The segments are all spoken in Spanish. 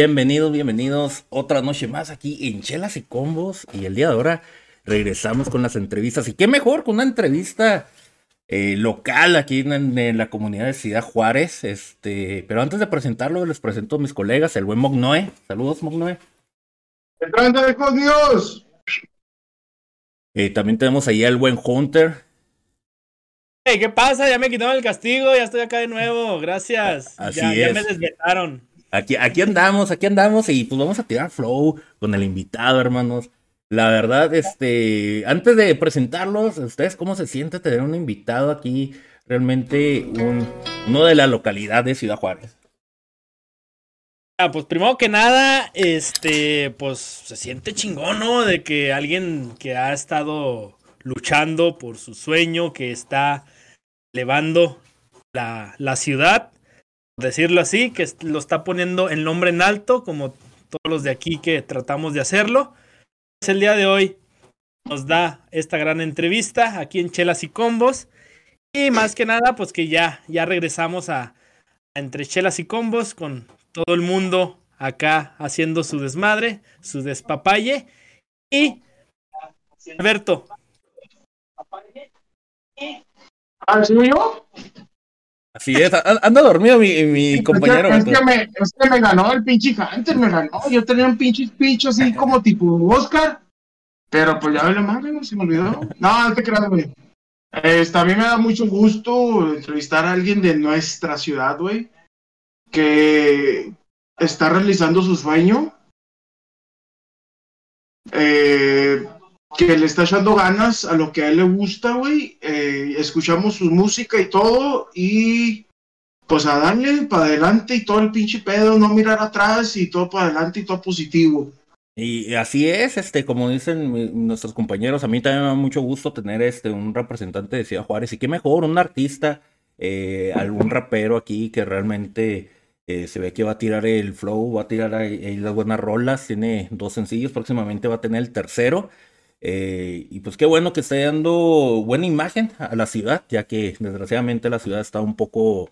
Bienvenidos, bienvenidos otra noche más aquí en Chelas y Combos. Y el día de ahora regresamos con las entrevistas. Y qué mejor con una entrevista eh, local aquí en, la comunidad de Ciudad Juárez. Este, pero antes de presentarlo, les presento a mis colegas, el buen Mognoe. Saludos, Mognoe. ¡Entrante de Dios! Eh, también tenemos ahí al buen Hunter. Hey, ¿qué pasa? Ya me quitaron el castigo, ya estoy acá de nuevo. Gracias. Así ya, es. ya me desvetaron. Aquí, aquí andamos, aquí andamos y pues vamos a tirar flow con el invitado, hermanos. La verdad, este, antes de presentarlos, ¿ustedes cómo se siente tener un invitado aquí? Realmente un, uno de la localidad de Ciudad Juárez. Ah, pues primero que nada, este, pues se siente chingón, ¿no? De que alguien que ha estado luchando por su sueño, que está elevando la, la ciudad, decirlo así, que lo está poniendo el nombre en alto, como todos los de aquí que tratamos de hacerlo. Pues el día de hoy nos da esta gran entrevista aquí en Chelas y Combos. Y más que nada, pues que ya, ya regresamos a, Entre Chelas y Combos con todo el mundo acá haciendo su desmadre, su despapalle. Y Alberto. Así es, anda dormido mi, mi compañero. Es que, es, que me, es que me ganó el pinche Hunter, me ganó. Yo tenía un pinche picho así como tipo Oscar. Pero pues ya vale madre, se me olvidó. No, no te creas, güey. Este, a mí me da mucho gusto entrevistar a alguien de nuestra ciudad, güey. Que está realizando su sueño. Eh, que le está echando ganas a lo que a él le gusta, güey. Eh, escuchamos su música y todo. Y pues a darle para adelante y todo el pinche pedo, no mirar atrás y todo para adelante y todo positivo. Y así es, este, como dicen nuestros compañeros, a mí también me da mucho gusto tener este un representante de Ciudad Juárez y qué mejor, un artista, eh, algún rapero aquí que realmente eh, se ve que va a tirar el flow, va a tirar las buenas rolas, tiene dos sencillos, próximamente va a tener el tercero. Eh, y pues qué bueno que esté dando buena imagen a la ciudad, ya que desgraciadamente la ciudad está un poco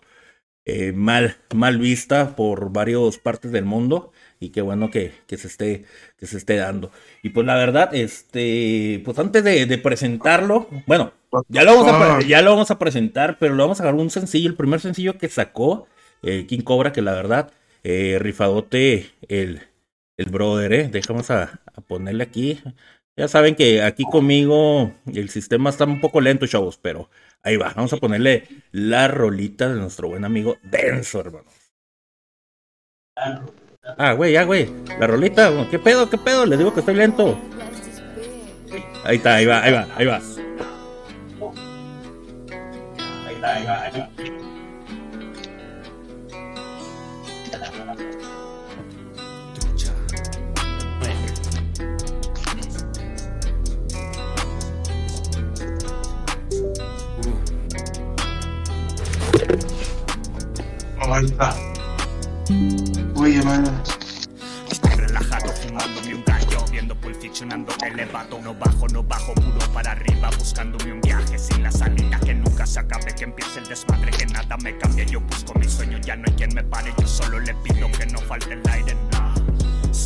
eh, mal, mal vista por varias partes del mundo y qué bueno que, que se esté, que se esté dando. Y pues la verdad, este, pues antes de, de presentarlo, bueno, ya lo, vamos a, pre- ya lo vamos a presentar, pero lo vamos a agarrar un sencillo, el primer sencillo que sacó eh, King Cobra, que la verdad, eh, rifadote el, el brother, eh, dejamos a, a ponerle aquí. Ya saben que aquí conmigo el sistema está un poco lento, chavos, pero ahí va. Vamos a ponerle la rolita de nuestro buen amigo Denso, hermano. Ah, güey, ya, güey. La rolita. ¿qué pedo, qué pedo? Les digo que estoy lento. Ahí está, ahí va, ahí va, ahí va. Ahí está, ahí va, ahí va. Está. Oye, mano. Estoy relajado fumándome un gallo Viendo Pulp Fiction ando elevado No bajo, no bajo, puro para arriba Buscándome un viaje sin la salida Que nunca se acabe, que empiece el desmadre Que nada me cambie, yo busco mi sueño Ya no hay quien me pare, yo solo le pido Que no falte el aire.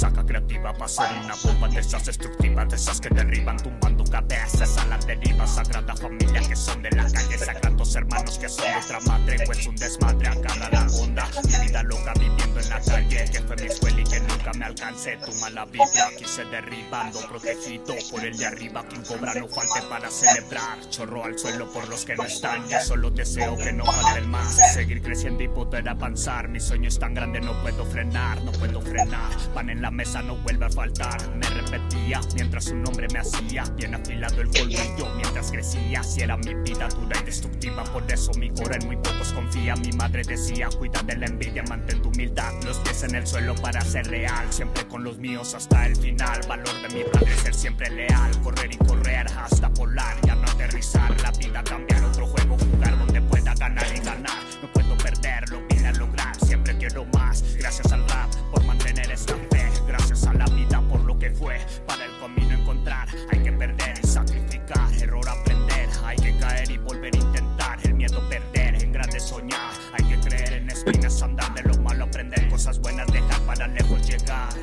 Saca creativa para ser una bomba de esas destructivas De esas que derriban tumbando cabezas a la deriva Sagrada familia que son de la calle Sagrados hermanos que son de otra madre Pues un desmadre a cada la onda. Mi vida loca viviendo en la calle Que fue mi escuela y que nunca me alcancé. Tu mala vibra quise derribando Protegido por el de arriba Quien cobra no falte para celebrar. Chorro al suelo por los que no están Yo solo deseo que no falte más Seguir creciendo y poder avanzar Mi sueño es tan grande no puedo frenar No puedo frenar. Pan en la mesa no vuelve a faltar. Me repetía mientras un hombre me hacía Bien afilado el colmillo mientras crecía. Si era mi vida dura y destructiva Por eso mi cora en muy pocos confía. Mi madre decía cuida de la envidia Mantén tu humildad. Los pies en el suelo para ser real Siempre con los míos hasta el final. Valor de mi padre ser siempre leal. Correr y correr hasta volar Ya no aterrizar. La vida cambiar otro juego Jugar donde pueda ganar y ganar. No puedo perder lo vine a lograr Siempre quiero más. Gracias al rap por mantener esta fe Gracias a la vida por lo que fue Para el camino encontrar Hay que perder y sacrificar Error aprender Hay que caer y volver a intentar El miedo perder En grande soñar Hay que creer en espinas Andar de lo malo Aprender cosas buenas Dejar para lejos llegar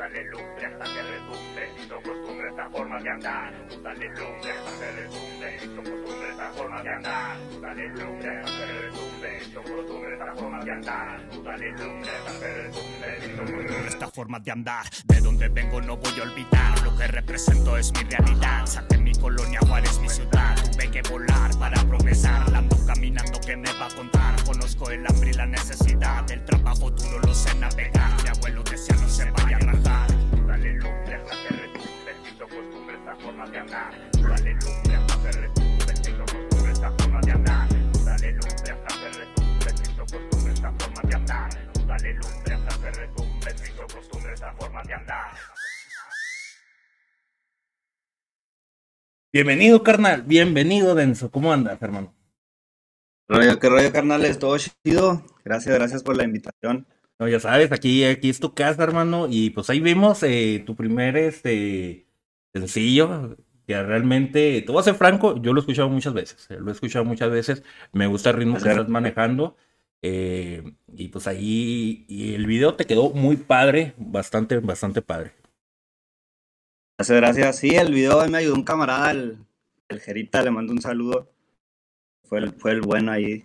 dale lumbre hasta que retumbe. Si son costumbres esta forma de andar, tú dale lumbre hasta que retumbe. Forma de andar, tú dale lumbre hasta que retumbe. Costumbres esta forma de andar, tú dale lumbre hasta que retumbe. Esta forma de andar, de donde vengo no voy a olvidar. Lo que represento es mi realidad. Saqué mi colonia, Juárez mi ciudad. Tuve que volar para progresar. Ando caminando que me va a contar. Conozco el hambre y la necesidad. El trabajo duro lo sé navegar. Mi abuelo decía no se vaya a rajar. Tú dale lumbre hasta que retumbe. Costumbres esta forma de andar. Tú dale lumbre andar. Dale lumbre hasta que retumbe. Costumbres forma de andar. Bienvenido, carnal. Bienvenido, Denso. ¿Cómo andas, hermano? Rollo, qué rollo, carnales, todo chido. Gracias, gracias por la invitación. No, ya sabes, aquí, aquí es tu casa, hermano. Y pues ahí vimos eh, tu primer este sencillo. Que realmente, te voy a ser franco, yo lo he escuchado muchas veces. eh, Lo he escuchado muchas veces. Me gusta el ritmo que estás manejando. Eh, y pues ahí, y el video te quedó muy padre, bastante, bastante padre. Gracias, gracias. Sí, el video me ayudó un camarada, el, el Jerita, le mando un saludo. Fue el, fue el bueno ahí.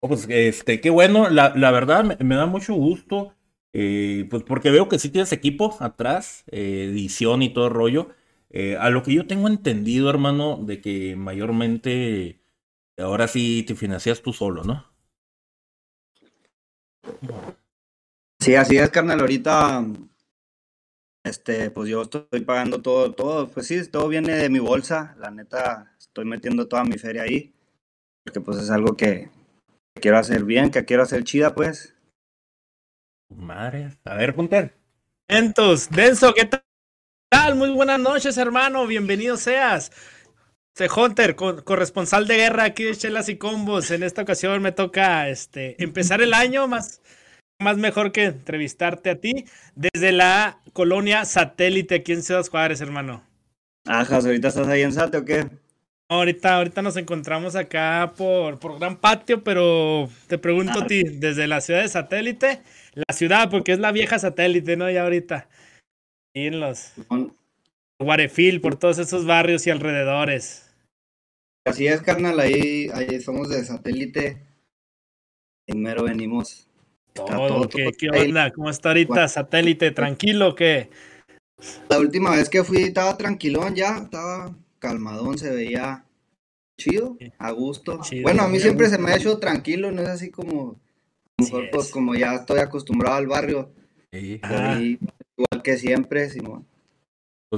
Oh, pues este, qué bueno, la, la verdad me, me da mucho gusto, eh, pues porque veo que sí tienes equipo atrás, eh, edición y todo el rollo. A lo que yo tengo entendido, hermano, de que mayormente ahora sí te financias tú solo, ¿no? Sí, así es, carnal. Ahorita, este, pues yo estoy pagando todo, todo. Pues sí, todo viene de mi bolsa. La neta, estoy metiendo toda mi feria ahí. Porque pues es algo que, quiero hacer bien, que quiero hacer chida, pues. Madre, a ver, Punter. Entonces, Denso, ¿qué tal? Muy buenas noches, hermano. Bienvenido seas. Soy Hunter, co- corresponsal de guerra aquí de Chelas y Combos. En esta ocasión me toca este, empezar el año más, más mejor que entrevistarte a ti desde la colonia satélite aquí en Ciudad Juárez, hermano. Ajas, ¿ahorita estás ahí en Sate o qué? Ahorita, ahorita nos encontramos acá por, por Gran Patio, pero te pregunto a ti, desde la ciudad de satélite, la ciudad, porque es la vieja satélite, ¿no? Ya ahorita. Y en los Guarefil, por todos esos barrios y alrededores. Así es, carnal, ahí, ahí somos de satélite. Primero venimos. Todo, todo, ¿qué, todo qué onda? ¿Cómo está ahorita satélite? ¿Tranquilo o qué? La última vez que fui estaba tranquilón ya, estaba calmadón, se veía chido, a gusto. Chido, bueno, a mí siempre se me ha hecho tranquilo, no es así como, a lo mejor pues es. como ya estoy acostumbrado al barrio, Sí. Ahí, igual que siempre, Simón.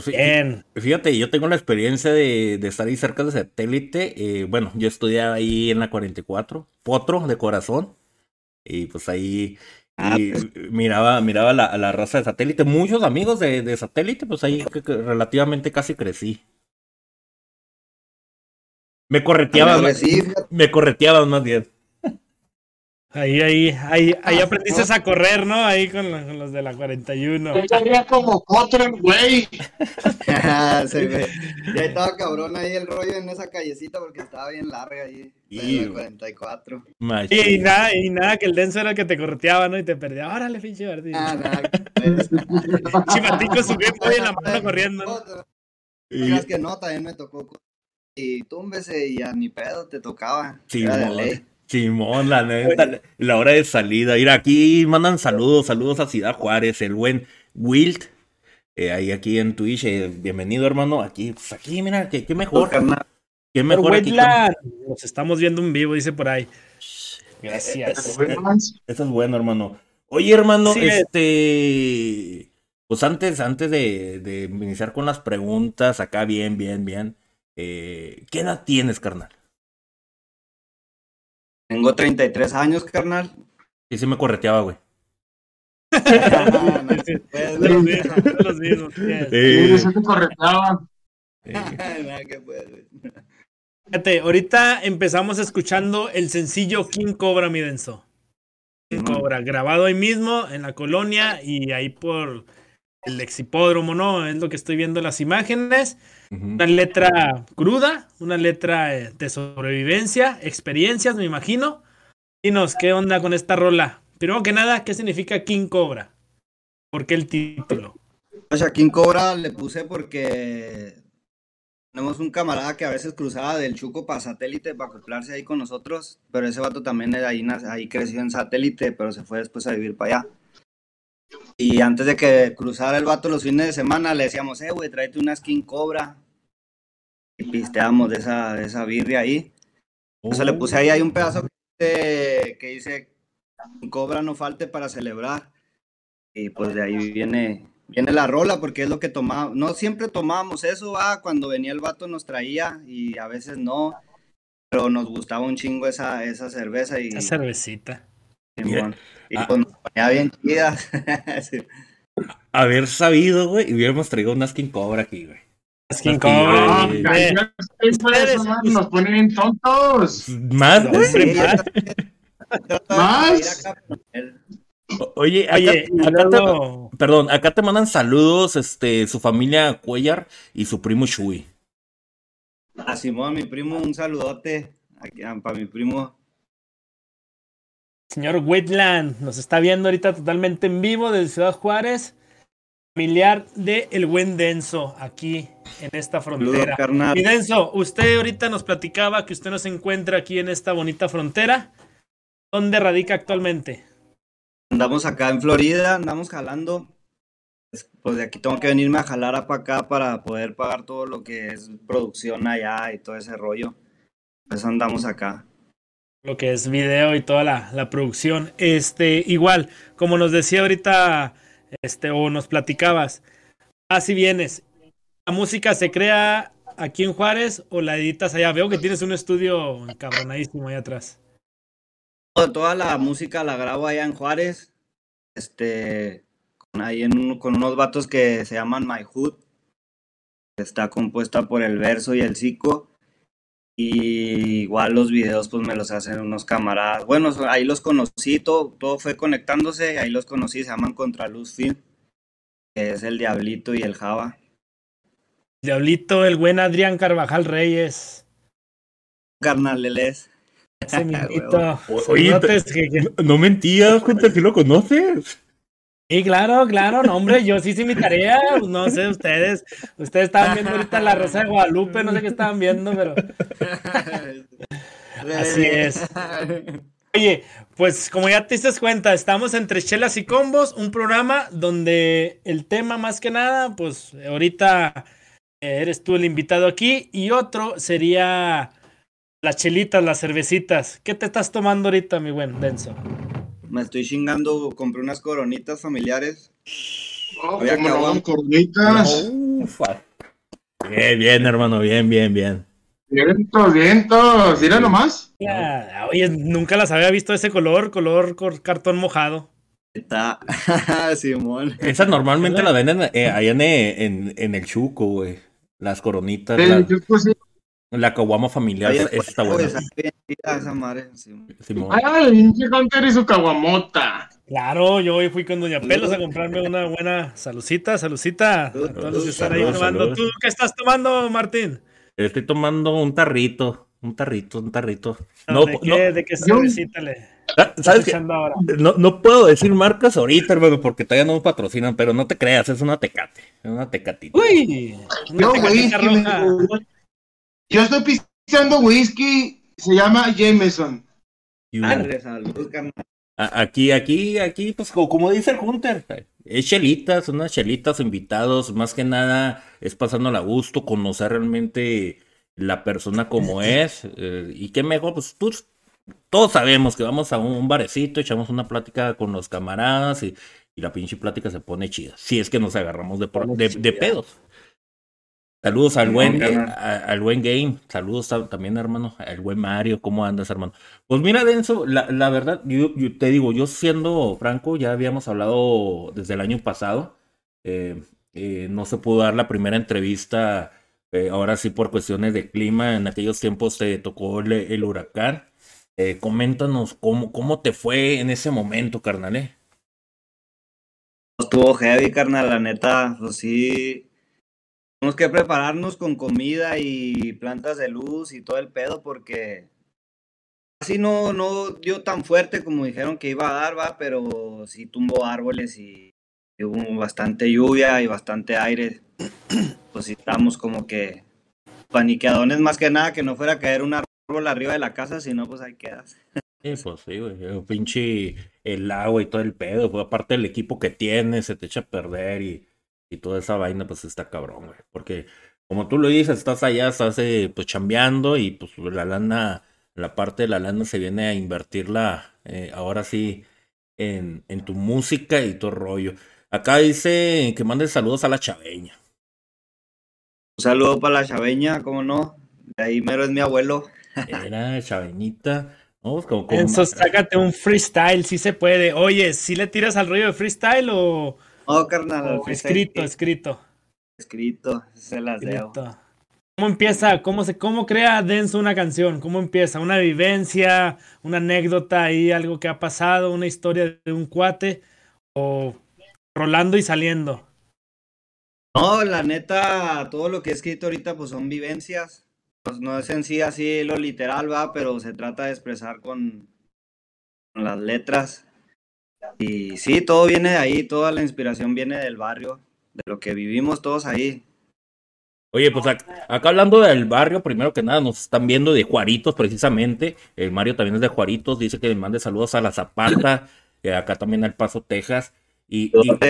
Pues, Bien. Fíjate, yo tengo la experiencia de, de estar ahí cerca de satélite. eh, bueno, yo estudiaba ahí en la 44, Potro de corazón. Y pues ahí Ah, y pues. miraba, miraba la, raza de satélite. Muchos amigos de, de satélite, pues ahí que- que relativamente casi crecí. Me correteaban, me correteaban más bien. Ahí, ahí, ahí, ahí aprendiste a correr, ¿no? Ahí con, la- con los de la 41. Yo salía como potro, güey. se ve. Ya estaba cabrón ahí el rollo en esa callecita porque estaba bien larga ahí, Y- la 44. Machín. Y, nada, y nada, que el denso era el que te correteaba, ¿no? Y te perdía. Órale, pinche Martín. Ah, nada, pues. Chimartín con su Game Boy en la mano corriendo. ¿no? Y- Creas que no, también me tocó. Y túmbese y a ni pedo te tocaba. Sí, Era de ley. Simón, la neta, la hora de salida. Mira, aquí mandan saludos, saludos a Ciudad Juárez, el buen Wilt, eh, ahí aquí en Twitch. eh, bienvenido, hermano. Aquí, pues aquí, mira, qué, qué mejor, Carnal, qué mejor aquí. con-. Los estamos viendo en vivo, dice por ahí. Gracias. Eso es bueno, hermano. Oye, hermano, Sí, este. Pues antes, antes de, de iniciar con las preguntas, acá bien, bien, bien. eh, ¿Qué edad tienes, carnal? Tengo 33 años, carnal. Sí, sí me correteaba, güey. Los mismos, sí. Te correteaba. Fíjate, ahorita empezamos escuchando el sencillo King Cobra, mi denso. King. Cobra, grabado ahí mismo en la colonia y ahí por el exhipódromo, ¿no? Es lo que estoy viendo en las imágenes. Una letra cruda, una letra eh, de sobrevivencia, experiencias, me imagino. Dinos, ¿qué onda con esta rola? Primero que nada, ¿qué significa King Cobra? ¿Por qué el título? Shaquín Cobra le puse porque tenemos un camarada que a veces cruzaba del Chuco para satélite para acoplarse ahí con nosotros, pero ese vato también era ahí creció en satélite, pero se fue después a vivir para allá. Y antes de que cruzara el vato los fines de semana, le decíamos, eh, güey, tráete una skin Cobra. Y pisteamos de esa, de esa birria ahí. O sea, le puse ahí, hay un pedazo que dice, Cobra no falte para celebrar. Y pues de ahí viene, viene la rola, porque es lo que tomamos. No siempre tomábamos eso, va, cuando venía el vato nos traía y a veces no. Pero nos gustaba un chingo esa, esa cerveza y, Esa cervecita. Simón. y Ah. nos ponía bien chida. Sí. Haber sabido, güey, y hubiéramos traído una skin cobra aquí, güey. Skin Skin Cobra. Eso, man, nos ponen bien tontos. Más, No, güey. Sí, más. acá Oye, acá, Oye, y acá te, perdón, acá te mandan saludos, este, su familia Cuellar y su primo Shui. A Simón, mi primo, un saludote. Aquí, ah, para mi primo. Señor Whitland nos está viendo ahorita totalmente en vivo desde Ciudad Juárez, familiar de El Buen Denso, aquí en esta frontera. carnal. Y Denso, usted ahorita nos platicaba que usted no se encuentra aquí en esta bonita frontera. ¿Dónde radica actualmente? Andamos acá en Florida, andamos jalando. Pues, Pues de aquí tengo que venirme a jalar para acá para poder pagar todo lo que es producción allá y todo ese rollo. Pues andamos acá. Lo que es video y toda la, la producción. Este, igual, como nos decía ahorita, este, o nos platicabas, así vienes. ¿La música se crea aquí en Juárez o la editas allá? Veo que tienes un estudio cabronadísimo ahí atrás. Toda- la música la grabo allá en Juárez. Este, con, ahí en con unos vatos que se llaman My Hood. Está compuesta por el verso y el psico. Y igual los videos pues me los hacen unos camaradas. Bueno, ahí los conocí, todo, todo fue conectándose, ahí los conocí, se llaman Contraluz Film, que es el Diablito y el Java. Diablito, el buen Adrián Carvajal Reyes. Carnaleles. Ese mismito. O- oye, No mentías, gente, si lo conoces. Sí, claro, claro, no, hombre, yo sí hice mi tarea, no sé ustedes, ustedes estaban viendo ahorita la Rosa de Guadalupe, no sé qué estaban viendo, pero Así es. Oye, pues como ya te diste cuenta, estamos entre chelas y combos, un programa donde el tema más que nada, pues ahorita eres tú el invitado aquí y otro sería las chelitas, las cervecitas. ¿Qué te estás tomando ahorita, mi buen Denso? Me estoy chingando, compré unas coronitas familiares. Oh, no, cabrón. coronitas. Ufa. Bien, bien, hermano, bien, bien, bien. Vientos, vientos. Mira nomás. Ya, Oye, nunca las había visto ese color, color cor- cartón mojado. Está Simón. Esas normalmente las venden eh, allá en, en, en el Chuco, güey. Las coronitas, Eh, la, yo, pues, sí. La caguama familiar, Oye, esa pues, está güey, buena. Simón. Simón. Ay, pinche Hunter y su caguamota. Claro, yo hoy fui con Doña Pelos a comprarme una buena salucita, salucita a todos los que están ahí tomando. ¿Tú qué estás tomando, Martín? Estoy tomando un tarrito, un tarrito, un tarrito. ¿De, No, qué, no, ¿De qué cervecita le ah, ¿sabes qué? No, no puedo decir marcas ahorita, hermano, porque todavía no nos patrocinan, pero no te creas, es una tecate, es una tecatita. Uy, una roja. me- Yo estoy pisando whisky. Se llama Jameson. Arre, salud, Aquí, aquí, aquí, pues co- como dice el Hunter, es chelitas, unas chelitas invitados, más que nada es pasándola a gusto, conocer realmente la persona como es, eh, y qué mejor, pues tú, todos sabemos que vamos a un barecito, echamos una plática con los camaradas y, y la pinche plática se pone chida, si es que nos agarramos de, por- de, de pedos. Saludos al buen, eh, a- al buen Game, saludos a- también hermano, al buen Mario, ¿cómo andas hermano? Pues mira Denso, la, la verdad, yo, yo te digo, yo siendo franco, ya habíamos hablado desde el año pasado, eh, eh, no se pudo dar la primera entrevista, ahora sí por cuestiones de clima, en aquellos tiempos te tocó el, el huracán, coméntanos cómo, cómo te fue en ese momento, carnal, eh? Estuvo heavy, carnal, la neta, pues sí. Tenemos que prepararnos con comida y plantas de luz y todo el pedo porque así no, no dio tan fuerte como dijeron que iba a dar, va, pero sí tumbó árboles y hubo bastante lluvia y bastante aire. Pues sí, estábamos como que paniqueadones más que nada, que no fuera a caer un árbol arriba de la casa, sino pues ahí quedas. Sí, pues sí, güey. El pinche el agua y todo el pedo. Pues, aparte del equipo que tienes, se te echa a perder y, y toda esa vaina, pues está cabrón, güey. Porque, como tú lo dices, estás allá, estás eh, pues chambeando y pues la lana, la parte de la lana se viene a invertirla eh, ahora sí en, en tu música y tu rollo. Acá dice que mandes saludos a la chaveña. Un saludo para la chaveña, cómo no. De ahí mero es mi abuelo. Era chaveñita. No, pues como, como- Enzo, sácate un freestyle, si se puede. Oye, ¿si le tiras al rollo de freestyle o, No, carnal, escrito, escrito? escrito, se las debo. escrito? ¿Cómo empieza? ¿Cómo se, cómo crea Denso una canción? ¿Cómo empieza? ¿Una vivencia? ¿Una anécdota ahí? ¿Algo que ha pasado? ¿Una historia de un cuate? ¿O rolando y saliendo? No, la neta, todo lo que he escrito ahorita pues son vivencias. Pues no es en sí así lo literal, va, pero se trata de expresar con, con las letras. Y sí, todo viene de ahí, toda la inspiración viene del barrio, de lo que vivimos todos ahí. Oye, pues ac- acá hablando del barrio, primero que nada, nos están viendo de Juaritos precisamente. El Mario también es de Juaritos, dice que le mande saludos a la Zapata, eh, acá también al Paso, Texas. Y, y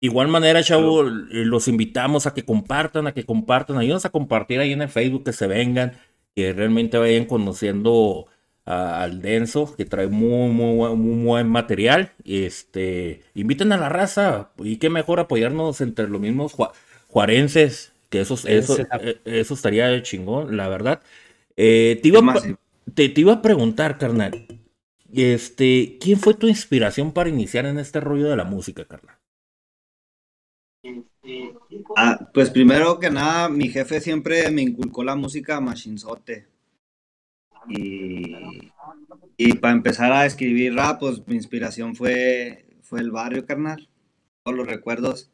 igual manera, chavo, eh, los invitamos a que compartan, a que compartan, ayúdanos a compartir ahí en el Facebook, que se vengan, que realmente vayan conociendo a- al Denso, que trae muy, muy, buen- muy buen material. Este, inviten a la raza, y qué mejor apoyarnos entre los mismos jua- juarenses, que eso, eh, eso estaría chingón, la verdad. Eh, te, iba te iba a preguntar, carnal, este, ¿quién fue tu inspiración para iniciar en este rollo de la música, carnal? Ah, pues primero que nada, mi jefe siempre me inculcó la música machinzote. Y, y para empezar a escribir rap, pues mi inspiración fue, fue el barrio, carnal. Todos los recuerdos.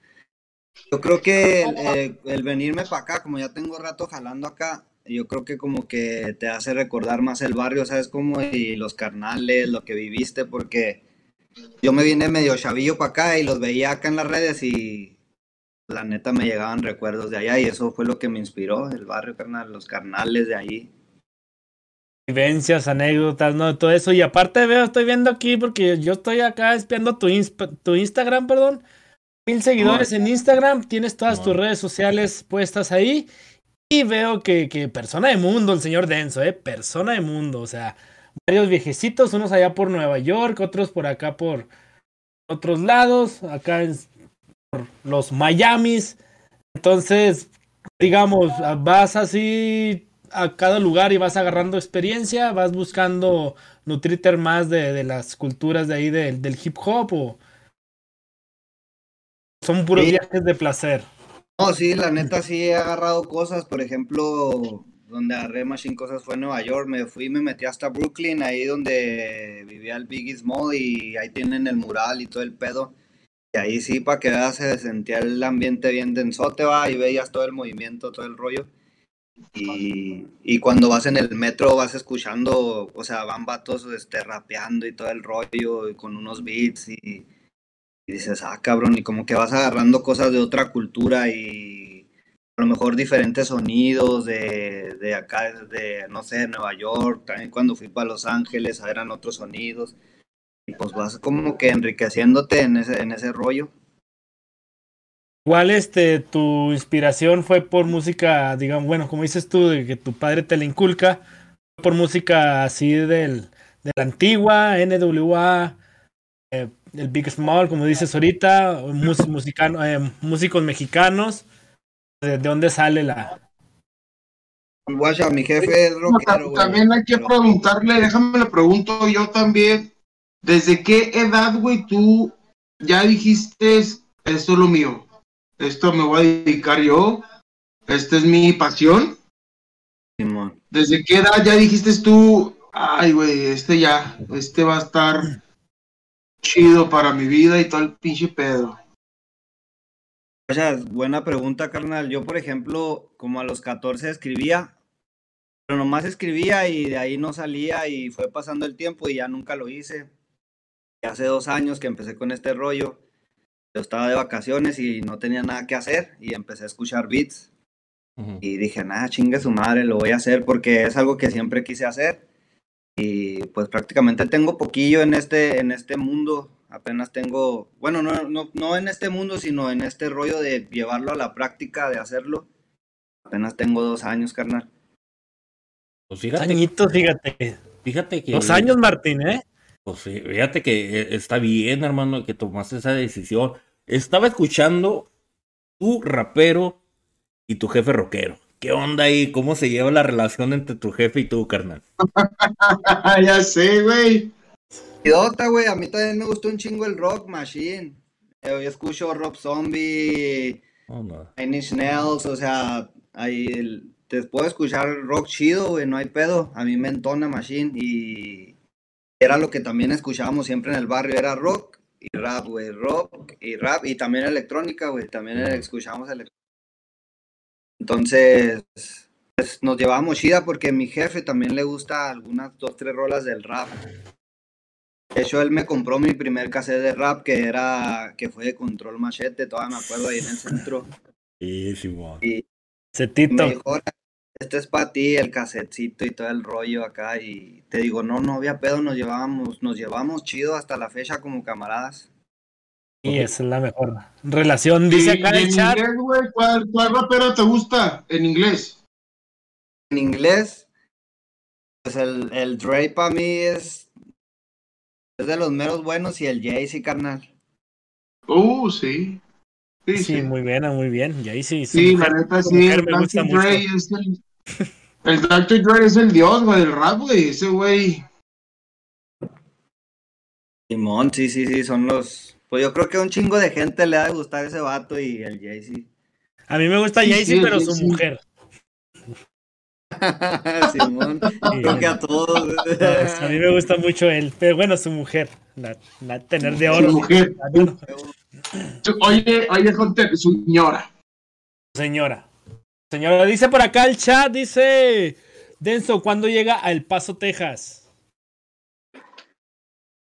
Yo creo que el, el venirme para acá, como ya tengo rato jalando acá, yo creo que como que te hace recordar más el barrio, ¿sabes? Como y los carnales, lo que viviste, porque yo me vine medio chavillo para acá y los veía acá en las redes y la neta me llegaban recuerdos de allá y eso fue lo que me inspiró, el barrio, carnal, los carnales de ahí. Vivencias, anécdotas, ¿no? Todo eso. Y aparte veo, estoy viendo aquí porque yo estoy acá espiando tu, tu Instagram, perdón. Mil seguidores en Instagram, tienes todas tus redes sociales puestas ahí. Y veo que, que persona de mundo, el señor Denso, ¿eh? Persona de mundo. O sea, varios viejecitos, unos allá por Nueva York, otros por acá por otros lados, acá en por los Miamis. Entonces, digamos, vas así a cada lugar y vas agarrando experiencia, vas buscando nutrirte más de, de las culturas de ahí del, del hip hop o son puros Sí. viajes de placer. No, sí, la neta sí he agarrado cosas, por ejemplo, donde agarré Machine Cosas fue en Nueva York, me fui y me metí hasta Brooklyn, ahí donde vivía el Biggie Small y ahí tienen el mural y todo el pedo. Y ahí sí, para que veas, se sentía el ambiente bien densote, va, y veías todo el movimiento, todo el rollo. Y, y cuando vas en el metro vas escuchando, o sea, van vatos este, rapeando y todo el rollo, con unos beats y, y dices, ah, cabrón, y como que vas agarrando cosas de otra cultura y a lo mejor diferentes sonidos de, de acá, de, no sé, de Nueva York, también cuando fui para Los Ángeles, eran otros sonidos. Y pues vas como que enriqueciéndote en ese, en ese rollo. Igual este, tu inspiración fue por música, digamos, bueno, como dices tú, de que tu padre te la inculca, por música así del, de la antigua, NWA, eh, el Big Small, como dices ahorita, mus- musicano- eh, músicos mexicanos, ¿de, de dónde sale la... Mi jefe es No, rockero, ta- güey, también hay que preguntarle, déjame le pregunto yo también, ¿desde qué edad, güey, tú ya dijiste, esto es lo mío, esto me voy a dedicar yo, esta es mi pasión? Simón. ¿Desde qué edad ya dijiste tú, ay, güey, este ya, este va a estar chido para mi vida y todo el pinche pedo? Guacha, buena pregunta, carnal. Yo, por ejemplo, como a los 14 escribía, pero nomás escribía y de ahí no salía y fue pasando el tiempo y ya nunca lo hice. Y hace dos años que empecé con este rollo, yo estaba de vacaciones y no tenía nada que hacer y empecé a escuchar beats Ujú. y dije, nada, chingue su madre, lo voy a hacer porque es algo que siempre quise hacer. Y pues prácticamente tengo poquillo en este, en este mundo. Apenas tengo, bueno, no, no, no en este mundo, sino en este rollo de llevarlo a la práctica, de hacerlo. Apenas tengo dos años, carnal. Pues fíjate, Añitos, fíjate. fíjate que. Dos años, Martín, ¿eh? Pues sí, fíjate que eh, está bien, hermano, que tomaste esa decisión. Estaba escuchando tu rapero y tu jefe rockero. ¿Qué onda ahí? ¿Cómo se lleva la relación entre tu jefe y tú, carnal? ya sé, güey. Idiota, güey, a mí también me gustó un chingo el rock machine. Eh, Yo escucho Rob Zombie, Oh, no. Inch Nails, o sea, ahí el- te puedo escuchar rock chido, güey, no hay pedo. A mí me entona Machine y era lo que también escuchábamos siempre en el barrio, era rock y rap, güey, rock y rap y también electrónica, güey, también escuchábamos electrónica. Entonces, pues nos llevábamos chida porque mi jefe también le gusta algunas dos, tres rolas del rap. De hecho, él me compró mi primer cassette de rap que era, que fue de Control Machete, todavía me acuerdo ahí en el centro. Sí. Y me dijo, "Ora, este es para ti, el casetcito y todo el rollo acá. Y te digo, no, no había pedo, nos llevábamos, nos llevamos chido hasta la fecha como camaradas. Y esa es la mejor relación. Dice acá en el chat. inglés, ¿cuál, ¿cuál rapero te gusta en inglés? En inglés, pues el, el Dre para mí es, es de los meros buenos y el Jay-Z, carnal. Uh, sí. Sí, Sí, sí. muy bien, muy bien. Y ahí sí. Sí, la neta, sí. me gusta mucho. Es el. El Dr. Dre es el dios, güey, del rap, güey. Ese güey. Simón, sí, sí, sí, son los... Pues yo creo que a un chingo de gente le ha de gustar ese vato y el Jay-Z. A mí me gusta Sí, Jay-Z, sí, pero sí, su sí. mujer. Simón, creo que a todos. Pues, a mí me gusta mucho él. Pero bueno, su mujer. La, la tener de oro. Su mujer. Oye, oye, Hunter, su señora. Señora. Señora, dice por acá el chat, dice Denso, ¿cuándo llega a El Paso, Texas?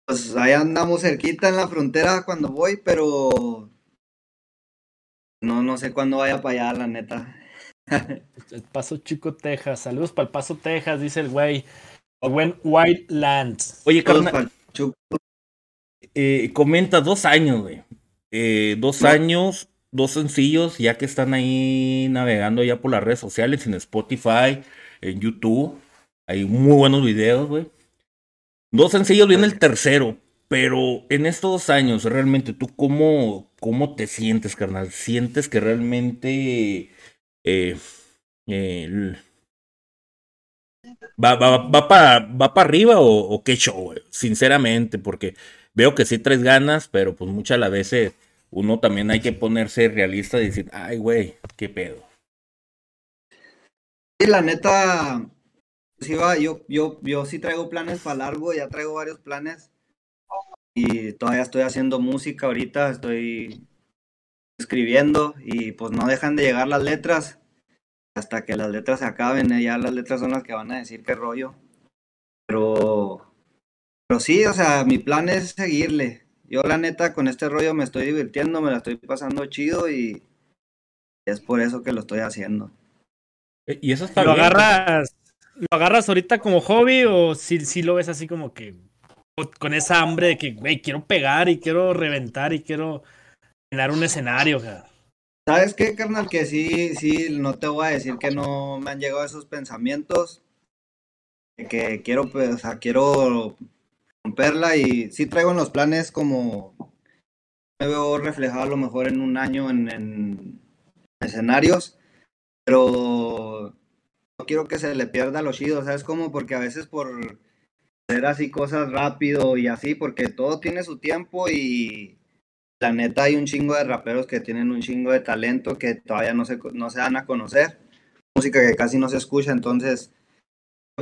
Pues ahí andamos cerquita en la frontera cuando voy, pero no, no sé cuándo vaya para allá, la neta. El Paso Chico, Texas. Saludos para El Paso, Texas, dice el güey. Buen Wildlands. Oye, carnal, eh, comenta dos años, güey. Eh, dos años, dos sencillos, ya que están ahí navegando ya por las redes sociales, en Spotify, en YouTube. Hay muy buenos videos, güey. Dos sencillos, viene el tercero. Pero en estos dos años, realmente, ¿tú cómo, cómo te sientes, carnal? ¿Sientes que realmente eh, el- va, va, va para va pa arriba o, o qué show, güey? Sinceramente, porque veo que sí traes ganas, pero pues muchas las veces uno también hay que ponerse realista y decir, ay, güey, qué pedo. Sí, la neta, sí va, yo, yo, yo sí traigo planes para largo, ya traigo varios planes. Y todavía estoy haciendo música ahorita, estoy escribiendo y pues no dejan de llegar las letras. Hasta que las letras se acaben, eh, ya las letras son las que van a decir qué rollo. Pero, pero sí, o sea, mi plan es seguirle. Yo la neta con este rollo me estoy divirtiendo, me la estoy pasando chido y es por eso que lo estoy haciendo. Eh, Y eso está ¿Lo bien. agarras, ¿Lo agarras ahorita como hobby o si, si lo ves así como que con esa hambre de que, güey, quiero pegar y quiero reventar y quiero llenar un escenario? cara? ¿Sabes qué, carnal? Que sí, sí, no te voy a decir que no me han llegado esos pensamientos. de Que quiero, pues, o sea, quiero romperla y sí traigo en los planes como me veo reflejado a lo mejor en un año en, en escenarios, pero no quiero que se le pierda lo chido, ¿sabes cómo? Porque a veces por hacer así cosas rápido y así, porque todo tiene su tiempo y la neta hay un chingo de raperos que tienen un chingo de talento que todavía no se, no se dan a conocer, música que casi no se escucha, entonces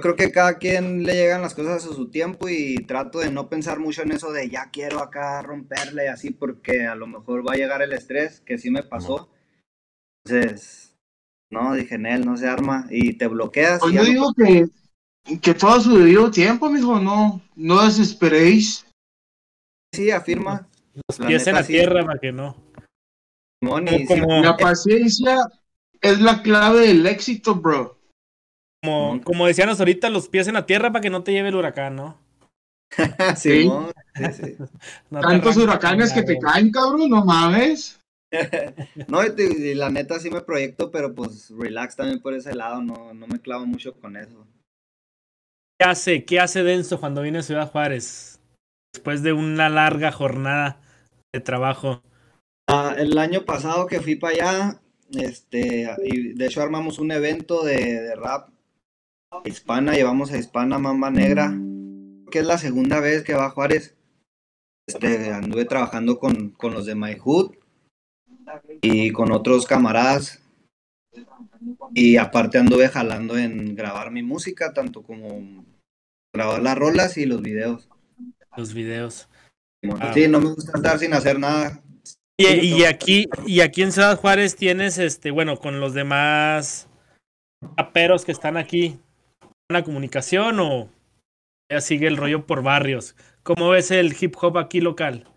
creo que cada quien le llegan las cosas a su tiempo y trato de no pensar mucho en eso de ya quiero acá romperle y así porque a lo mejor va a llegar el estrés, que sí me pasó. Entonces, no, dije, Nel, no se arma y te bloqueas. Pues yo no- digo que, que todo a su debido tiempo, mijo, no, no desesperéis. Sí, afirma. Los La pies en la sí. tierra para que no. Como- La paciencia es la clave del éxito, bro. Como, como decíamos ahorita, los pies en la tierra para que no te lleve el huracán, ¿no? sí, Simón, sí, sí. No te Tantos huracanes que te caen, cabrón, no mames. No, y, la neta sí me proyecto, pero pues relax también por ese lado, no, no me clavo mucho con eso. ¿Qué hace? ¿Qué hace Denso cuando viene a Ciudad Juárez? Después de una larga jornada de trabajo. Ah, el año pasado que fui para allá, este, y de hecho armamos un evento de, de rap hispana, llevamos a Hispana Mamba Negra, que es la segunda vez que va a Juárez. Este, anduve trabajando con, con los de My Hood y con otros camaradas. Y aparte anduve jalando en grabar mi música, tanto como grabar las rolas y los videos. Los videos. Ah. Sí, no me gusta estar sin hacer nada. Y, aquí, y aquí en Ciudad Juárez tienes este, bueno, con los demás raperos que están aquí, la comunicación o ya sigue el rollo por barrios. ¿Cómo ves el hip hop aquí local?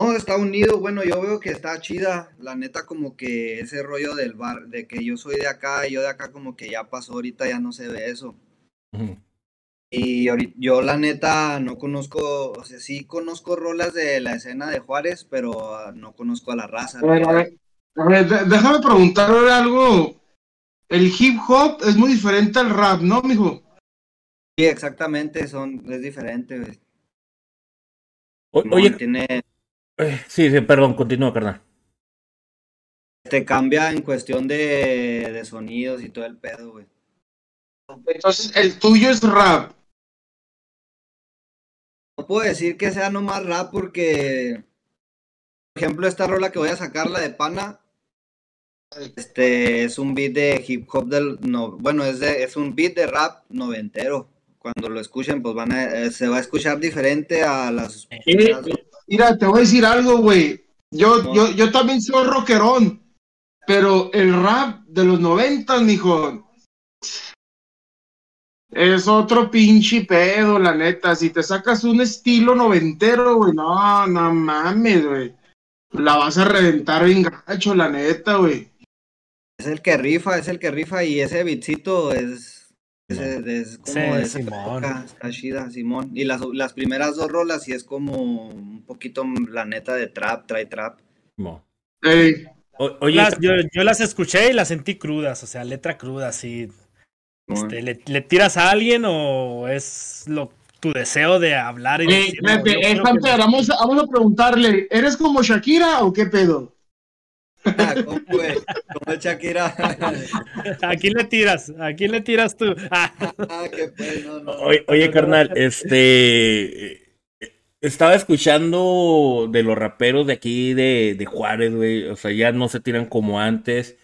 No, está unido, bueno, yo veo que está chida, la neta como que ese rollo del bar, de que yo soy de acá y yo de acá como que ya pasó, ahorita ya no se ve eso. Ujú. Y ahori- yo la neta no conozco, o sea, sí conozco rolas de la escena de Juárez, pero ah, no conozco a la raza. A ver, a ver, a ver, déjame preguntarle algo. El hip hop es muy diferente al rap, ¿no, mijo? Sí, exactamente, son, es diferente, güey. O- No, Oye, tiene, eh, sí, sí, perdón, continúa, carnal. te cambia en cuestión de, de sonidos y todo el pedo, güey. Entonces, el tuyo es rap. No puedo decir que sea nomás rap porque, por ejemplo, esta rola que voy a sacar, la de Pana, este es un beat de hip hop del, no, bueno, es, de, es un beat de rap noventero. Cuando lo escuchen, pues van a, eh, se va a escuchar diferente a las... Eh, Mira, te voy a decir algo, güey. Yo, No. yo, yo también soy rockerón, pero el rap de los noventas, mijo, es otro pinche pedo, la neta. Si te sacas un estilo noventero, güey, no, no mames, güey. La vas a reventar bien gacho, la neta, güey. Es el que rifa, es el que rifa y ese beatcito es, es, es como Sí, de esa Simón. época, está chida, Simón. Y las, las primeras dos rolas sí es como un poquito la neta de trap, trae trap. No. O- oye, Las- yo, yo las escuché y las sentí crudas, o sea, letra cruda, así. Este, ¿le, le tiras a alguien o es lo, tu deseo de hablar y ey, decir, no, eh, creo que- Hunter, vamos, a- vamos a preguntarle, ¿eres como Shakira o qué pedo? Ah, ¿Cómo, güey? ¿Cómo es Shakira? ¿A quién le tiras? ¿A quién le tiras tú? Ah, Ah, qué pues, no, no. Oye, oye, carnal, este. eh, Estaba escuchando de los raperos de aquí de, de Juárez, güey. O sea, ya no se tiran como antes.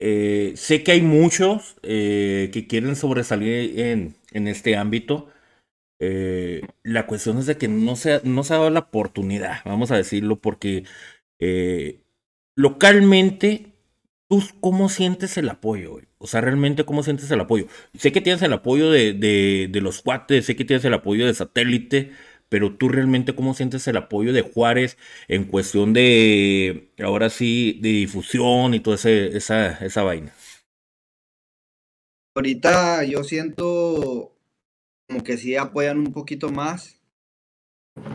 Eh, sé que hay muchos eh, que quieren sobresalir en, en este ámbito. Eh, la cuestión es de que no se, no se ha dado la oportunidad, vamos a decirlo, porque eh, localmente, ¿tú cómo sientes el apoyo? O sea, realmente, ¿cómo sientes el apoyo? Sé que tienes el apoyo de, de, de los cuates, sé que tienes el apoyo de satélite, pero tú realmente, ¿cómo sientes el apoyo de Juárez en cuestión de, ahora sí, de difusión y toda esa, esa vaina? Ahorita yo siento como que sí apoyan un poquito más,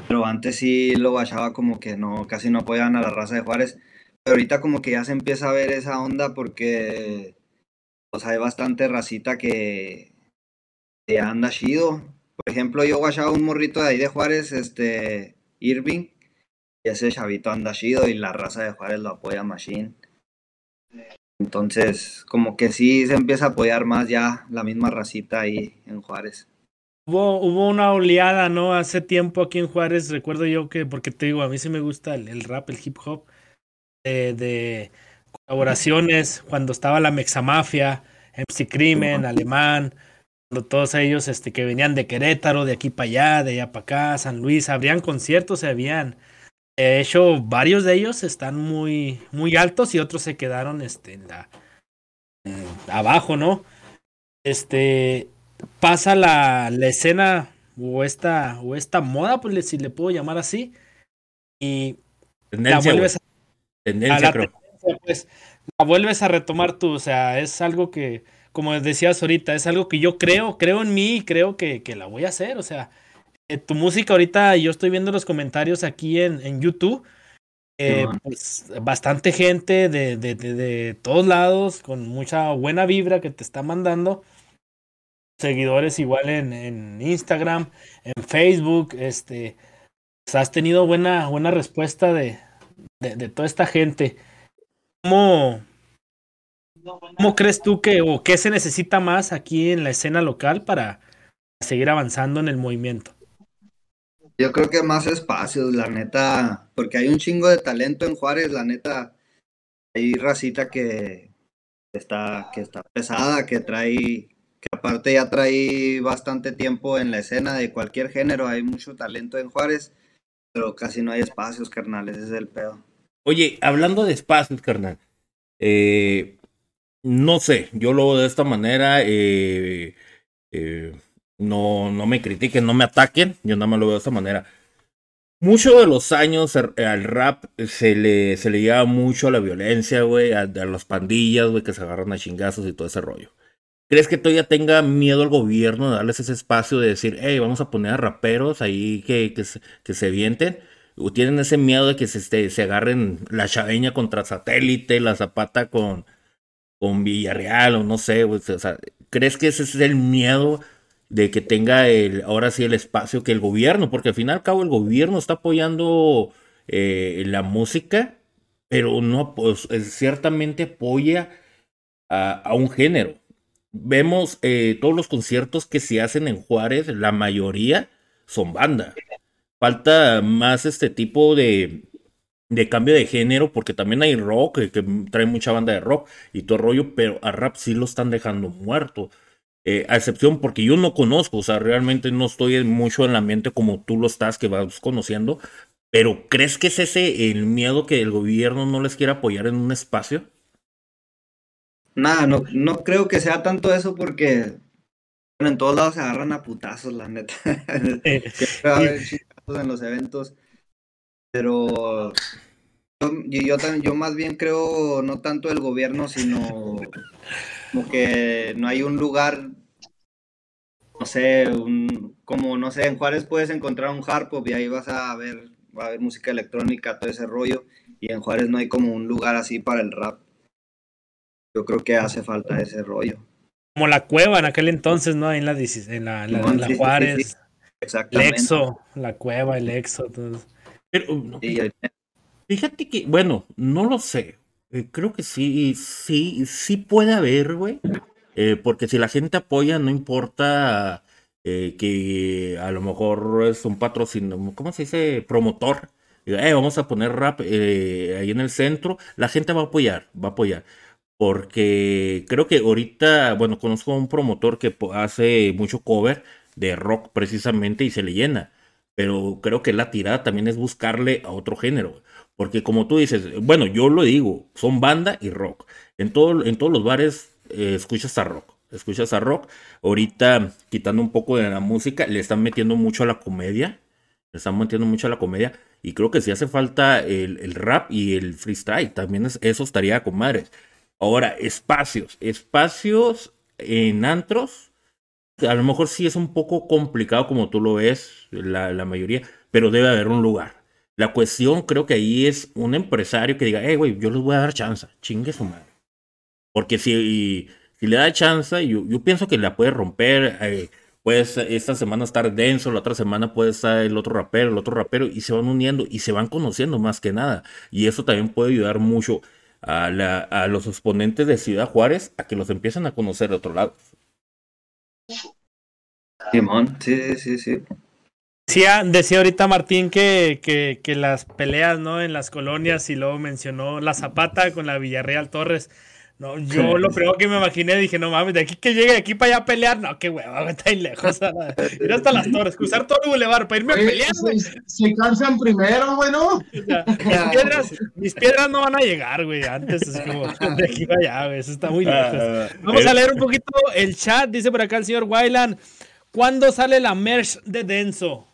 pero antes sí lo bachaba como que no, casi no apoyaban a la raza de Juárez. Ahorita como que ya se empieza a ver esa onda porque pues hay bastante racita que, anda chido. Por ejemplo, yo guachaba un morrito de ahí de Juárez, este, Irving, y ese chavito anda chido y la raza de Juárez lo apoya machine. Entonces, como que sí se empieza a apoyar más ya la misma racita ahí en Juárez. Hubo, hubo una oleada, ¿no? Hace tiempo aquí en Juárez, recuerdo yo que, porque te digo, a mí sí me gusta el rap, el hip hop, de, de colaboraciones, cuando estaba la Mexamafia, MC Crimen, Alemán, cuando todos ellos este, que venían de Querétaro, de aquí para allá, de allá para acá, San Luis, abrían conciertos, se habían. De hecho, varios de ellos están muy, muy altos y otros se quedaron este, en la, eh, abajo, ¿no? Este, pasa la, la escena o esta, o esta moda, pues si le puedo llamar así, y la vuelves güey. Tendencia, la creo. tendencia, pues, la vuelves a retomar tú. O sea, es algo que, como decías ahorita, es algo que yo creo, creo en mí y creo que, que la voy a hacer. O sea, eh, tu música ahorita, yo estoy viendo los comentarios aquí en, en YouTube. eh, pues bastante gente de, de, de, de todos lados, con mucha buena vibra que te está mandando. Seguidores igual en, en Instagram, en Facebook, este, pues, has tenido buena, buena respuesta de, de, de toda esta gente. ¿Cómo, ¿Cómo crees tú que o qué se necesita más aquí en la escena local para seguir avanzando en el movimiento? Yo creo que más espacios, la neta, porque hay un chingo de talento en Juárez, la neta. Hay racita que está, que está pesada, que trae, que aparte ya trae bastante tiempo en la escena de cualquier género. Hay mucho talento en Juárez, pero casi no hay espacios, carnales, ese es el pedo. Oye, hablando de espacios, carnal. eh, no sé, yo lo veo de esta manera. eh, eh, no, no me critiquen, no me ataquen. Yo nada más lo veo de esta manera. Muchos de los años al al rap se le, se le lleva mucho a la violencia, güey, a, las pandillas, güey, que se agarran a chingazos y todo ese rollo. ¿Crees que todavía tenga miedo el gobierno de darles ese espacio de decir, hey, vamos a poner a raperos ahí que, que se vienten? ¿O tienen ese miedo de que se, este, se agarren la chaveña contra satélite, la zapata con, con Villarreal o no sé, sea, ¿crees que ese es el miedo de que tenga el, ahora sí el espacio que el gobierno, porque al fin y al cabo el gobierno está apoyando eh, la música, pero no, pues ciertamente apoya a, a un género. Vemos eh, todos los conciertos que se hacen en Juárez, la mayoría son banda. Falta más este tipo de, de cambio de género, porque también hay rock, que, que trae mucha banda de rock y todo el rollo, pero a rap sí lo están dejando muerto. Eh, a excepción porque yo no conozco, o sea, realmente no estoy en- mucho en la mente como tú lo estás, que vas conociendo, pero ¿crees que es ese el miedo que el gobierno no les quiere apoyar en un espacio? Nada, no, no creo que sea tanto eso porque bueno, en todos lados se agarran a putazos, la neta. Siempre va a haber chingazos en los eventos. Pero yo, yo, yo más bien creo no tanto el gobierno, sino como que no hay un lugar, no sé, un, como no sé, en Juárez puedes encontrar un hard pop y ahí vas a ver, va a haber música electrónica, todo ese rollo, y en Juárez no hay como un lugar así para el rap. Yo creo que hace falta ese rollo. Como la cueva en aquel entonces, ¿no? Ahí en la, 16 en la, en la- en la Sí, sí, sí, Juárez, Exactamente. Exo, la cueva, el Exo. todo. Pero, no, Sí, ahorita- Fíjate que, bueno, no lo sé. Eh, creo que sí, sí, sí puede haber, güey. Eh, porque si la gente apoya, no importa eh, que a lo mejor es un patrocinio, ¿cómo se dice? Promotor. "Eh, vamos a poner rap eh, ahí en el centro. La gente va a apoyar, va a apoyar. Porque creo que ahorita, bueno, conozco a un promotor que hace mucho cover de rock precisamente y se le llena. Pero creo que la tirada también es buscarle a otro género. Porque como tú dices, bueno, yo lo digo, son banda y rock. En, todo, en todos los bares eh, escuchas a rock. Escuchas a rock. Ahorita, quitando un poco de la música, le están metiendo mucho a la comedia. Le están metiendo mucho a la comedia. Y creo que si hace falta el, el rap y el freestyle, también es- eso estaría con madres. Ahora, espacios. Espacios en antros. A lo mejor sí es un poco complicado como tú lo ves, la, mayoría, pero debe haber un lugar. La cuestión creo que ahí es un empresario que diga, hey, güey, yo les voy a dar chance, chingue su madre. Porque si, si le da chance, yo, yo pienso que la puede romper. eh, puede ser- esta semana estar denso, la otra semana puede estar el otro rapero, el otro rapero, y se van uniendo y se van conociendo más que nada. Y eso también puede ayudar mucho a, a los exponentes de Ciudad Juárez a que los empiecen a conocer de otro lado. Simón, sí, sí, sí. Decía, decía ahorita Martín que, que, las peleas, ¿no? En las colonias y luego mencionó la Zapata con la Villarreal Torres. No, yo lo primero que me imaginé dije, no mames, de aquí que llegue de aquí para allá a pelear, no, qué hueva, güey, está ahí lejos. a la- Ir hasta las torres, cruzar todo el bulevar para irme a pelear, güey. se, se cansan primero. O sea, mis, piedras, mis piedras no van a llegar, güey, antes es como de aquí para allá, güey, eso está muy lejos. Vamos a leer un poquito el chat, dice por acá el señor Wyland. ¿Cuándo sale la merch de Denso?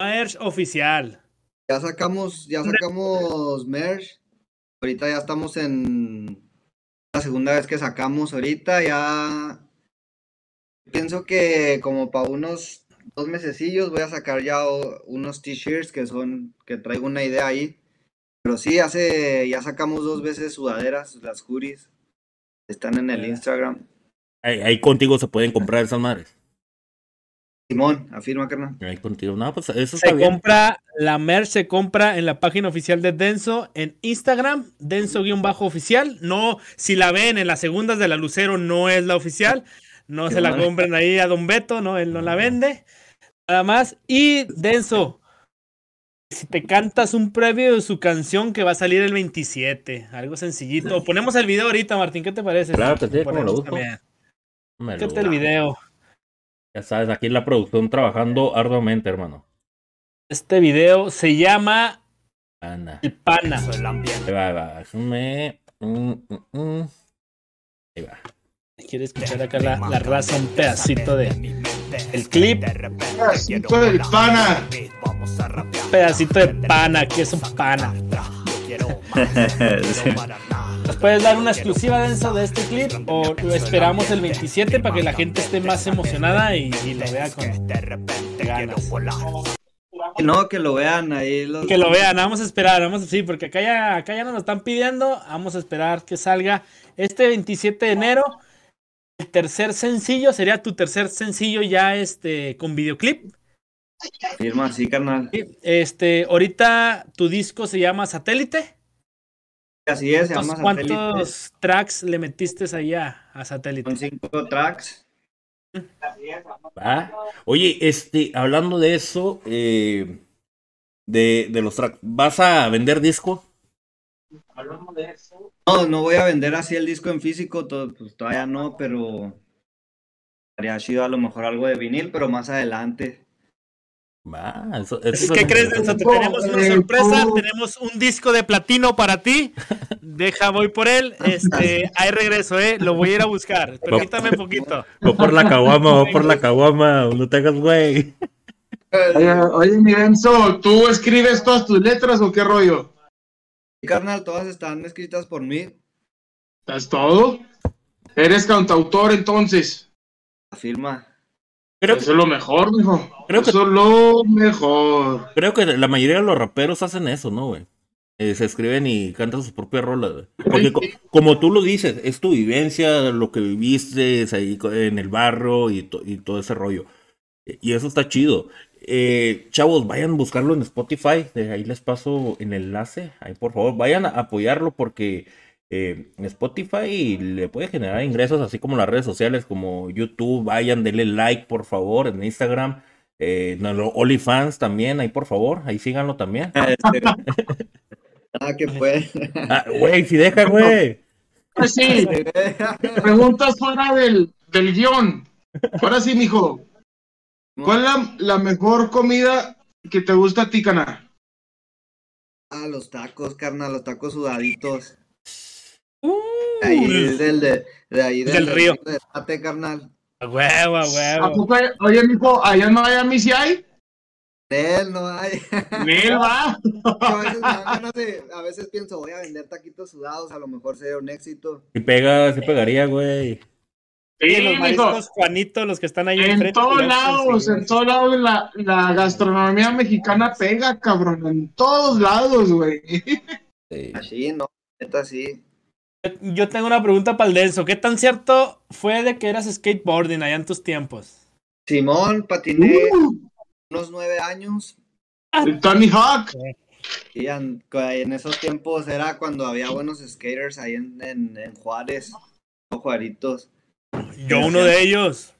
Merch oficial. Ya sacamos, ya sacamos merch. Ahorita ya estamos en la segunda vez que sacamos ahorita. Ya pienso que como para unos dos mesecillos voy a sacar ya unos t-shirts que son, que traigo una idea ahí. Pero sí, hace, ya sacamos dos veces sudaderas, las hoodies. Están en el. Instagram. Ahí, ahí contigo se pueden comprar esas madres. Simón, afirma, carnal. Ahí contigo. No, pues eso Se está bien. compra, la merch se compra en la página oficial de Denso en Instagram, Denso-oficial. No, si la ven en las segundas de la Lucero, no es la oficial. No Qué se la compren ahí a Don Beto, no, él no la vende. Nada más. Y Denso, si te cantas un previo de su canción que va a salir el 27, algo sencillito. Ponemos el video ahorita, Martín, ¿qué te parece? Claro que sí, como lo busco. Me lo- el video. Ya sabes, aquí la producción trabajando arduamente, hermano. Este video se llama. El Pana. El ambiente Ahí va, ahí va. Déjame. Mm, mm, mm. Ahí va. Quiere escuchar acá la, la raza un pedacito de el clip, Pedacito del pana. Vamos a rapear. un pedacito de pana, que es un pana. Yo quiero más, no quiero parar nada. ¿Nos puedes dar una exclusiva denso de este clip o lo esperamos el 27 para que la gente esté más emocionada y, y lo vea con De repente quiero ganas? No, que lo vean ahí. Los... Que lo vean, vamos a esperar, vamos a sí, porque acá ya, acá ya nos lo están pidiendo, vamos a esperar que salga este 27 de enero. El tercer sencillo sería tu tercer sencillo ya este con videoclip. Firma, sí, carnal. Este, ahorita tu disco se llama Satélite. Así es, se ¿Cuántos, llama Satélite. cuántos tracks le metiste ahí a, Satélite? Son cinco tracks. Oye, este, hablando de eso, eh, de, de los tracks, ¿vas a vender disco? No, no voy a vender así el disco en físico, to- pues todavía no, pero estaría chido a lo mejor algo de vinil, pero más adelante. Eso, eso que crees, Denso? Te tenemos una sorpresa, tenemos un disco de platino para ti. Deja, voy por él. Este, ahí regreso, eh. Lo voy a ir a buscar. Permítame un poquito. Voy por la caguama, voy por la caguama, no te hagas güey. Oye, oye, mi Denso, ¿tú escribes todas tus letras o qué rollo? Carnal, todas están escritas por mí. ¿Es todo? Eres cantautor entonces. Afirma. Creo Eso que, es lo mejor, mijo. Creo que- Eso es lo mejor. creo que la mayoría de los raperos hacen eso, ¿no, güey? Eh, se escriben y cantan sus propias rolas, güey. Porque co- como tú lo dices, es tu vivencia, lo que viviste es ahí en el barro y, to- y todo ese rollo. Y eso está chido. Eh, chavos, vayan a buscarlo en Spotify. de ahí les paso el enlace. Ahí, por favor, vayan a apoyarlo porque eh, Spotify le puede generar ingresos, así como las redes sociales, como YouTube. Vayan, denle like, por favor, en Instagram. Eh, no, lo- OnlyFans también, ahí, por favor. Ahí síganlo también. Este, ah, que fue. Ah, güey, si deja, güey. Pues sí, preguntas fuera del, del guion. Ahora sí, mijo. ¿Cuál es la, la mejor comida que te gusta a ti, cana? Ah, los tacos, carnal, los tacos sudaditos. Uh, Ahí del, de, de ahí Del río. De Tate, carnal. a huevo, a ¿A huevo. poco hay- Oye, mijo, allá en Miami sí hay. De él no hay. Va. a, veces ganas de- a veces pienso, voy a vender taquitos sudados, a lo mejor sería un éxito. Si pega, si pegaría, güey. Sí, Sí, los mariscos Juanito, los que están ahí En enfrente, todos los- lados, sí, en todos lados la, la gastronomía mexicana pega, cabrón. En todos lados, güey. Sí. Así, no, neta sí. Yo tengo una pregunta para el Denso. ¿Qué tan cierto fue de que eras skateboarding allá en tus tiempos? Simón, patiné Uh, unos nueve años. el Tony Hawk. Y en, en esos tiempos era cuando había buenos skaters ahí en, en, en Juárez. o Juaritos. Yo uno de ellos.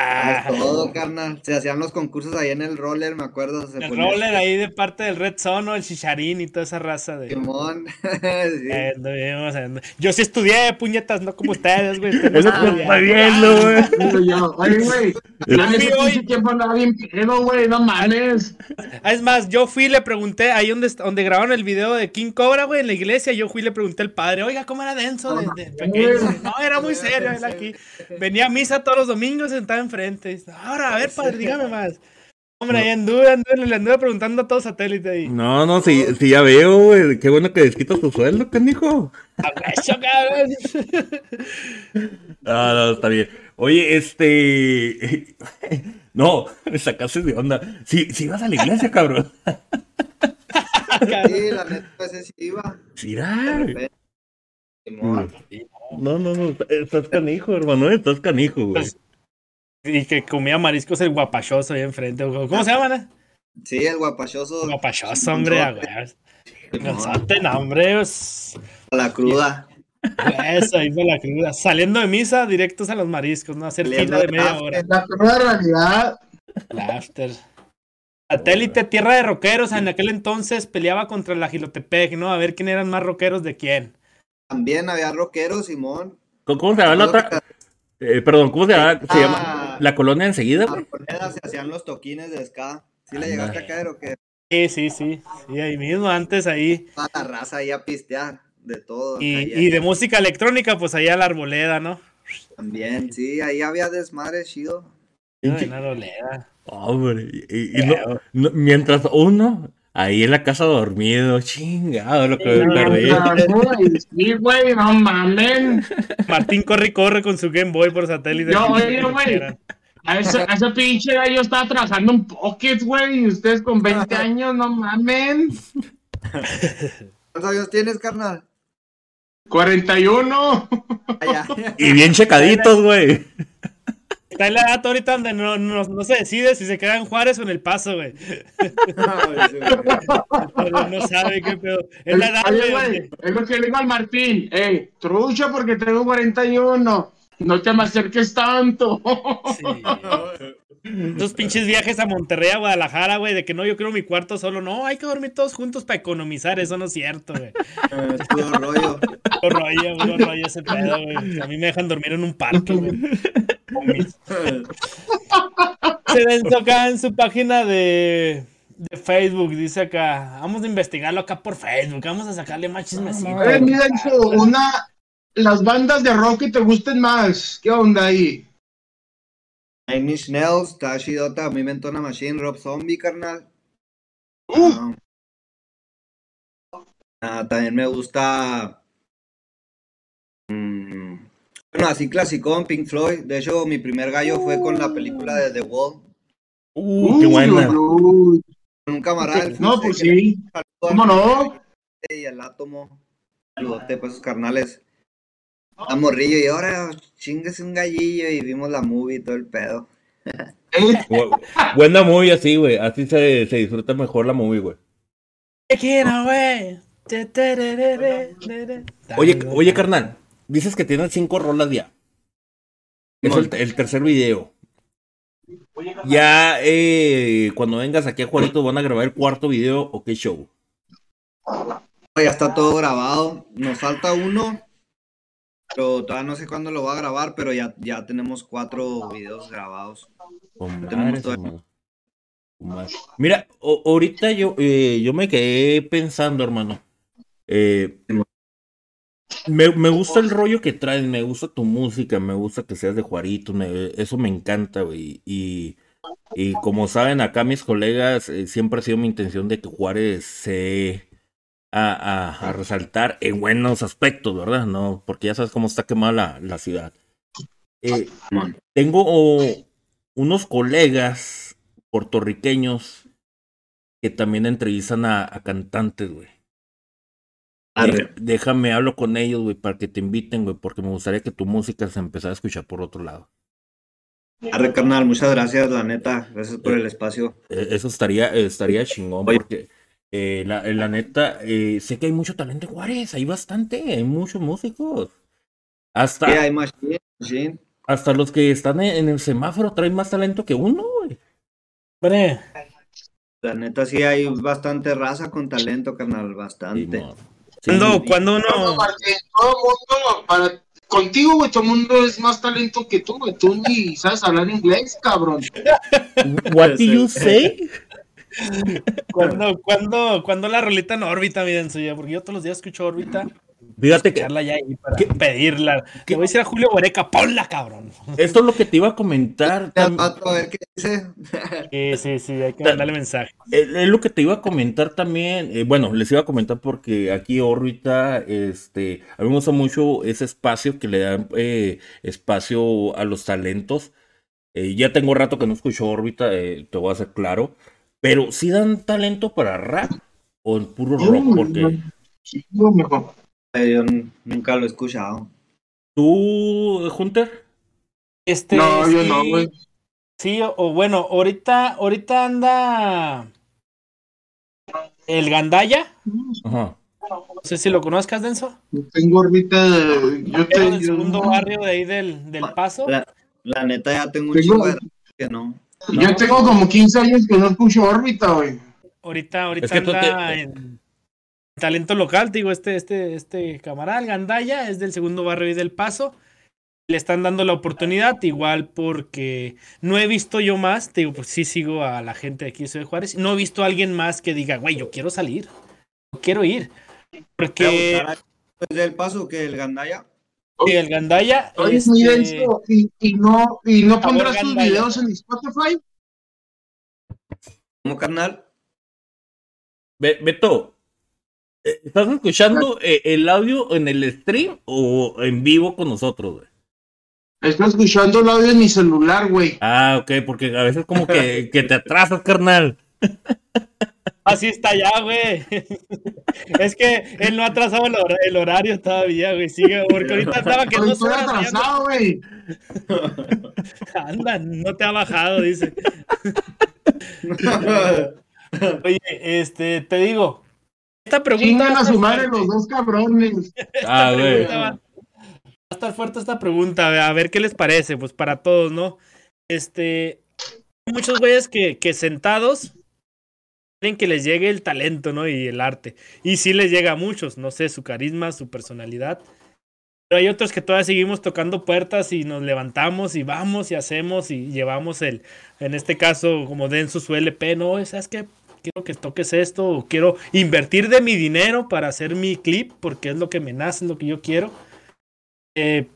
Ah, Ah, todo, carnal. Se hacían los concursos ahí en el roller, me acuerdo. Se el ponía- roller ahí de parte del Red Zone, el Chicharín y toda esa raza de... Simón. sí. Eh, no, vimos, no. Yo sí estudié, puñetas, no como ustedes, güey. Eso te está viendo, güey. Yo, Oye, güey. en ese tiempo andaba bien pedo, güey. No mames. Ah, Es más, yo fui y le pregunté, ahí donde, donde grabaron el video de King Cobra, güey, en la iglesia, yo fui y le pregunté al padre, oiga, ¿cómo era denso de, de pequeño? No, era muy serio él aquí. Venía a misa todos los domingos, sentado enfrente. Ahora, a ver, padre, dígame más. Hombre, ahí anduve, anduve, le anduve preguntando a todo satélite ahí. No, no, sí, sí ya veo, güey. Qué bueno que desquitas tu sueldo, canijo. A hueso, cabrón. Ah, no, está bien. Oye, este. No, me sacaste de onda. Sí, sí vas a la iglesia, cabrón. Sí, la neta, ese sí iba. Sí. No, no, no. Estás canijo, hermano. Estás canijo, güey. Y que comía mariscos el guapachoso ahí enfrente. ¿Cómo se llama? no? Sí, el guapachoso. Guapachoso, hombre, a huevos. Gonzote, no, hombre. es- La cruda. Eso, ahí fue la cruda. Saliendo de misa, directos a los mariscos, ¿no? Hacer fila de media after. hora. En la cruda realidad, El after. Satélite, tierra de rockeros. En aquel entonces peleaba contra la Gilotepec, ¿no? A ver quién eran más rockeros de quién. También había rockeros, Simón. ¿Cómo cómo se llama la otra? Eh, perdón, ¿cómo se llama? Se Ah. llama la colonia enseguida, A güey. Arboleda se hacían los toquines de ska. ¿Sí le llegaste a caer o qué? Sí, sí, sí. Sí, ahí mismo, antes ahí. Toda la raza ahí a pistear. De todo. Y, y de música electrónica, pues allá la arboleda, ¿no? También, sí, ahí había desmadre chido. Ay, la arboleda. Hombre, y, y no- no- mientras uno ahí en la casa dormido, chingado, lo que me perdí. sí, güey, no mamen. Martín corre y corre con su Game Boy por satélite. Yo, oye, güey. A ese, a ese pinche gallo estaba trabajando en Pocket, güey. Y ustedes con 20 años, no mamen. ¿Cuántos años tienes, carnal? 41. Ah, ya. Y bien checaditos, güey. Está en la edad ahorita donde no, no, no se decide si se queda en Juárez o en El Paso, güey. No, no sabe qué pedo. Es la edad, Oye, güey. es lo que le digo al Martín. Ey, trucha porque tengo 41. No te me acerques tanto. Sí. Esos pinches viajes a Monterrey, a Guadalajara, güey, de que no, yo quiero mi cuarto solo. No, hay que dormir todos juntos para economizar. Eso no es cierto, güey. Es puro rollo. Puro rollo, puro rollo ese pedo, güey. A mí me dejan dormir en un parque, güey. Se denso acá en su página de, de Facebook, dice acá. Vamos a investigarlo acá por Facebook. Vamos a sacarle más chismecito. Eh, mira, hijo, una. Las bandas de rock que te gusten más. ¿Qué onda ahí? Nine Inch Nails, está chidota. A mí me entona Machine, Rob Zombie, carnal. Uh, Ah. Ah, también me gusta. mm, bueno, así clasicón, Pink Floyd. De hecho, mi primer gallo fue con la película de The Wall. Uh, qué buena. Con un camarada. del No, pues sí. ¿Cómo no? y el átomo. Saludote, pues, esos carnales. A morrillo, y ahora chingues un gallillo y vimos la movie y todo el pedo. Eh, Bu- Buena movie así, güey. Así se, se disfruta mejor la movie, güey. Oye, oye, carnal. Dices que tienes cinco rolas ya. Es el, el tercer video. Ya, eh, cuando vengas aquí a Juarito, ¿van a grabar el cuarto video o qué show? Ya está todo grabado. Nos falta uno. Pero todavía no sé cuándo lo va a grabar, pero ya, ya tenemos cuatro videos grabados. Tenemos. Con madres. Mira, o- ahorita yo, eh, yo me quedé pensando, hermano. Eh, me, me gusta el rollo que traes, me gusta tu música, me gusta que seas de Juarito, me- eso me encanta, güey. Y, y como saben acá mis colegas, eh, siempre ha sido mi intención de que Juárez se a, a- a resaltar en buenos aspectos, ¿verdad? No, porque ya sabes cómo está quemada la, la ciudad. Eh, tengo oh, unos colegas puertorriqueños que también entrevistan a, a cantantes, güey. Déjame, hablo con ellos, güey, para que te inviten, güey, porque me gustaría que tu música se empezara a escuchar por otro lado. Arre, carnal, muchas gracias, la neta. Gracias por el espacio. Eh, Eso estaría, eh, estaría chingón, Oye. porque eh, la, eh, la neta, eh, sé que hay mucho talento en Juárez, hay bastante, hay muchos músicos. Hasta, Sí, hay hasta los que están en, en el semáforo traen más talento que uno, güey. La neta, sí hay bastante raza con talento, carnal, bastante. Sí, cuando, cuando no, uno. Martín, todo mundo, para, contigo, güey, todo el mundo es más talento que tú, güey. Tú ni sabes hablar inglés, cabrón. What do you say? Cuando, cuando, cuando la rolita en órbita, miren suya, porque yo todos los días escucho órbita. Fíjate que ya ahí para pedirla. ¿Qué? Le voy a decir a Julio Boreca, ponla, cabrón. esto es lo que te iba a comentar. A ver qué dice. Sí, sí, sí, hay que mandarle mensaje. Es es lo que te iba a comentar también. eh, bueno, les iba a comentar porque aquí órbita, este, a mí me gusta mucho ese espacio que le dan eh, espacio a los talentos. Eh, ya tengo rato que no escucho órbita, eh, te voy a ser claro. Pero sí dan talento para rap o en puro rock, porque Sí, lo mejor. Eh, Yo nunca lo he escuchado. tú, Hunter, Este, No, yo no, güey. Sí, o, o bueno, ahorita, ahorita anda el Gandaya. ajá. No sé si lo conozcas, Denso. Tengo de. Yo tengo. segundo barrio de ahí del, del Paso. La, la neta ya tengo un Tengo- de rato que no. Yo tengo como 15 años que no escucho órbita, güey. Ahorita, ahorita Es que anda te- en talento local, digo, este, este, este camarada, el Gandaya, es del segundo barrio y del Paso. Le están dando la oportunidad, igual porque no he visto yo más, te digo, pues sí sigo a la gente de aquí de Ciudad Juárez, no he visto a alguien más que diga, güey, yo quiero salir, yo quiero ir. Porque ¿Es del paso que el Gandaya? Sí, el Gandaya, Oye, este, muy denso. Y, y no, y no pondrás tus Gandaya. videos en Spotify. ¿Cómo carnal? Be- Beto, eh, ¿estás escuchando eh, el audio en el stream o en vivo con nosotros, güey? Estoy escuchando el audio en mi celular, güey. Ah, ok, porque a veces como que, que te atrasas, carnal. así está ya, güey. es que él no ha trazado el, hor- el horario todavía, güey, sigue, porque ahorita andaba que horas allá atrasado, güey. Anda, no te ha bajado, dice. Oye, este, te digo, esta pregunta Chingan a su madre los dos cabrones. Ah, güey. Pregunta va- va a estar fuerte esta pregunta, a ver qué les parece, pues para todos, ¿no? Este, hay muchos güeyes que, que sentados quieren que les llegue el talento, ¿no? Y el arte. Y sí les llega a muchos, no sé, su carisma, su personalidad. Pero hay otros que todavía seguimos tocando puertas y nos levantamos y vamos y hacemos y llevamos el, en este caso, como Denso su LP, no, ¿sabes qué? Quiero que toques esto o quiero invertir de mi dinero para hacer mi clip porque es lo que me nace, es lo que yo quiero. Eh,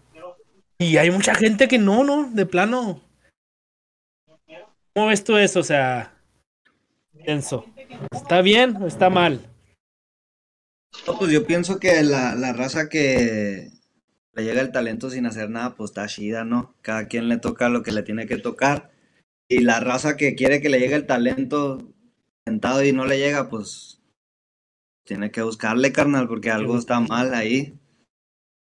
y hay mucha gente que no, no, de plano. ¿Cómo ves tú eso? O sea, Denso, ¿está bien o está mal? No, pues yo pienso que la, la raza que le llega el talento sin hacer nada, pues está chida, ¿no? Cada quien le toca lo que le tiene que tocar. Y la raza que quiere que le llegue el talento sentado y no le llega, pues tiene que buscarle, carnal, porque algo está mal ahí.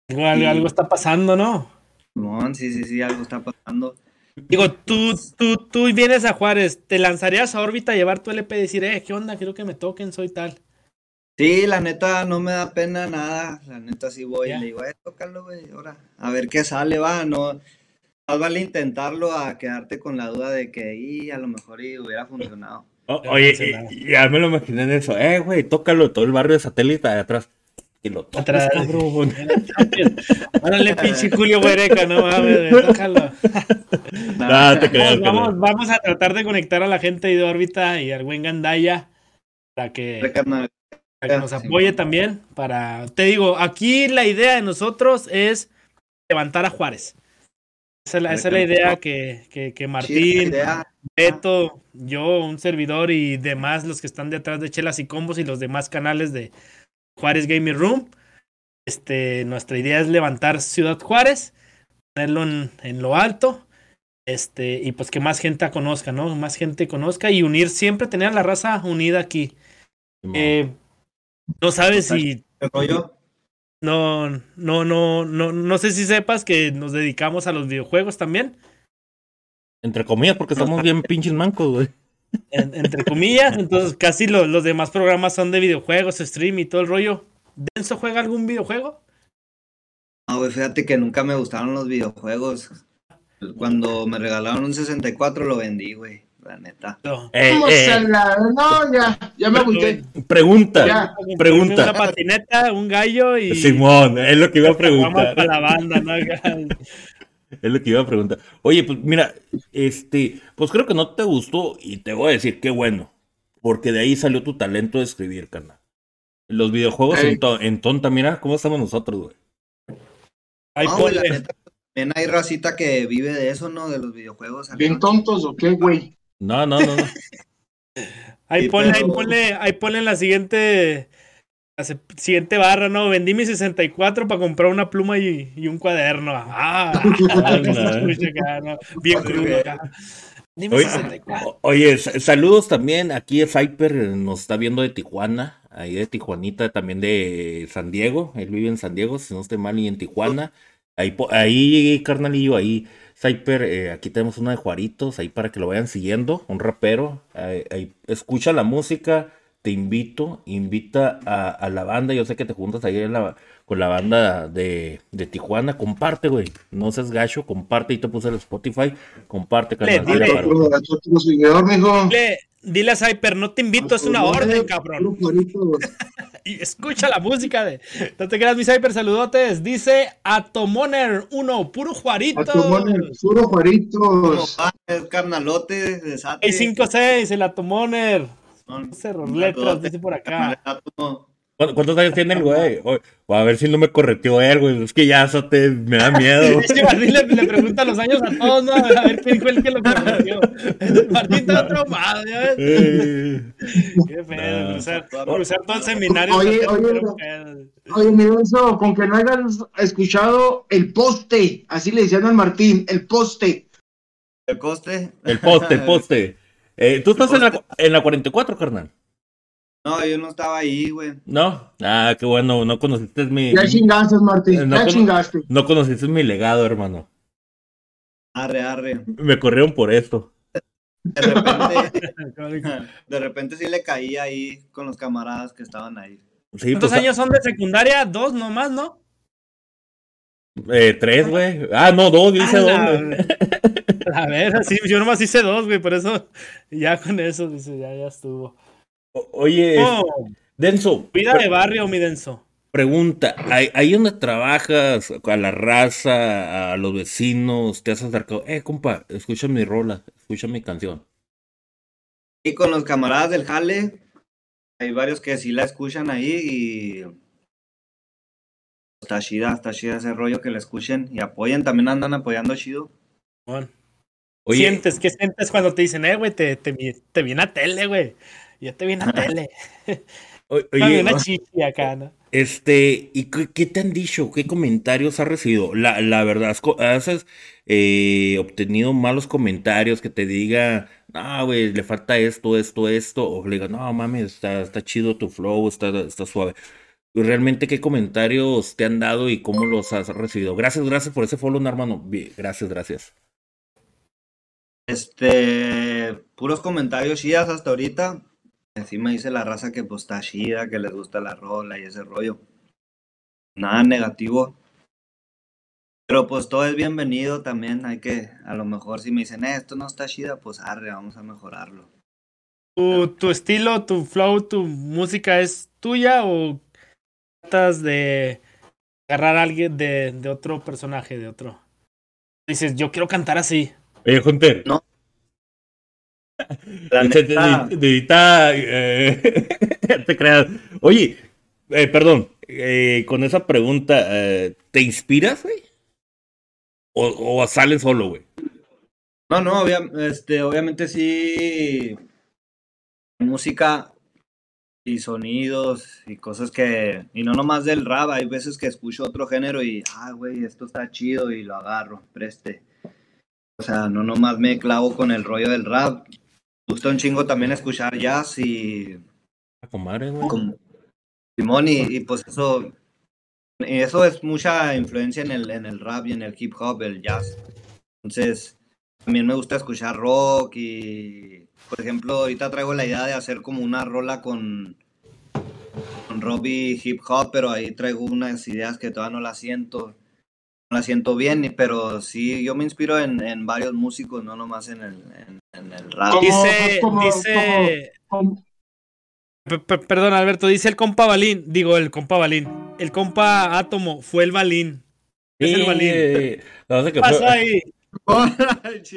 Algo, algo- algo está pasando, ¿no? Simón, sí, sí, sí, algo está pasando. Digo, tú, tú, tú vienes a Juárez, ¿te lanzarías a órbita a llevar tu LP y decir, eh, qué onda? Quiero que me toquen, soy tal. Sí, la neta no me da pena nada. La neta sí voy Ya. y le digo, eh, tócalo, güey, ahora. A ver qué sale, va, no. Más vale intentarlo a quedarte con la duda de que y a lo mejor y hubiera funcionado. Oye, y- ya me lo imaginé en eso. Eh, güey, tócalo todo el barrio de satélite de atrás. Que lo toques, Atrás. cabrón. Órale, pinche Julio Huereca, no mames, tócalo. Te creas, Vamos, vamos, vamos a tratar de conectar a la gente de órbita y al buen Gandaya para que, para que nos Sí. apoye también. Para, te digo, aquí la idea de nosotros es levantar a Juárez. Esa es la, esa es la idea que, que, que Martín, idea. Beto, yo, un servidor y demás, los que están detrás de Chelas y Combos y los demás canales de Juárez Gaming Room. Este, nuestra idea es levantar Ciudad Juárez, ponerlo en, en lo alto, este, y pues que más gente conozca, ¿no? Más gente conozca y unir, siempre tener a la raza unida aquí. Eh, no sabes si ¿Qué rollo? no, no, no, no, no sé si sepas que nos dedicamos a los videojuegos también. Entre comillas, porque estamos bien pinches mancos, güey. En- entre comillas. Entonces, casi lo- los demás programas son de videojuegos, stream y todo el rollo. ¿Denso juega algún videojuego? No, güey, fíjate que nunca me gustaron los videojuegos. Cuando me regalaron un 64 lo vendí, güey. La neta. No. Eh, Vamos eh, la- No, ya, ya me agüité. pregunta, Ya. pregunta. Una patineta, un gallo y. Simón, es lo que iba a Vamos preguntar. para la banda, ¿no? Es lo que iba a preguntar. Oye, pues mira, este, pues creo que no te gustó y te voy a decir qué bueno, porque de ahí salió tu talento de escribir, carnal. Los videojuegos en, to- en tonta, mira cómo estamos nosotros, güey. Ahí No, güey, la neta, también hay racita que vive de eso, ¿no? De los videojuegos. ¿Bien tontos o qué, güey? No, no, no, no. Ahí ponle, ahí ponle, ahí ponle en la siguiente, siguiente barra, ¿no? Vendí mi 64 para comprar una pluma y, y un cuaderno. Ah, Anda. se escucha acá, ¿no? Bien crudo acá. Vendí mi Oye, 64. o- oye, saludos también. Aquí eh, nos está viendo de Tijuana, ahí de Tijuanita, también de San Diego. Él vive en San Diego, si no estoy mal, y en Tijuana. Ahí, ahí carnalillo, ahí, Cyper, eh, aquí tenemos uno de Juaritos, ahí para que lo vayan siguiendo, un rapero. Ahí, ahí, escucha la música, te invito, invita a, a la banda. Yo sé que te juntas ahí en la- con la banda de, de Tijuana. Comparte, güey. No seas gacho, comparte. Y te puse el Spotify. Comparte, carnal. dile. Dile. Dile, dile a Cyper, no te invito, es una orden, cabrón. Puro Juaritos. Y escucha la música de. No te creas, mi Cyper, saludotes. Dice Atomoner 1, puro Juarito. Atomones, Puro Juaritos. Carnalote, desate. 656, el Atomoner. Son- Cerros letras, dice por acá. Átomo. ¿Cuántos cuántos años tiene el güey? O- a ver si no me correteó él, güey. Es que ya eso te, me da miedo. Sí, Martín le, le pregunta los años a todos, ¿no? A ver quién fue el que lo conoció. Martín está traumado, ¿ya ves? Eh, Qué pedo, No. cruzar, cruzar todo el seminario. Oye, mi Benzo, con que no hayas escuchado el poste, así le decían al Martín, el poste. El coste. el poste, el poste. Eh, ¿Tú estás en la, en la 44, carnal? No, yo no estaba ahí, güey. ¿No? Ah, qué bueno. No conociste mi... Ya chingaste, Martín, No, ya chingaste. No conociste mi legado, hermano. Arre, arre. Me corrieron por esto. De repente, de repente sí le caí ahí con los camaradas que estaban ahí. Sí, ¿Cuántos pues, años son de secundaria? Dos nomás, ¿no? Eh, tres, güey. Ah, no, dos, dice dos. A ver, sí, yo nomás hice dos, güey, por eso ya con eso, dice, ya, ya estuvo. O- Oye, Oh, Denso, vida de barrio, mi denso. pregunta, ahí, ahí donde trabajas, a la raza, a los vecinos, te has acercado, eh, compa, escucha mi rola, escucha mi canción. Y con los camaradas del Jale, hay varios que sí la escuchan ahí y. Está chida, está chida ese rollo que la escuchen y apoyen. También andan apoyando chido. Bueno. Oye, ¿Sientes? ¿Qué sientes cuando te dicen, eh, güey, te, te, te vi en la tele, güey? Ya te vi en la tele. Oye, oye, una chichi acá, ¿no? Este, ¿y qué, qué te han dicho? ¿Qué comentarios has recibido? La, la verdad, ¿has, eh, obtenido malos comentarios que te diga, no, güey, le falta esto, esto, esto, o le diga, no, mames, está, está chido tu flow, está, está suave. Realmente, ¿qué comentarios te han dado y cómo los has recibido? Gracias, gracias por ese follow, hermano. Bien, Gracias, gracias. Este, puros comentarios chidas hasta ahorita. Encima dice la raza que pues está chida, que les gusta la rola y ese rollo. Nada negativo. Pero pues todo es bienvenido también. Hay que, a lo mejor si me dicen, eh, esto no está chida, pues arre, vamos a mejorarlo. ¿Tu, estilo, tu flow, tu música es tuya o tratas de agarrar a alguien de, de otro personaje, de otro? Dices, yo quiero cantar así. Oye, Hunter. No. La neta, de- de- eh, te creas. Oye, eh, perdón, eh, con esa pregunta, eh, ¿te inspiras, güey? O, o sales solo, güey? No, no, obvia- este, obviamente sí. Música y sonidos y cosas que. Y no nomás del rap, hay veces que escucho otro género y, ah, güey, esto está chido y lo agarro, preste. O sea, no nomás me clavo con el rollo del rap. Me gusta un chingo también escuchar jazz y. Comadre, güey. Como, Simón, y, y pues eso. Y eso es mucha influencia en el, en el rap y en el hip hop, el jazz. Entonces, también me gusta escuchar rock y, por ejemplo, ahorita traigo la idea de hacer como una rola con, con y hip hop, pero ahí traigo unas ideas que todavía no las siento, las siento bien, y- pero sí, yo me inspiro en, en varios músicos, no nomás en el, en, en el rap. ¿Cómo? Dice, dice, Perdón, Alberto, dice el compa Balín, digo el compa Balín, el compa Átomo, fue el Balín. Es el Balín. No sé ¿Qué qué fue. pasa ahí?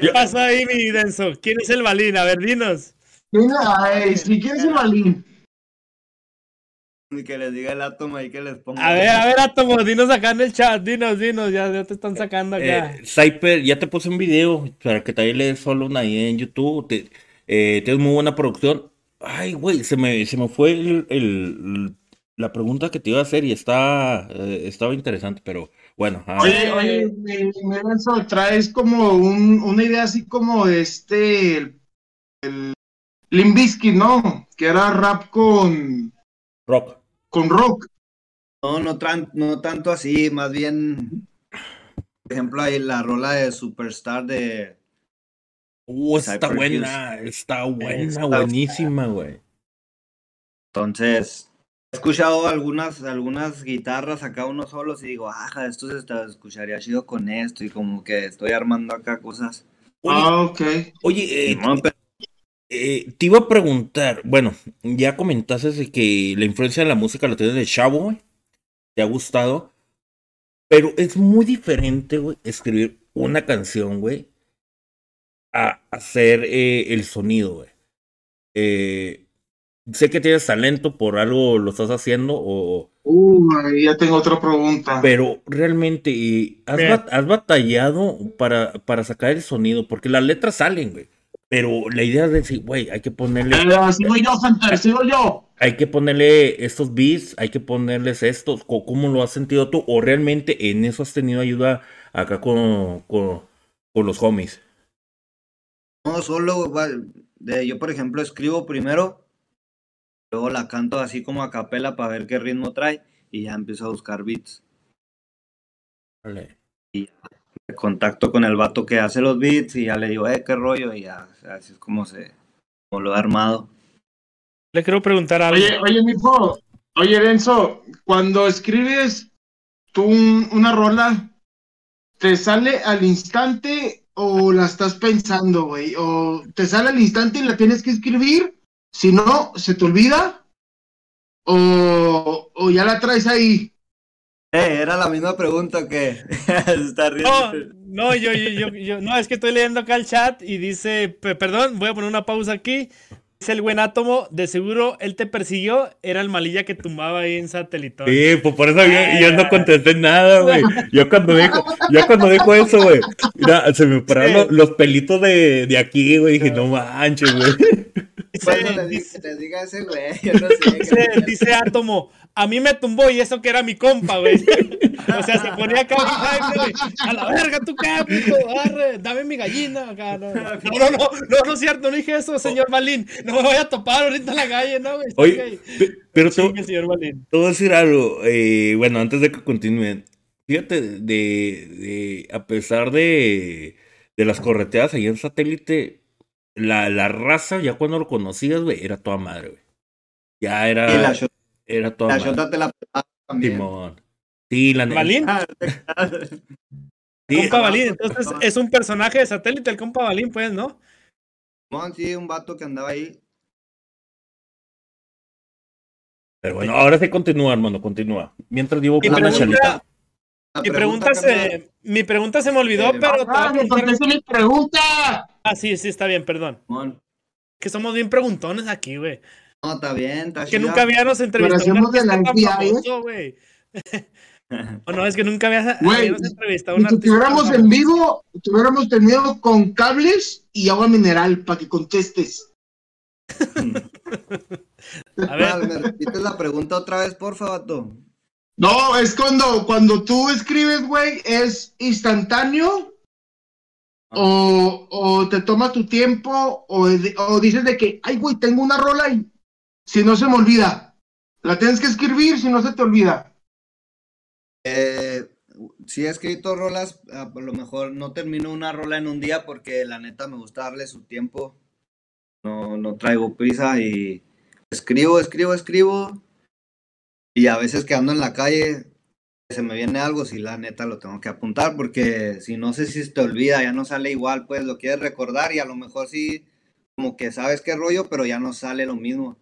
¿Qué pasa ahí, mi denso? ¿Quién es el Balín? A ver, dinos. Mira, si quieres el balín. Y que les diga el átomo ahí que les ponga. A ver, a ver, Átomo, dinos acá en el chat, dinos, dinos, ya, ya te están sacando acá. Eh, Cyper, ya te puse un video para que también le des solo una ahí en YouTube. Te- eh, tienes muy buena producción. Ay, güey, se me, se me fue el, el- la pregunta que te iba a hacer y está, eh, estaba interesante, pero bueno. a ver. Oye, oye, Renzo, traes como un, una idea así como de este, el, Bizkit, ¿no? Que era rap con, Rock. Con rock. No, no, tran- no tanto así, más bien, por ejemplo, ahí la rola de Superstar de... Uh, está Cypress buena, está buena, Está- buenísima, güey. Entonces, he escuchado algunas, algunas guitarras acá, unos solos, y digo, ajá, esto se está- escucharía chido con esto, y como que estoy armando acá cosas. Oye, Ah, ok. oye, eh, No, pero- Eh, te iba a preguntar, bueno, ya comentaste de que la influencia de la música la tienes de chavo, güey. Te ha gustado. Pero es muy diferente, güey, escribir una canción, güey, a hacer eh, el sonido, güey. Eh, sé que tienes talento, por algo lo estás haciendo, o, Uh, ahí ya tengo otra pregunta. pero realmente eh, has, bat- has batallado para, para sacar el sonido, porque las letras salen, güey. Pero la idea es decir, güey, hay que ponerle Eh, sigo yo, Hunter, sigo yo. hay que ponerle estos beats, hay que ponerles estos, ¿cómo lo has sentido tú? ¿O realmente en eso has tenido ayuda acá con, con, con los homies? No, solo, de, yo por ejemplo escribo primero, luego la canto así como a capela para ver qué ritmo trae, y ya empiezo a buscar beats. Vale. Contacto con el vato que hace los beats y ya le digo, eh, qué rollo, y ya, o sea, así es como se, como lo he armado. Le quiero preguntar algo. Oye, oye, mijo, oye, Renzo, cuando escribes tú un- una rola, ¿te sale al instante o la estás pensando, güey? ¿O te sale al instante y la tienes que escribir? Si no, ¿se te olvida? ¿O, o ya la traes ahí? Eh, era la misma pregunta que está riendo. No, no, yo, yo, yo, yo- no, es que estoy leyendo acá el chat y dice, pe- perdón, voy a poner una pausa aquí. Dice el buen átomo, de seguro él te persiguió, era el malilla que tumbaba ahí en satélite. Sí, pues por eso yo, yo no contesté nada, güey. Yo cuando dijo, yo cuando dijo eso, güey, mira, se me pararon Sí. los, los pelitos de, de aquí, güey. Dije, no manches, güey. Dice, dice, diga ese güey, yo no sé. dice, dice átomo, a mí me tumbó y eso que era mi compa, güey. o sea, se ponía acá, güey, a la verga, tú qué, puto, arre, dame mi gallina acá, no, no, no, no, no, no es cierto, no dije eso, señor Malín, no me voy a topar ahorita en la calle, no, güey. Oye, pero Chingue, señor Malín. te voy a decir algo, eh, bueno, antes de que continúen. Fíjate, de, de a pesar de, de las correteadas ahí en satélite, la, la raza, ya cuando lo conocías, güey, era toda madre, güey. Ya era, era toda la te la pelaba también. Simón. Sí, la neta. Malín, Ah, Sí, compa Balín, entonces es un personaje de satélite el compa Balín, pues, ¿no? Simón, sí, un vato que andaba ahí. Pero bueno, ahora sí continúa, hermano, continúa. Mientras con una. La mi pregunta, se, mi pregunta se me olvidó, Eh, pero Ah, me mi pregunta. Ah, sí, sí, está bien, perdón. Simón. Que somos bien preguntones aquí, güey. No, está bien, está Que nunca habíamos entrevistado a un hacemos de la artista tan FBI, famoso, güey. O no, es que nunca habíamos entrevistado a un Si estuviéramos en vivo, tuviéramos tenido con cables y agua mineral para que contestes. A ver, ¿Me repites la pregunta otra vez, porfa, vato? No, es cuando, cuando tú escribes, güey, es instantáneo o, o te toma tu tiempo o, o dices de que, ay, güey, tengo una rola y si no se me olvida. La tienes que escribir si no se te olvida. Eh, sí he escrito rolas, a lo mejor no termino una rola en un día porque la neta me gusta darle su tiempo. No, no traigo prisa y escribo, escribo, escribo. Y a veces que ando en la calle, se me viene algo, si la neta lo tengo que apuntar porque si no sé si se te olvida, ya no sale igual, pues lo quieres recordar y a lo mejor sí, como que sabes qué rollo, pero ya no sale lo mismo.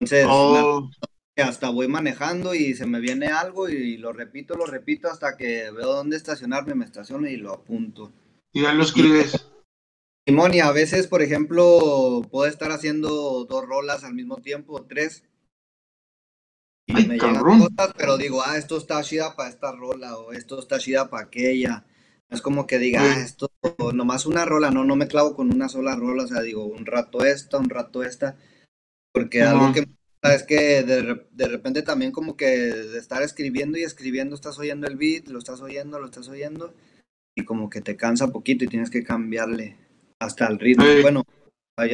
Entonces, Oh, hasta voy manejando y se me viene algo y lo repito, lo repito hasta que veo dónde estacionarme, me estaciono y lo apunto. y ya lo escribes. Simón, y a veces, por ejemplo, puedo estar haciendo dos rolas al mismo tiempo, tres. Ay, me llegan cabrón. cosas, pero digo, ah, esto está chida para esta rola o esto está chida para aquella. Es como que diga, ah, esto nomás una rola, no, no me clavo con una sola rola, o sea, digo, un rato esta, un rato esta, porque algo que me gusta es que de, de repente también como que de estar escribiendo y escribiendo estás oyendo el beat, lo estás oyendo, lo estás oyendo, y como que te cansa poquito y tienes que cambiarle hasta el ritmo. Bueno,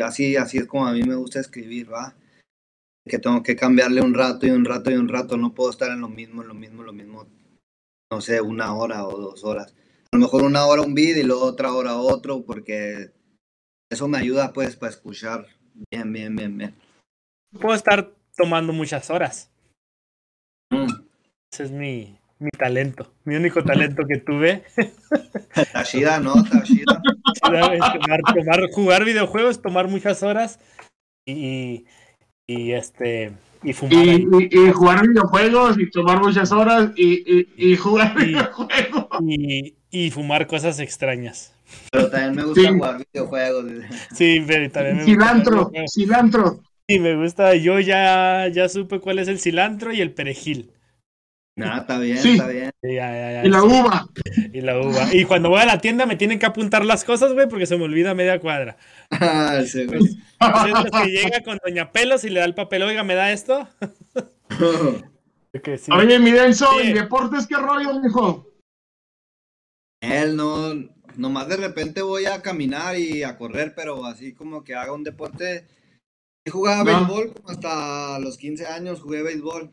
así, así es como a mí me gusta escribir, ¿va? Que tengo que cambiarle un rato y un rato y un rato, no puedo estar en lo mismo, en lo mismo, en lo mismo, no sé, una hora o dos horas. A lo mejor una hora un beat y luego otra hora otro, porque eso me ayuda pues para escuchar bien, bien, bien, bien. Puedo estar tomando muchas horas. Mm. Ese es mi, mi talento. Mi único talento que tuve. Está chida, ¿no? Es tomar, tomar- jugar videojuegos, tomar muchas horas y, y este y fumar. Y, ahí. y, y jugar videojuegos y tomar muchas horas y, y, y jugar Y- videojuegos. Y, y fumar cosas extrañas. Pero también me gusta Sí. jugar videojuegos. Sí, pero también me gusta Cilantro, cilantro. Sí, me gusta. Yo ya, ya supe cuál es el cilantro y el perejil. Nada, está bien, Sí. está bien. Sí, ya, ya, ya, Y la sí. uva. Y la uva. Y cuando voy a la tienda me tienen que apuntar las cosas, güey, porque se me olvida media cuadra. Ah, sí, güey. Entonces, los que llega con Doña Pelos y le da el papel, oiga, ¿me da esto? Que sí. Oye, mi Denso, Sí. ¿y deportes qué rollo, mijo? Él no, nomás de repente voy a caminar y a correr, pero así como que haga un deporte. Yo jugaba No. béisbol como hasta los 15 años, jugué béisbol.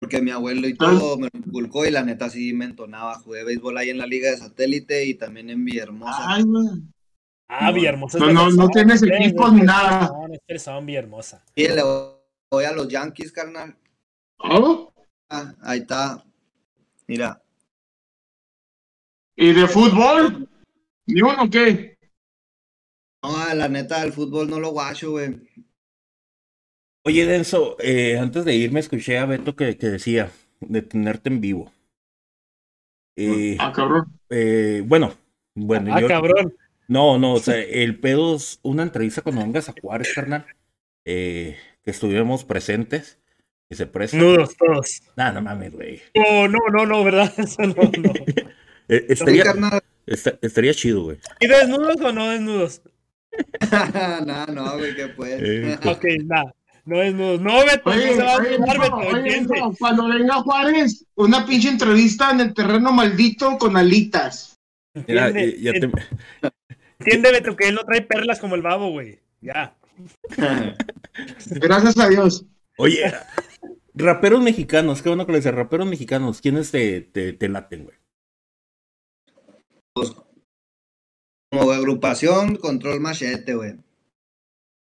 Porque mi abuelo y Ah. todo me lo inculcó y la neta sí me entonaba. Jugué béisbol ahí en la Liga de Satélite y también en Villahermosa. Ay, güey. Ah, Villahermosa. es No, no, no tienes equipos ni nada. fresón, Villahermosa. Y le voy a los Yankees, carnal. ¿Oh? Ah, ahí está. Mira, ¿Y de fútbol? ¿Ni uno qué? No, la neta del fútbol no lo guacho, güey. Oye, Denso, eh, antes de irme escuché a Beto que, que decía de tenerte en vivo. Eh, Ah, cabrón. eh, bueno, bueno, Ah, yo- cabrón. No, no, o sea, el pedo es una entrevista cuando vengas a Juárez, carnal. eh, que estuvimos presentes. Que se presta. Nudos todos. Nah, no mames, güey. No, no, no, no, ¿verdad? Eso no, no. Eh, estaría, estaría chido, güey. ¿Y desnudos o no desnudos? no, no, güey, que pues. Eh. Ok, nada. No. No, Beto, no Oye, se va a Beto, oye, cuando venga Juárez, una pinche entrevista en el terreno maldito con alitas. Mira, Entiende, ya te- entiende, Beto, que él no trae perlas como el babo, güey. Ya. Gracias a Dios. Oye, raperos mexicanos, qué bueno que le dice, raperos mexicanos, ¿quiénes te, te, te laten, güey? Como agrupación, control machete, güey.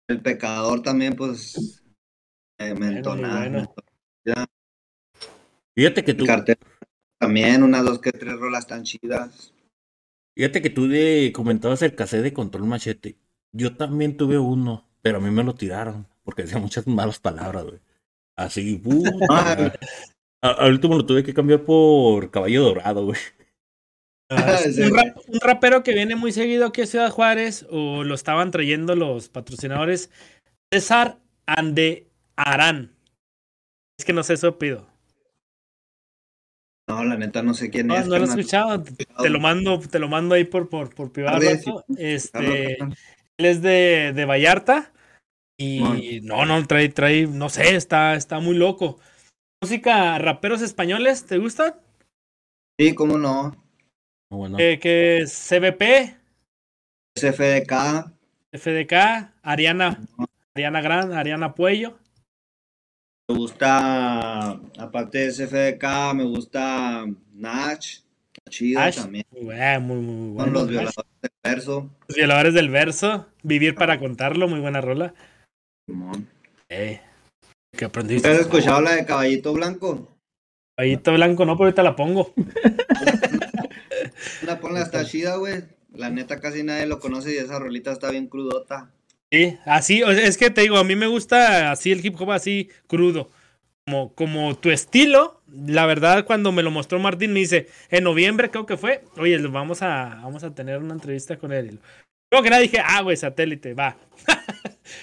El pecador también, pues. eh, Bueno, bueno. Fíjate que tú, El cartel también, unas dos que tres rolas tan chidas. fíjate que tú de, comentabas el cassette de Control Machete. Yo también tuve uno, pero a mí me lo tiraron, porque decía muchas malas palabras, güey. Así, puta. Al último lo tuve que cambiar por Caballo Dorado, güey. Ah, un, güey. rap- un rapero que viene muy seguido aquí a Ciudad Juárez, o lo estaban trayendo los patrocinadores, César Ande Arán. Es que no sé su pido. No, la neta no sé quién No, es. no lo he escuchado. Te lo mando, te lo mando ahí por, por, por privado. Sí. Este, él es de, de Vallarta. Y no, no, trae, trae, no sé, está, está muy loco. Música, raperos españoles, ¿te gustan? Sí, cómo no. Bueno, Eh, que es CBP, SFDK, FDK, Ariana, Ariana Gran, Ariana Puello. me gusta, aparte de SFDK, me gusta Nach, está chido Ash, también. muy bueno, muy, muy Son bueno. los violadores del verso. Los violadores del verso, Vivir para contarlo, muy buena rola. Simón. Eh, que aprendiste. ¿Has escuchado la de Caballito Blanco? Caballito blanco, no, pero ahorita la pongo. Una ponla está chida, güey. La neta casi nadie lo conoce y esa rolita está bien crudota. Sí, así, es que te digo, a mí me gusta así el hip hop así crudo. Como, como tu estilo, la verdad, cuando me lo mostró Martín, me dice, en noviembre creo que fue, oye, vamos a, vamos a tener una entrevista con él. Luego que nada dije, ah, güey, satélite, va.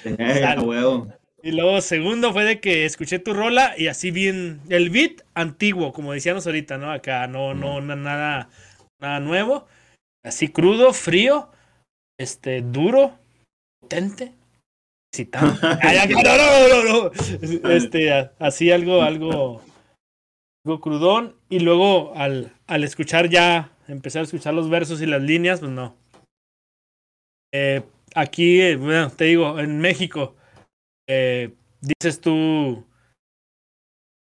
Eh, huevo. Y luego, segundo fue de que escuché tu rola y así bien. El beat antiguo, como decíamos ahorita, ¿no? Acá no, no, na- nada, nada nuevo. Así crudo, frío, este, duro, potente. Ay, ay, no. Este, así algo, algo, algo crudón. Y luego al, al escuchar ya, empezar a escuchar los versos y las líneas, pues no. Eh, aquí, eh, bueno, te digo, en México, eh, dices tú,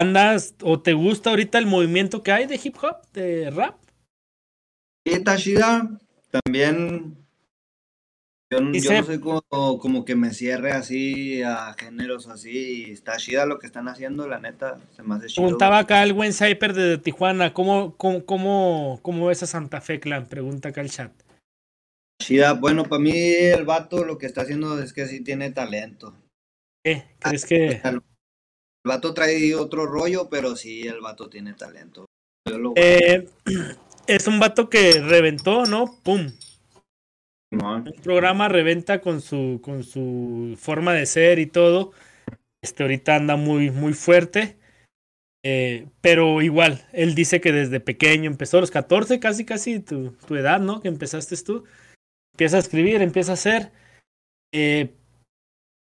andas o te gusta ahorita el movimiento que hay de hip hop, de rap. Y Tashida también. Yo, no soy como, como que me cierre así a géneros así. Está chida lo que están haciendo, la neta. Se me hace chido. Preguntaba acá el buen Cyper de Tijuana, ¿cómo, cómo, cómo, cómo ves a Santa Fe Clan? Pregunta acá el chat. Chida. Bueno, para mí el vato lo que está haciendo es que sí tiene talento. ¿Qué? ¿Crees que...? El vato trae otro rollo, pero sí, el vato tiene talento. Yo lo- Eh, es un vato que reventó, ¿no? ¡Pum! Un programa reventa con su, con su forma de ser y todo. Este ahorita anda muy, muy fuerte. Eh, pero igual, él dice que desde pequeño empezó a los 14, casi, casi tu, tu edad, ¿no? Que empezaste tú. Empieza a escribir, empieza a hacer. Eh,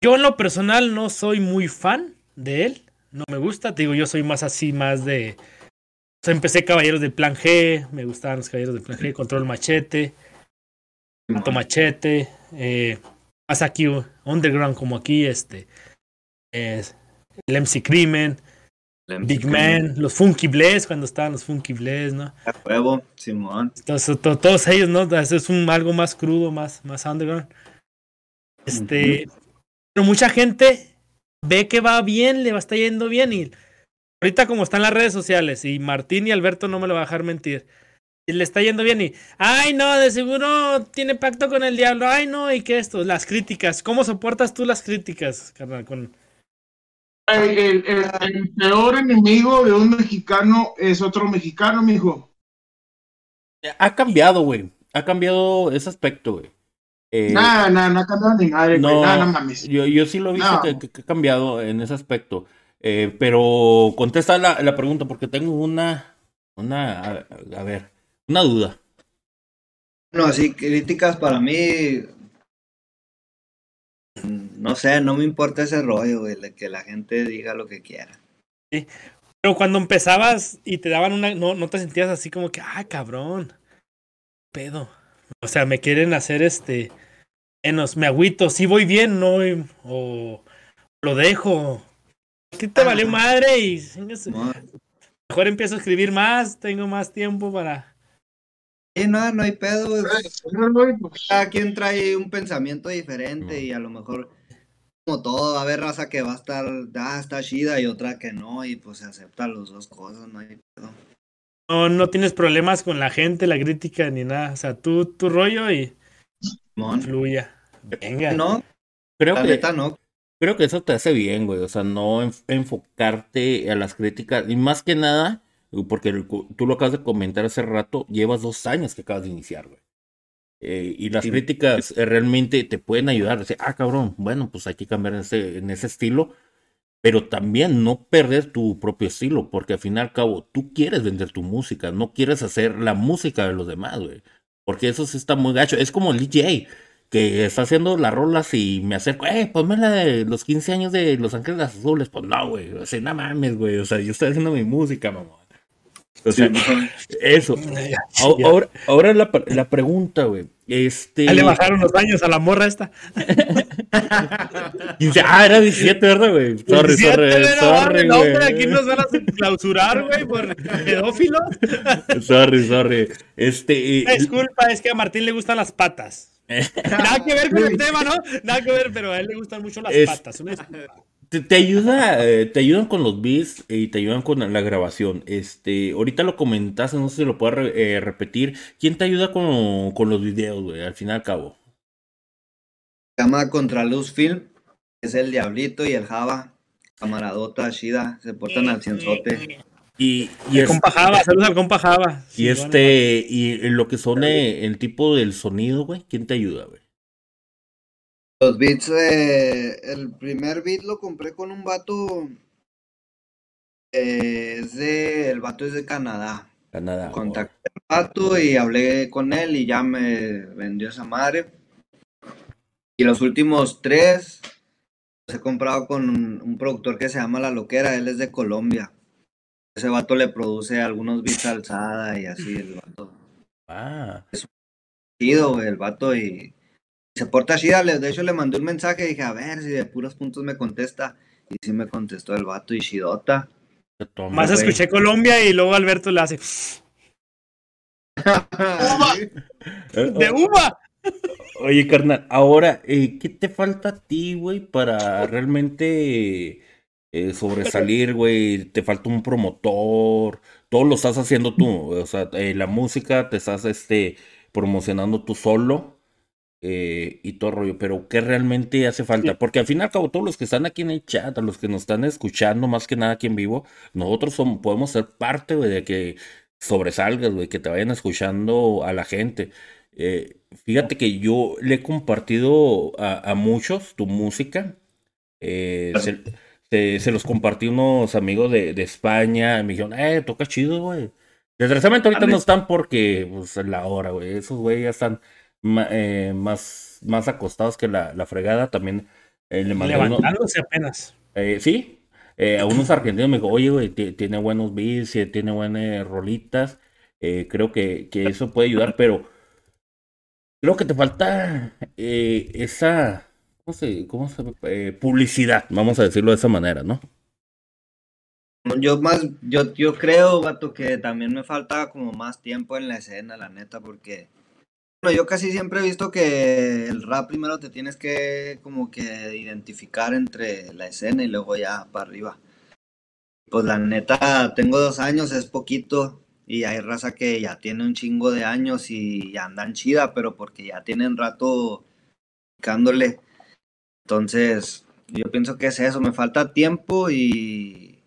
yo en lo personal no soy muy fan de él. No me gusta. Te digo, yo soy más así, más de. O sea, empecé Caballeros del Plan G. Me gustaban los Caballeros del Plan G. Control Machete. Mato Machete. Eh, más aquí, underground, como aquí, este. es el MC Crimen. Big Man. Los Funky Bless, cuando estaban los Funky Bless, ¿no? A huevo, Simón. Entonces, to- todos ellos, ¿no? Es un algo más crudo, más, más underground. Este. Pero mucha gente ve que va bien, le va a estar yendo bien. Y ahorita, como están las redes sociales, y Martín y Alberto no me lo va a dejar mentir. Y le está yendo bien y, ay no, de seguro tiene pacto con el diablo, ay no, y qué esto, las críticas, ¿cómo soportas tú las críticas, carnal? Con... El, el- el- el peor enemigo de un mexicano es otro mexicano, mijo. Ha cambiado, güey. Ha cambiado ese aspecto, güey. Eh, Nada, nada, no ha cambiado ni madre, güey. no, Nada, no mames. yo, yo sí lo he visto No. que, que- que ha cambiado en ese aspecto. Eh, pero contesta la, la pregunta porque tengo una, una, a, a ver, una duda. Bueno, así críticas para mí. No sé, no me importa ese rollo, güey, de que la gente diga lo que quiera. Pero cuando empezabas y te daban una, no, no te sentías así como que, ah, cabrón, pedo. O sea, me quieren hacer este, menos, me agüito, si voy bien, no, o lo dejo. A ti te valió madre y mejor empiezo a escribir más, tengo más tiempo para... Sí, no, no hay pedo, güey. Güey, pues, Cada quien trae un pensamiento diferente y a lo mejor, como todo, va a haber raza que va a estar, ah, está chida y otra que no, y pues se aceptan las dos cosas, no hay pedo. No, no tienes problemas con la gente, la crítica ni nada. O sea, tú, tu rollo y Simón. fluya. Venga. No, Creo la que, neta no. Creo que eso te hace bien, güey. O sea, no enf- enfocarte a las críticas. Y más que nada, porque el- tú lo acabas de comentar hace rato, llevas dos años que acabas de iniciar, güey. Eh, y las Sí. críticas eh, realmente te pueden ayudar. Decir, ah, cabrón, bueno, pues hay que cambiar en ese, en ese estilo. Pero también no perder tu propio estilo, porque al fin y al cabo tú quieres vender tu música, no quieres hacer la música de los demás, güey. Porque eso sí está muy gacho. Es como el DJ que está haciendo las rolas y me acerco, eh, ponme la de los 15 años de Los Ángeles Azules. Pues no, güey. O sea, no mames, güey. O sea, yo estoy haciendo mi música, mamá. O sea, eso. Ya, Ahora, ya. ahora, ahora la, la pregunta, güey. Este. Ya le bajaron los años a la morra esta. ah, era 17, ¿verdad, güey? Sorry, 17, sorry, sorry, no, güey. pero aquí nos van a clausurar, güey, por pedófilos. Sorry, sorry. Este. Disculpa, es que a Martín le gustan las patas. Nada que ver con el tema, ¿no? Nada que ver, pero a él le gustan mucho las Es- patas. Una. Te, te ayuda, eh, te ayudan con los beats y te ayudan con la grabación. Este, ahorita lo comentaste, no sé si lo puedes re- eh, repetir. ¿Quién te ayuda con, con los videos, güey? Al fin y al cabo. Se llama Contraluz Film, es el Diablito y el Java. Camaradota, chida, se portan al cienzote. Y, y, es- compa Java, saludos al compa Java. y Sí, este, y lo que son eh, el tipo del sonido, güey, ¿quién te ayuda, güey? Los beats, eh, el primer beat lo compré con un vato. eh, es de, el vato es de Canadá. Canadá. Contacté al vato y hablé con él y ya me vendió esa madre. Y los últimos tres los he comprado con un, un productor que se llama La Loquera, él es de Colombia. Ese vato le produce algunos beats alzada y así, el vato. Ah, Chido, güey, el vato y se porta chida. De hecho, le mandé un mensaje y dije, a ver si de puros puntos me contesta. Y sí me contestó el vato y chidota. Más güey. escuché Colombia y luego Alberto le hace Eh, de uva. Oye, carnal, ahora, eh, ¿qué te falta a ti, güey, para realmente eh, sobresalir, güey? ¿Te falta un promotor? Todo lo estás haciendo tú, o sea, eh, la música te estás, este, promocionando tú solo eh, y todo el rollo, pero ¿qué realmente hace falta? Porque al fin y al cabo, todos los que están aquí en el chat, a los que nos están escuchando, más que nada aquí en vivo, nosotros somos, podemos ser parte, güey, de que sobresalgas, güey, que te vayan escuchando a la gente. Fíjate que yo le he compartido a, a muchos tu música. se, se- se los compartí unos amigos de, de España. Me dijeron, eh, toca chido, güey. Desgraciadamente ahorita no están porque, pues, es la hora, güey. Esos güey ya están eh, más, más acostados que la, la fregada. También eh, le mandé uno- Levantándose apenas. eh, sí, a unos argentinos me dijo, oye, güey, ti- tiene buenos beats, tiene buenas rolitas, creo que, que eso puede ayudar, pero creo que te falta esa, ¿cómo se, eh, publicidad, vamos a decirlo de esa manera, ¿no? Yo más, yo, yo creo, vato, que también me falta como más tiempo en la escena, la neta, porque bueno, yo casi siempre he visto que el rap primero te tienes que como que identificar entre la escena y luego ya para arriba. Pues la neta, tengo dos años, es poquito, y hay raza que ya tiene un chingo de años y andan chida, pero porque ya tienen rato picándole. Entonces, yo pienso que es eso, me falta tiempo y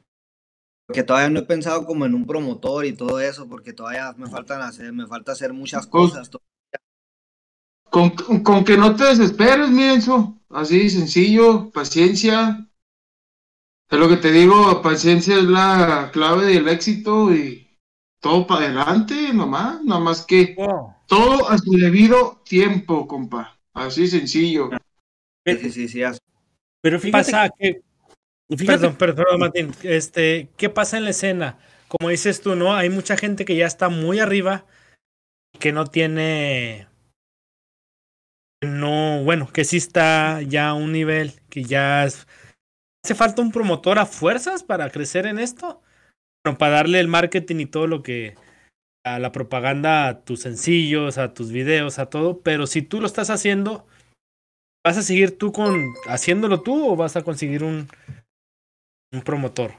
que todavía no he pensado como en un promotor y todo eso, porque todavía me faltan hacer, me falta hacer muchas cosas. to- Con, con que no te desesperes, mirenzo. Así, sencillo, paciencia. Es lo que te digo, paciencia es la clave del éxito y todo para adelante, nomás. Nada más que todo a su debido tiempo, compa. Así sencillo. Sí, sí, sí, sí, as- Pero ¿Qué fíjate, pasa? ¿Qué, fíjate- Perdón, perdón, Martín. Este, ¿qué pasa en la escena? Como dices tú, ¿no? Hay mucha gente que ya está muy arriba, que no tiene. No, bueno, que sí está ya a un nivel, que ya es- hace falta un promotor a fuerzas para crecer en esto. Bueno, para darle el marketing y todo lo que. a la propaganda, a tus sencillos, a tus videos, a todo. Pero si tú lo estás haciendo, ¿vas a seguir tú con haciéndolo tú o vas a conseguir un, un promotor.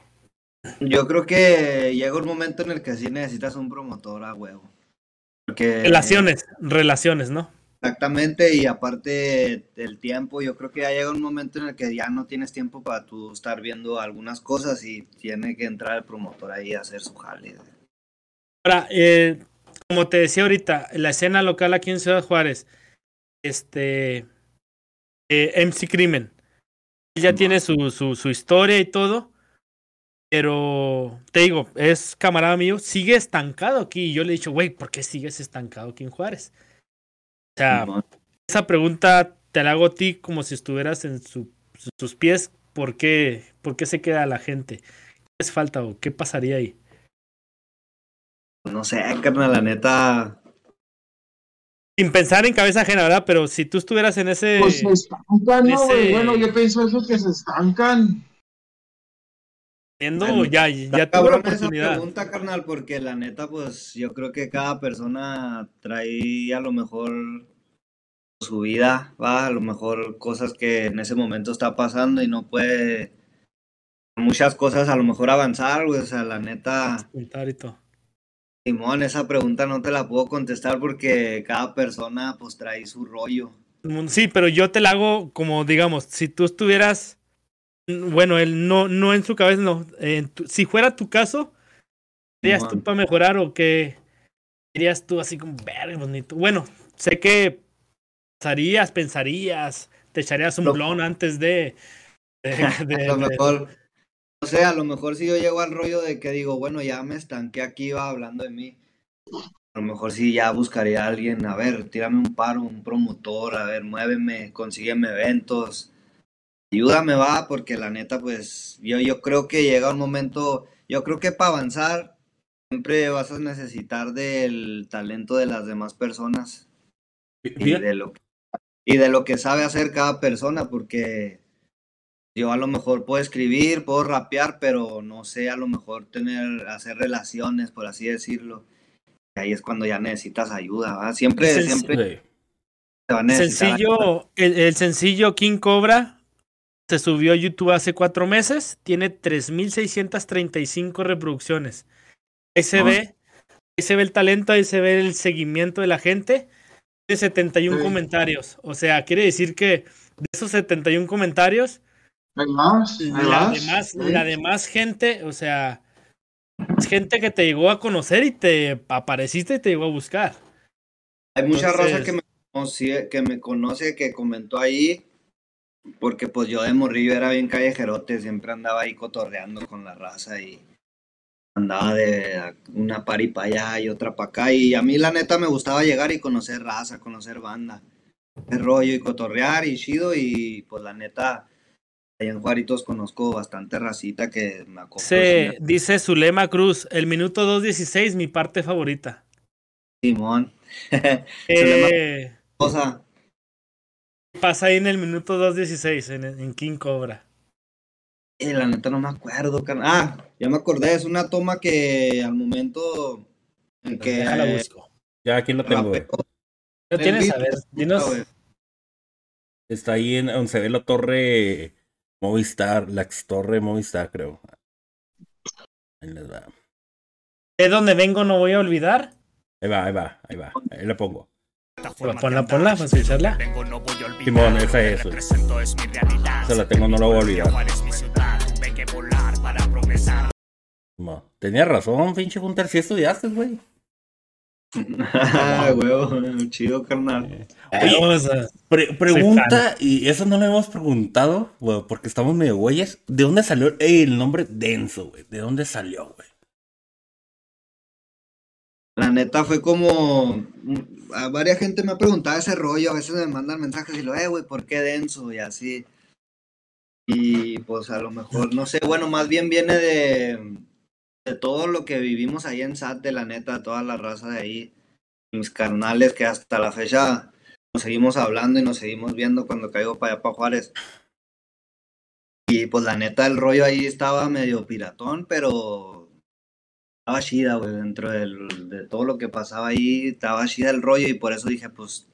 Yo creo que llega un momento en el que sí necesitas un promotor a huevo. Porque Relaciones, relaciones, ¿no? Exactamente, y aparte del tiempo, yo creo que ya llega un momento en el que ya no tienes tiempo para tú estar viendo algunas cosas y tiene que entrar el promotor ahí a hacer su jale. Ahora, eh, como te decía ahorita, la escena local aquí en Ciudad Juárez, este eh, MC Crimen, él ya tiene su, su, su historia y todo, pero te digo, es camarada mío, sigue estancado aquí. Y yo le he dicho, güey, ¿por qué sigues estancado aquí en Juárez? O sea, esa pregunta te la hago a ti como si estuvieras en su- sus pies. ¿Por qué, ¿Por qué se queda la gente? ¿Qué les falta o qué pasaría ahí? No sé, carnal, la neta. Sin pensar en cabeza ajena, ¿verdad? Pero si tú estuvieras en ese... Pues se estancan, ¿no, ese- Bueno, yo pienso eso que se estancan. Bueno, ya, ya tuvo la cabrón esa oportunidad. pregunta, carnal, porque la neta, pues yo creo que cada persona trae a lo mejor su vida, va, a lo mejor cosas que en ese momento está pasando y no puede muchas cosas a lo mejor avanzar, güey, o sea, la neta, Comentar y todo. Simón, esa pregunta no te la puedo contestar porque cada persona pues trae su rollo. Sí, pero yo te la hago como, digamos, si tú estuvieras, bueno, él no, no en su cabeza, no, en tu- si fuera tu caso, ¿qué harías tú para mejorar o qué dirías tú así como, verga, bonito? Bueno, sé que pensarías, pensarías, te echarías un Lo- blon antes de. de- de- A lo de- mejor, no sé, a lo mejor si yo llego al rollo de que digo, bueno, ya me estanqué aquí, va hablando de mí. A lo mejor sí ya buscaría a alguien, a ver, tírame un paro, un promotor, a ver, muéveme, consígueme eventos. Ayúdame, va, porque la neta, pues, yo, yo creo que llega un momento, yo creo que para avanzar siempre vas a necesitar del talento de las demás personas y de lo que, y de lo que sabe hacer cada persona, porque yo a lo mejor puedo escribir, puedo rapear, pero no sé a lo mejor tener, hacer relaciones, por así decirlo. Y ahí es cuando ya necesitas ayuda, ¿va? Siempre, el- siempre sí. te va a necesitar ayuda. Sencillo, el, el sencillo King Cobra se subió a YouTube hace cuatro meses, tiene 3.635 reproducciones. Ahí se Ah. ve, ahí se ve el talento, ahí se ve el seguimiento de la gente. Tiene 71 Sí. comentarios. O sea, quiere decir que de esos 71 comentarios, Ahí vas, ahí la vas. demás, Sí. la demás gente, o sea, es gente que te llegó a conocer y te apareciste y te llegó a buscar. Hay mucha raza Entonces- que me, conoce, que me conoce, que comentó ahí, porque pues yo de morrillo era bien callejerote, siempre andaba ahí cotorreando con la raza y andaba de una pari para allá y otra para acá. Y a mí la neta me gustaba llegar y conocer raza, conocer banda, el rollo y cotorrear y chido. Y pues la neta, allá en Juaritos conozco bastante racita que me acoplo. Se, sí, dice Zulema Cruz, el minuto 2.16, mi parte favorita. Simón. Eh, Cosa. pasa ahí en el minuto 2.16 en, en King Cobra. Eh, la neta no me acuerdo, carnal. Ah, ya me acordé, es una toma que al momento en que Déjala busco. Ya aquí lo tengo, güey. ¿Lo tienes? A ver, dinos. Está ahí en donde se ve la torre Movistar, la ex torre Movistar, creo. Ahí les va. Es donde vengo, no voy a olvidar. Ahí va, ahí va, ahí va. Ahí la pongo. Ponla, ponla, para escucharla. Vengo, no voy a olvidar. Simón, esa es, güey. represento es mi realidad. Esa la tengo, no la voy a olvidar. Juárez, mi ciudad, tuve que volar para progresar. No. Tenía razón, pinche Hunter, si estudiaste, güey. Ah, huevo, chido, carnal. Oye, o sea, Pre- pregunta, y eso no le hemos preguntado, güey, porque estamos medio güeyes. ¿De dónde salió el nombre Denso, güey? ¿De dónde salió, güey? La neta fue como. A varias gente me ha preguntado ese rollo. A veces me mandan mensajes y lo, eh, güey, ¿por qué denso? Y así. Y pues a lo mejor, no sé, bueno, más bien viene de, de todo lo que vivimos ahí en SAT, de la neta, toda la raza de ahí. Mis carnales que hasta la fecha nos seguimos hablando y nos seguimos viendo cuando caigo para allá para Juárez. Y pues la neta, el rollo ahí estaba medio piratón, pero estaba chida, güey, dentro de todo lo que pasaba ahí, estaba chida el rollo y por eso dije, pues,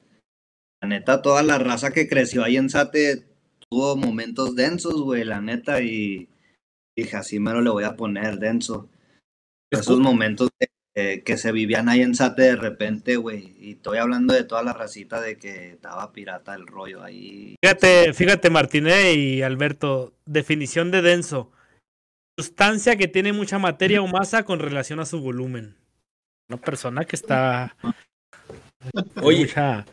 la neta, toda la raza que creció ahí en Sate tuvo momentos densos, güey, la neta, y dije, así mero le voy a poner denso. Esos momentos de- eh, que se vivían ahí en Sate de repente, güey, y estoy hablando de toda la racita de que estaba pirata el rollo ahí. fíjate, fíjate, Martínez y Alberto, definición de denso. Sustancia que tiene mucha materia o masa con relación a su volumen. Una persona que está. Oye, mucha-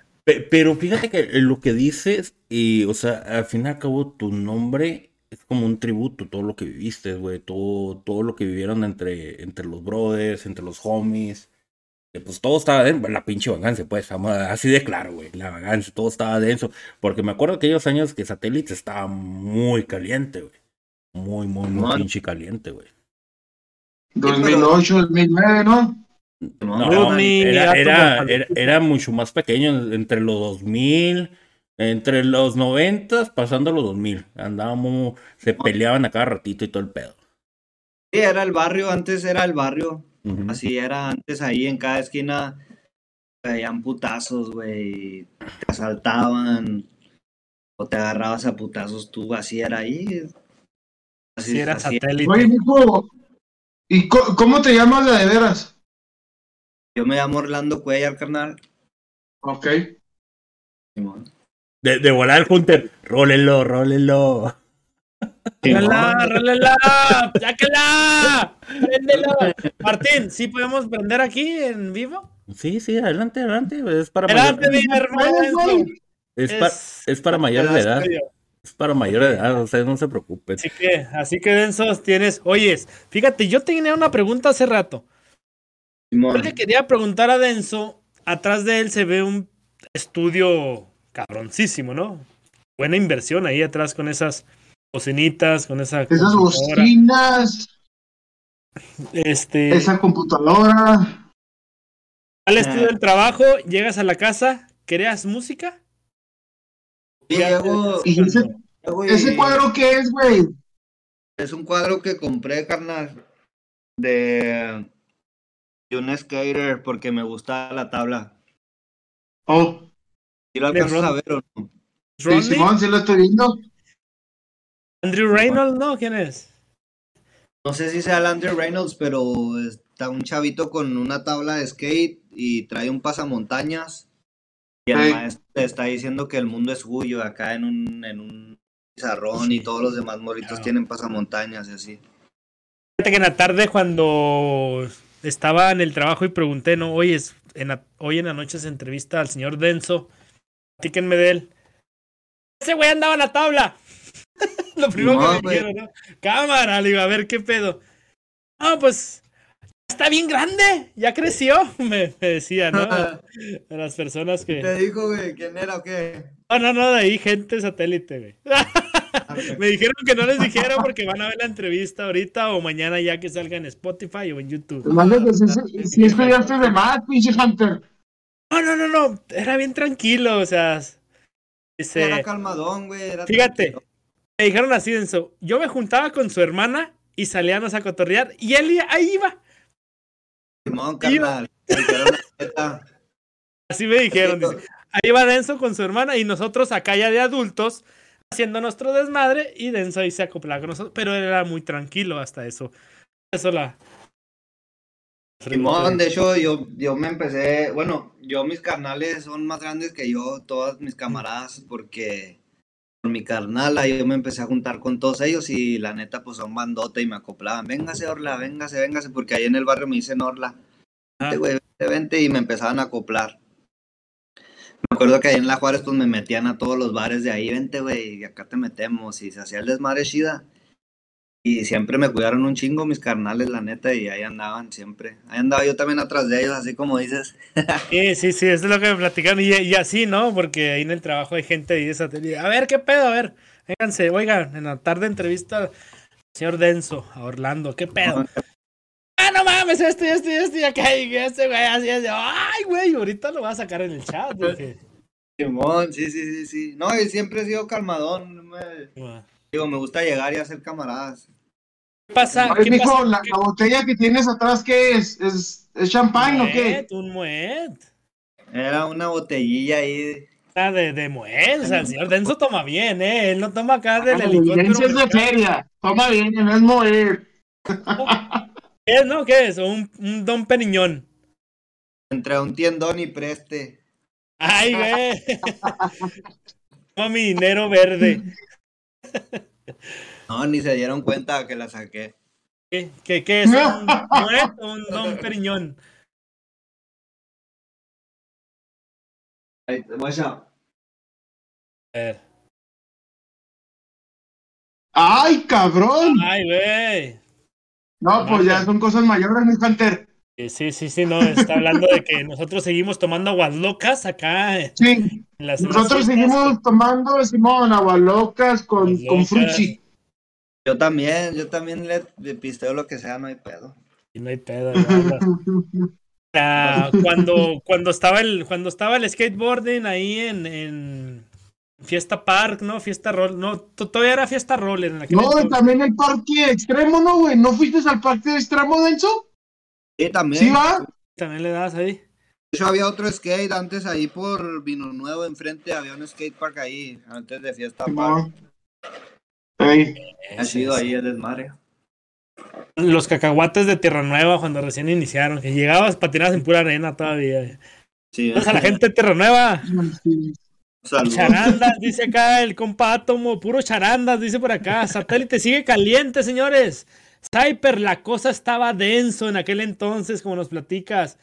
Pero fíjate que lo que dices, y, o sea, al fin y al cabo, tu nombre es como un tributo, todo lo que viviste, güey, todo, todo lo que vivieron entre, entre los brothers, entre los homies. que, Pues todo estaba dentro, la pinche vagancia, pues, así de claro, güey, la vagancia, todo estaba denso. Porque me acuerdo aquellos años que Satélite estaba muy caliente, güey. Muy, muy, muy No. pinche caliente, güey. 2008, 2009, ¿no? No, Rooney, era, era, era mucho más pequeño, entre los 2000, entre los 90, pasando los 2000. Andábamos, se peleaban a cada ratito y todo el pedo. Sí, era el barrio, antes era el barrio. Así era antes ahí en cada esquina veían putazos, güey, te asaltaban o te agarrabas a putazos tú, así era ahí. Si era así- satélite. Oye, ¿y cómo te llamas la de veras? Yo me llamo Orlando Cuellar, carnal. Ok. Simón. De, de volar el Hunter, rólelo, rólelo. ¡Rólala, rólala! ¡Sáquela! ¡Préndelo! Martín, ¿sí podemos prender aquí en vivo? Sí, sí, adelante, adelante. Es para Adelante, mayor- mi hermano. Es, pa- es para mayores de edad. Es para mayores de edad, ustedes no se preocupen. Así que, así que densos tienes. Oyes, fíjate, yo tenía una pregunta hace rato. Yo le quería preguntar a Denso, atrás de él se ve un estudio cabroncísimo, ¿no? Buena inversión ahí atrás con esas bocinitas, con esa Esas bocinas, Este, esa computadora. al estudio del trabajo, llegas a la casa, ¿creas música? Y ese, ese cuadro qué es, güey. Es un cuadro que compré, carnal, de, de un skater porque me gusta la tabla. Oh, ¿Y lo De alcanzas Ron- a ver o no? sí, Simón, sí lo estoy viendo. Andrew Reynolds, ¿no? ¿Quién es? No sé si sea el Andrew Reynolds, pero está un chavito con una tabla de skate y trae un pasamontañas. Y el maestro le está diciendo que el mundo es suyo acá en un, en un pizarrón y todos los demás morritos Claro. tienen pasamontañas y así. Fíjate que en la tarde cuando estaba en el trabajo y pregunté, no, hoy es en la- hoy en la noche se entrevista al señor Denso, platíquenme de él. Ese güey andaba en la tabla. Lo primero No, que me dijeron, ¿no? Cámara, le digo, a ver qué pedo. Ah, pues está bien grande, ya creció, me, me decía, ¿no? De las personas ¿Te que. dijo, güey? ¿Quién era o qué? No, no, no, de ahí gente satélite, güey. Me dijeron que no les dijera porque van a ver la entrevista ahorita o mañana ya que salga en Spotify o en YouTube. Pues si, si estudiaste de más, pinche Hunter. No, no, no, no. Era bien tranquilo, o sea. Dice, Era calmadón, güey. era Fíjate. tranquilo. me dijeron así, Denso. Yo me juntaba con su hermana y salíamos a cotorrear y él ahí iba. Simón, carnal. Así me dijeron. dice. Ahí va Denso con su hermana y nosotros acá ya de adultos haciendo nuestro desmadre y Denso ahí se acoplaba con nosotros. Pero él era muy tranquilo hasta eso. Eso la. Simón, de hecho, yo, yo me empecé, bueno, yo mis carnales son más grandes que yo, todas mis camaradas, porque por mi carnala yo me empecé a juntar con todos ellos y la neta pues son bandota y me acoplaban, véngase Orla, véngase, véngase, porque ahí en el barrio me dicen Orla, vente güey, vente, vente, y me empezaban a acoplar. Me acuerdo que ahí en La Juárez pues me metían a todos los bares de ahí, vente güey, y acá te metemos, y se hacía el desmadre chida. Y siempre me cuidaron un chingo mis carnales, la neta, y ahí andaban siempre. Ahí andaba yo también atrás de ellos, así como dices. Sí, sí, sí, eso es lo que me platicaron. Y, y así, ¿no? Porque ahí en el trabajo hay gente de satélite. A ver, ¿qué pedo? A ver, vénganse, oigan, en la tarde entrevista al señor Denso a Orlando, ¿qué pedo? Ah, no mames, esto y esto y esto y acá, y este güey, así, así. Ay, güey, ahorita lo voy a sacar en el chat. Dije, Simón, sí, sí, sí, sí. No, y siempre he sido calmadón. me- digo, me gusta llegar y hacer camaradas. ¿Qué pasa? Oye, ¿Qué mijo, pasa? la, la botella que tienes atrás, ¿qué es? ¿Es, es champán o qué? Un Moet. Era una botellilla ahí. Ah, de, de Moet. O sea, el señor Denso toma bien, ¿eh? Él no toma acá del la helicóptero. es de feria. Toma bien, no es mover. ¿Qué es, no? ¿Qué es? Un, un Don Periñón. Entre un tiendón y preste. Ay, güey. Toma mi dinero verde. No, ni se dieron cuenta que la saqué. ¿Qué, qué, qué es? ¿Un o un Don Periñón? A ver. ¡Ay, cabrón! Ay, güey. No, pues ya son cosas mayores, mi Hunter. Sí, Sí, sí, no, está hablando de que nosotros seguimos tomando aguas locas acá Sí, las... en las nosotros seguimos tomando, Simón, con, Aguas con locas. fruchi. Yo también, yo también le, le pisteo lo que sea, no hay pedo. Y no hay pedo. Ah, cuando, cuando estaba el, cuando estaba el skateboarding ahí en, en Fiesta Park, ¿no? Fiesta Roll, no, to- todavía era Fiesta Roller en aquel No, también el parque extremo, ¿no, güey? ¿No fuiste al parque extremo, Denso? Sí, también. ¿Sí va? También le das ahí. De hecho, había otro skate antes ahí por Vino Nuevo, enfrente había un skate park ahí, antes de Fiesta Park. Ha sido ahí el desmadre. Los cacahuates de Tierra Nueva cuando recién iniciaron, que llegabas patinadas en pura arena todavía. Sí, a la gente de Tierra Nueva. Charandas, dice acá el compa Átomo, puro charandas, dice por acá. Satélite sigue caliente, señores. Cyper, la cosa estaba denso en aquel entonces, como nos platicas.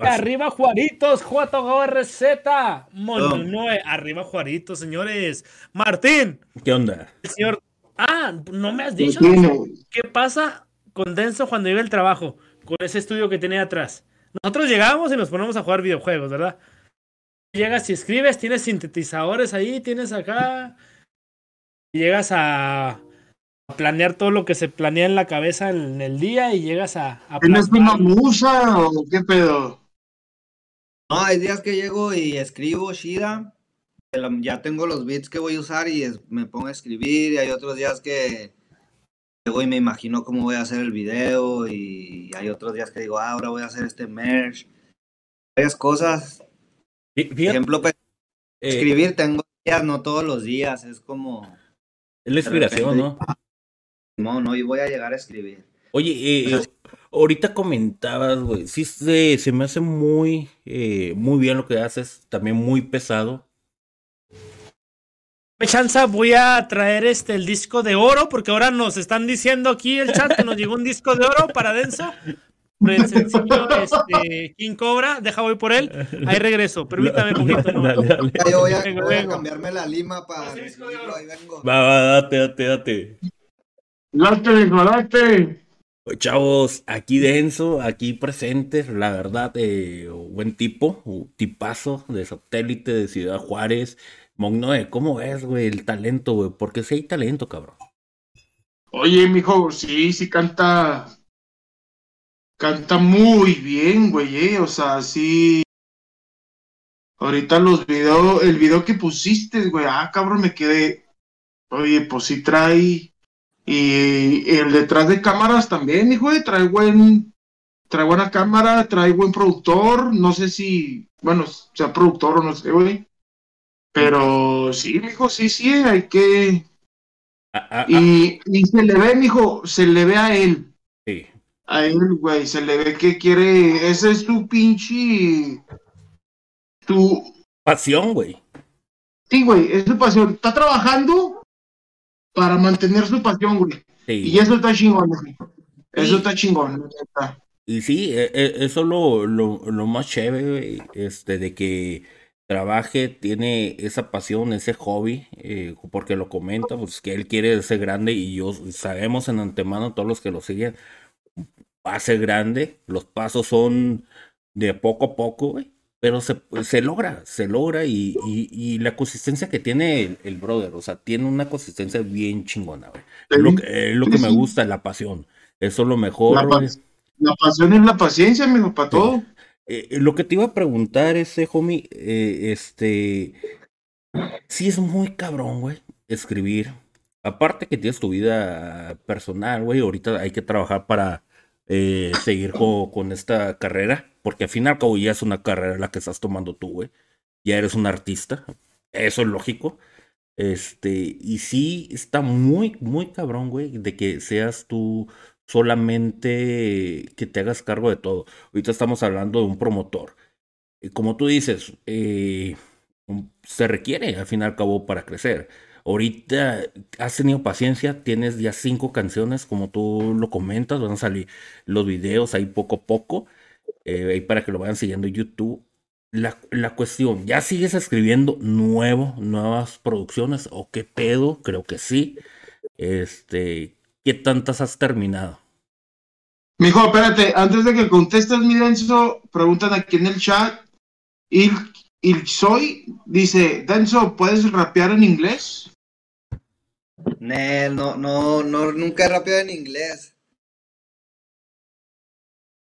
Arriba Juaritos, JRZ. Mononoe, arriba Juaritos, señores. Martín. ¿Qué onda? El señor. Ah, no me has dicho. ¿Qué pasa con Denso cuando llega el trabajo? Con ese estudio que tiene atrás. Nosotros llegamos y nos ponemos a jugar videojuegos, ¿verdad? Llegas y escribes, tienes sintetizadores ahí, tienes acá. Llegas a, planear todo lo que se planea en la cabeza en el día y llegas a. a ¿Tienes una musa o qué pedo? No, hay días que llego y escribo Shida. Ya tengo los beats que voy a usar y me pongo a escribir. Y hay otros días que llego y me imagino cómo voy a hacer el video. Y hay otros días que digo, ah, ahora voy a hacer este merge. Varias cosas. Por ejemplo, pues, eh, escribir tengo días, no todos los días. Es como. Es la inspiración, ¿no? No, no, y voy a llegar a escribir. Oye, eh, ahorita comentabas, güey, sí se, se, me hace muy, eh, muy bien lo que haces, también muy pesado. Chanza, voy a traer este el disco de oro, porque ahora nos están diciendo aquí el chat que nos llegó un disco de oro para Denso. Por el sencillo este, King Cobra, deja voy por él. Ahí regreso, permítame un poquito. Yo voy a, cambiarme la lima para. Ahí vengo. Va, va, date, date, date. Date, date. Chavos, aquí denso, aquí presentes, la verdad, eh, buen tipo, tipazo de satélite de Ciudad Juárez. Mognoe, ¿cómo es, güey, el talento, güey? Porque si hay talento, cabrón. Oye, mijo, sí, sí canta. Canta muy bien, güey, eh. O sea, sí. Ahorita los videos, el video que pusiste, güey, ah, cabrón, me quedé. Oye, pues sí trae y el detrás de cámaras también, hijo, trae buen, trae buena cámara, trae buen productor, no sé si, bueno, sea productor o no sé, güey. Pero sí, hijo, sí, sí, hay que... Ah, ah, y, y, se le ve, mijo, se le ve a él. Sí. A él, güey, se le ve que quiere, ese es tu pinche... Tu... Pasión, güey. Sí, güey, es tu pasión. Está trabajando para mantener su pasión, güey. Y eso está chingón, güey. Eso está chingón. Y sí, e, e, eso es lo, lo, más chévere, güey, este, de que trabaje, tiene esa pasión, ese hobby, eh, porque lo comenta, pues que él quiere ser grande y yo sabemos en antemano, todos los que lo siguen, va a ser grande, los pasos son de poco a poco, güey, pero se, se logra, se logra y, y, la consistencia que tiene el, brother, o sea, tiene una consistencia bien chingona, güey. Es lo, que, lo que me gusta, la pasión. Eso es lo mejor. La, pasión es la paciencia, amigo, para todo. Eh, eh, lo que te iba a preguntar ese homie, eh, este, sí es muy cabrón, güey, escribir. Aparte que tienes tu vida personal, güey, ahorita hay que trabajar para eh, seguir con, esta carrera, porque al fin y al cabo ya es una carrera la que estás tomando tú, güey. Ya eres un artista, eso es lógico. Este, y sí está muy, muy cabrón, güey, de que seas tú solamente que te hagas cargo de todo. Ahorita estamos hablando de un promotor. Como tú dices, eh, se requiere al fin y al cabo para crecer. Ahorita has tenido paciencia, tienes ya cinco canciones, como tú lo comentas, van a salir los videos ahí poco a poco, eh, ahí para que lo vayan siguiendo en YouTube. La, la, cuestión, ¿ya sigues escribiendo nuevo, nuevas producciones? ¿O qué pedo? Creo que sí. Este, ¿qué tantas has terminado? Mijo, espérate, antes de que contestes mi denso, preguntan aquí en el chat. ¿Y soy, dice, Denso, ¿puedes rapear en inglés? No, no, no, nunca he rapeado en inglés.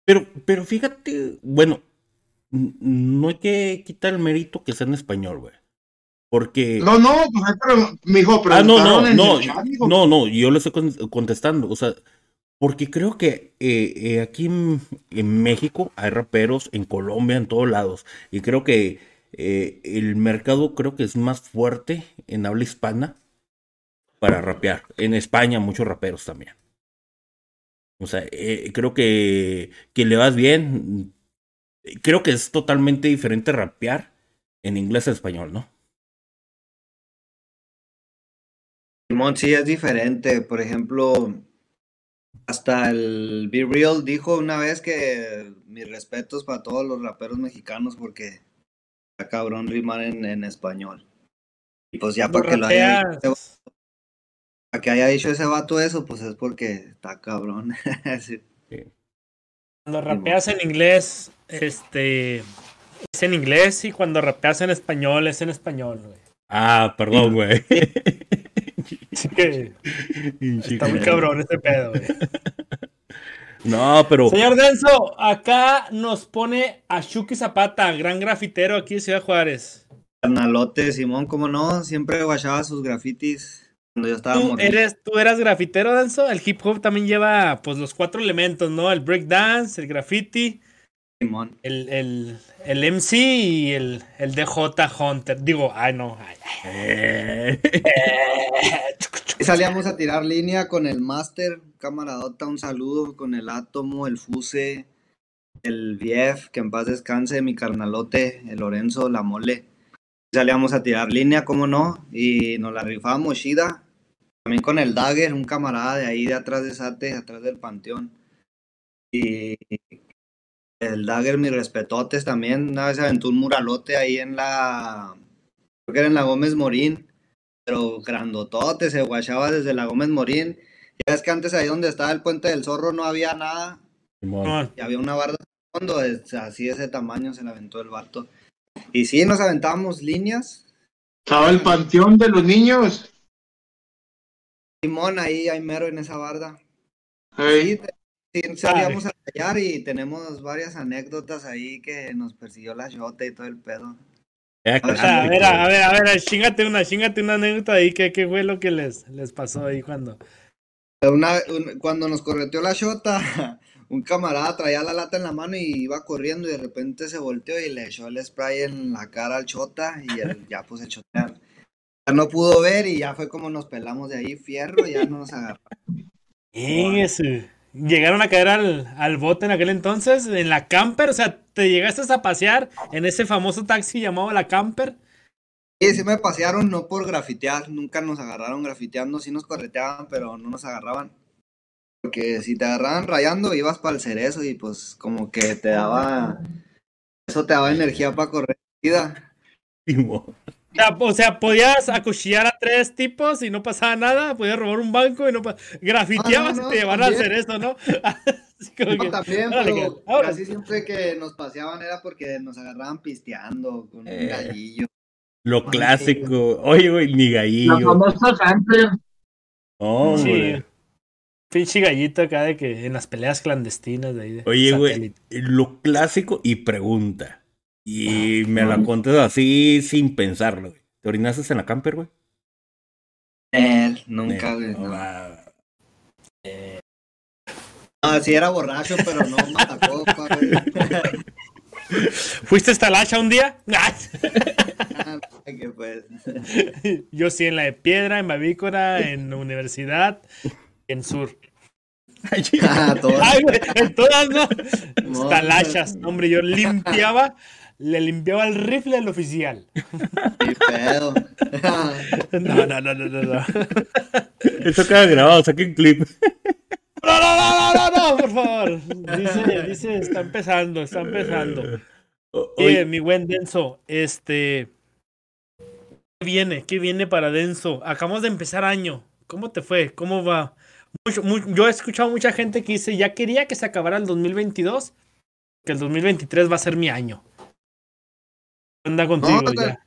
Pero, pero fíjate, bueno, no hay que quitar el mérito que sea en español, güey. Porque. No, no, pues, pero, mijo, pero. Ah, no, no, no, no, no, yo le estoy contestando. O sea, porque creo que eh, eh, aquí en, México hay raperos, en Colombia, en todos lados. Y creo que eh, el mercado creo que es más fuerte en habla hispana para rapear. En España muchos raperos también. O sea, eh, creo que, que le vas bien. Creo que es totalmente diferente rapear en inglés a español, ¿no? Simón, sí es diferente. Por ejemplo, Hasta el Be Real dijo una vez que mis respetos para todos los raperos mexicanos porque está cabrón rimar en, en español. Y pues ya para que lo haya Para que haya dicho ese vato eso, pues es porque está cabrón. Sí. Cuando rapeas en inglés, este. Es en inglés y cuando rapeas en español es en español, güey. Ah, perdón, güey. Está muy cabrón este pedo, güey. No, pero Señor Denso, acá nos pone a Shuki Zapata, gran grafitero aquí de Ciudad Juárez. Carnalote, Simón, ¿cómo no? Siempre guachaba sus grafitis yo estaba ¿Tú, eres, ¿Tú eras grafitero, Denso? El hip hop también lleva pues los cuatro elementos, ¿no? El breakdance, el graffiti, Simón. el, el, el MC y el, el DJ Hunter. Digo, ay no. ay, ay. Y salíamos a tirar línea con el Master, camaradota, un saludo, con el Átomo, el Fuse, el Vief, que en paz descanse, mi carnalote, el Lorenzo, la mole. Salíamos a tirar línea, cómo no, y nos la rifábamos chida. También con el Dagger, un camarada de ahí de atrás de Sate, atrás del Panteón. Y el Dagger, mis respetotes también. Una vez se aventó un muralote ahí en la. Creo que era en la Gómez Morín pero grandotote, se guachaba desde la Gómez Morín. Ya ves que antes ahí donde estaba el puente del zorro no había nada. Simón. y había una barda de fondo, es- así de ese tamaño se la aventó el vato. Y sí, nos aventábamos líneas. Estaba el panteón de los niños. Simón, ahí hay mero en esa barda. Ey, Sí, te- sí, salíamos a callar y tenemos varias anécdotas ahí que nos persiguió la shota y todo el pedo. O sea, a ver, a ver, a ver, chingate una, chingate una anécdota ahí. ¿Qué, qué fue lo que les, les pasó ahí cuando? Una- un- cuando nos correteó la shota, un camarada traía la lata en la mano y iba corriendo y de repente se volteó y le echó el spray en la cara al chota y el- ya pues el chota no pudo ver y ya fue como nos pelamos de ahí, fierro, y ya no nos agarró. Ese. Llegaron a caer al, al bote en aquel entonces, en la camper, o sea, te llegaste a pasear en ese famoso taxi llamado la camper. Y sí me pasearon no por grafitear, nunca nos agarraron grafiteando, sí nos correteaban, pero no nos agarraban. Porque si te agarraban rayando, ibas para el cerezo y pues como que te daba, eso te daba energía para correr. vida. O sea, o sea, podías acuchillar a tres tipos y no pasaba nada, podías robar un banco y no pasaba. Grafiteabas Ah, no, no, y te llevaban a hacer eso, ¿no? Que, también, pero que- ahora- casi siempre que nos paseaban era porque nos agarraban pisteando con un Eh. gallillo. Lo clásico. Oye, güey, ni la gallillo. famosa Hunter. No, Sí. güey. Pinche gallito acá de que en las peleas clandestinas de ahí. de Oye, güey, lo clásico y pregunta. Y me la conté así sin pensarlo, güey. ¿Te orinaste en la camper, güey? Él, nunca, Eh, güey. no. No, sí era borracho, pero no matacopa, güey. ¿Fuiste hasta el hacha un día? Ah, pues. Yo sí, en la de Piedra, en Bavícora, en Universidad, en Sur. Ah, todo. Ay, güey, en todas, ¿no? Talachas, hombre, yo limpiaba, le limpiaba el rifle al oficial. Qué pedo. No, no, no, no, no, no. Eso queda grabado, saquen clip. No, no, no, no, no, no, por favor. Dice, dice, está empezando, está empezando. Oye, mi buen Denso, este. ¿Qué viene? ¿Qué viene para Denso? Acabamos de empezar año. ¿Cómo te fue? ¿Cómo va? Mucho- mu- yo he escuchado mucha gente que dice, ya quería que se acabara el 2022, que el 2023 va a ser mi año. ¿Qué onda contigo No, ya?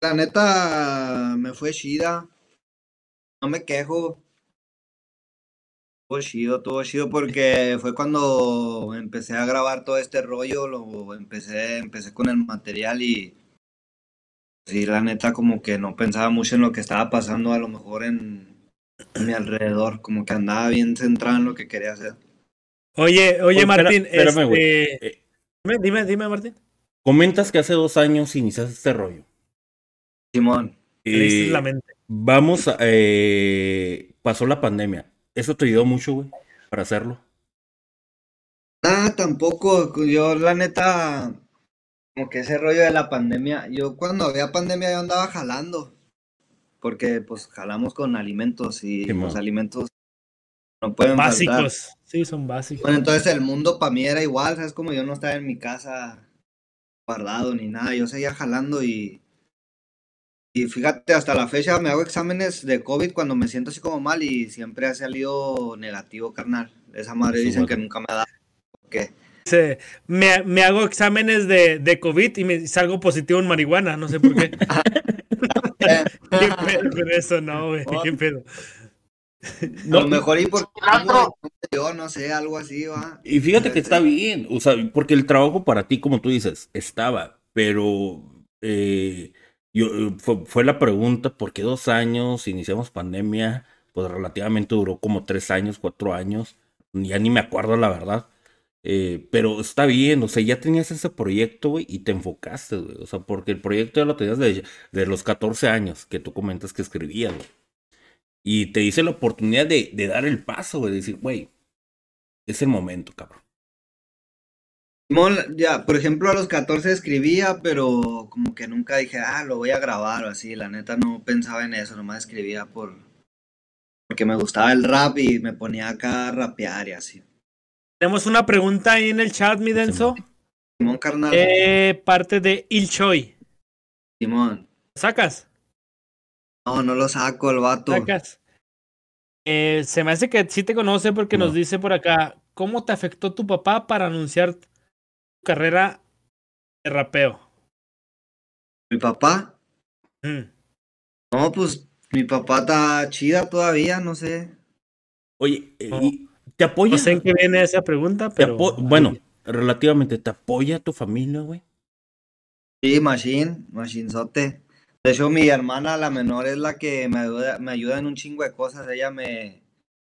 La neta, me fue chida. No me quejo. Estuvo chido, estuvo chido porque fue cuando empecé a grabar todo este rollo, lo empecé, empecé con el material y sí, la neta como que no pensaba mucho en lo que estaba pasando a lo mejor en, en mi alrededor, como que andaba bien centrado en lo que quería hacer. Oye, oye, Martín, espérame, este, Eh, dime, dime, dime, Martín. Comentas que hace dos años iniciaste este rollo. Simón, Eh, la mente. vamos a... eh, pasó la pandemia. ¿Eso te ayudó mucho, güey? Para hacerlo. Nada, tampoco. Yo, la neta, como que ese rollo de la pandemia, yo cuando había pandemia yo andaba jalando, porque pues jalamos con alimentos y los alimentos No pueden faltar. Básicos. Sí, son básicos. Bueno, entonces el mundo para mí era igual, ¿sabes? Como yo no estaba en mi casa guardado ni nada, yo seguía jalando y. Y fíjate, hasta la fecha me hago exámenes de COVID cuando me siento así como mal y siempre ha salido negativo, carnal. Esa madre Su dicen madre. que nunca me da. ¿Qué? Se- me, me hago exámenes de, de COVID y me salgo positivo en marihuana, no sé por qué. ¿Qué pedo con eso? No, güey, qué pedo. A lo mejor y porque yo no sé, algo así, va. Y fíjate que está bien, o sea, porque el trabajo para ti, como tú dices, estaba, pero eh, yo, fue, fue la pregunta, ¿por qué dos años? Iniciamos pandemia, pues relativamente duró como tres años, cuatro años, ya ni me acuerdo la verdad. Eh, pero está bien, o sea, ya tenías ese proyecto, güey, y te enfocaste, güey. O sea, porque el proyecto ya lo tenías de, de los 14 años que tú comentas que escribías, güey. Y te dice la oportunidad de, de dar el paso, güey, de decir, güey, es el momento, cabrón. Simón, ya, por ejemplo, a los 14 escribía, pero como que nunca dije, ah, lo voy a grabar o así. La neta no pensaba en eso, nomás escribía por porque me gustaba el rap y me ponía acá a rapear y así. Tenemos una pregunta ahí en el chat, mi denso. Simón carnal, Eh, parte de Il Choi. Simón. ¿Sacas? No, no lo saco el vato. ¿Sacas? Eh, se me hace que sí te conoce porque No. nos dice por acá, ¿cómo te afectó tu papá para anunciar tu carrera de rapeo? Mi papá, Mm. no, pues mi papá está chida todavía, no sé. Oye, eh, No. ¿te apoya? No sé en qué viene esa pregunta, pero... bueno, relativamente, ¿te apoya tu familia, güey? Sí, Machine, Machinzote. De hecho, mi hermana, la menor, es la que me ayuda, me ayuda en un chingo de cosas. Ella me,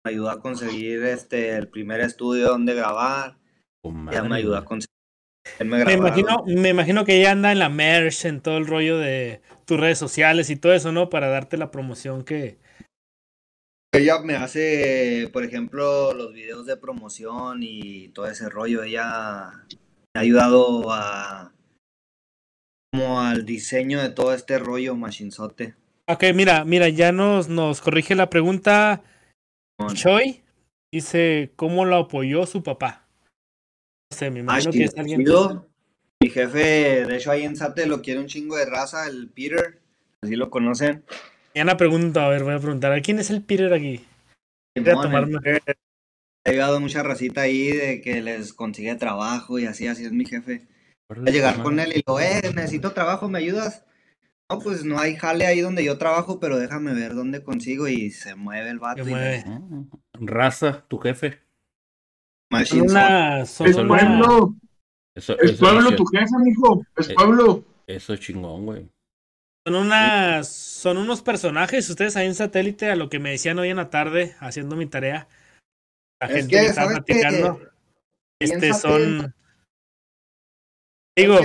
me ayudó a conseguir este el primer estudio donde grabar. Con Ella me ayudó a conseguir. Me, Me imagino, me imagino que ella anda en la merch, en todo el rollo de tus redes sociales y todo eso, ¿no? Para darte la promoción que... Ella me hace, por ejemplo, los videos de promoción y todo ese rollo. Ella me ha ayudado a como al diseño de todo este rollo, Machinzote. Ok, mira, mira, ya nos, nos corrige la pregunta. Simón. Choi dice, ¿cómo lo apoyó su papá? No sé, me Ah, imagino que chido, es alguien... chido. Mi jefe, de hecho, ahí en Sate lo quiere un chingo de raza, el Peter. Así lo conocen. Ya una pregunta, a ver, voy a preguntar, ¿a quién es el Peter aquí? Voy a tomarme-. Ha ayudado mucha racita ahí de que les consigue trabajo y así, así es mi jefe. A llegar con él y lo, eh, necesito trabajo, ¿me ayudas? No, pues no hay jale ahí donde yo trabajo, pero déjame ver dónde consigo y se mueve el vato. Se mueve. Ah, Raza, tu jefe. Machine una... Son Es pueblo, Eso, es eso pueblo tu jefe, mijo. Es Eh. pueblo. Eso es chingón, güey. Son unas, son unos personajes, ustedes ahí en satélite, a lo que me decían hoy en la tarde, haciendo mi tarea. La Es gente que, que estaba ¿sabes qué? platicando. Este Piénsate- son. Digo,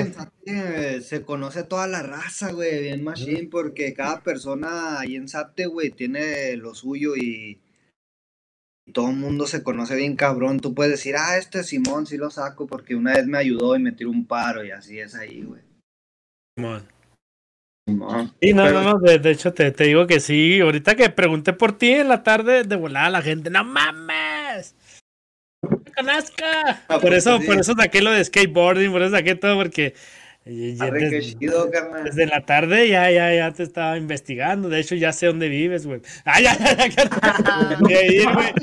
se conoce toda la raza, güey, bien machine, porque cada persona ahí en Sate, güey, tiene lo suyo y, y todo el mundo se conoce bien cabrón. Tú puedes decir, ah, este Simón sí lo saco porque una vez me ayudó y me tiró un paro y así es ahí, güey. Simón. Simón. Sí, no, Pero- no, no, de, de hecho te, te digo que sí. Ahorita que pregunté por ti en la tarde, de volada la gente, ¡no mames! ¡Me conozco! Ah, por eso, sí. por eso saqué lo de skateboarding, por eso saqué todo, porque eh, Arre, desde, chido, desde la tarde ya, ya, ya te estaba investigando. De hecho, ya sé dónde vives, güey. ¡Ay, ya, ya, ya! Voy a ir, güey.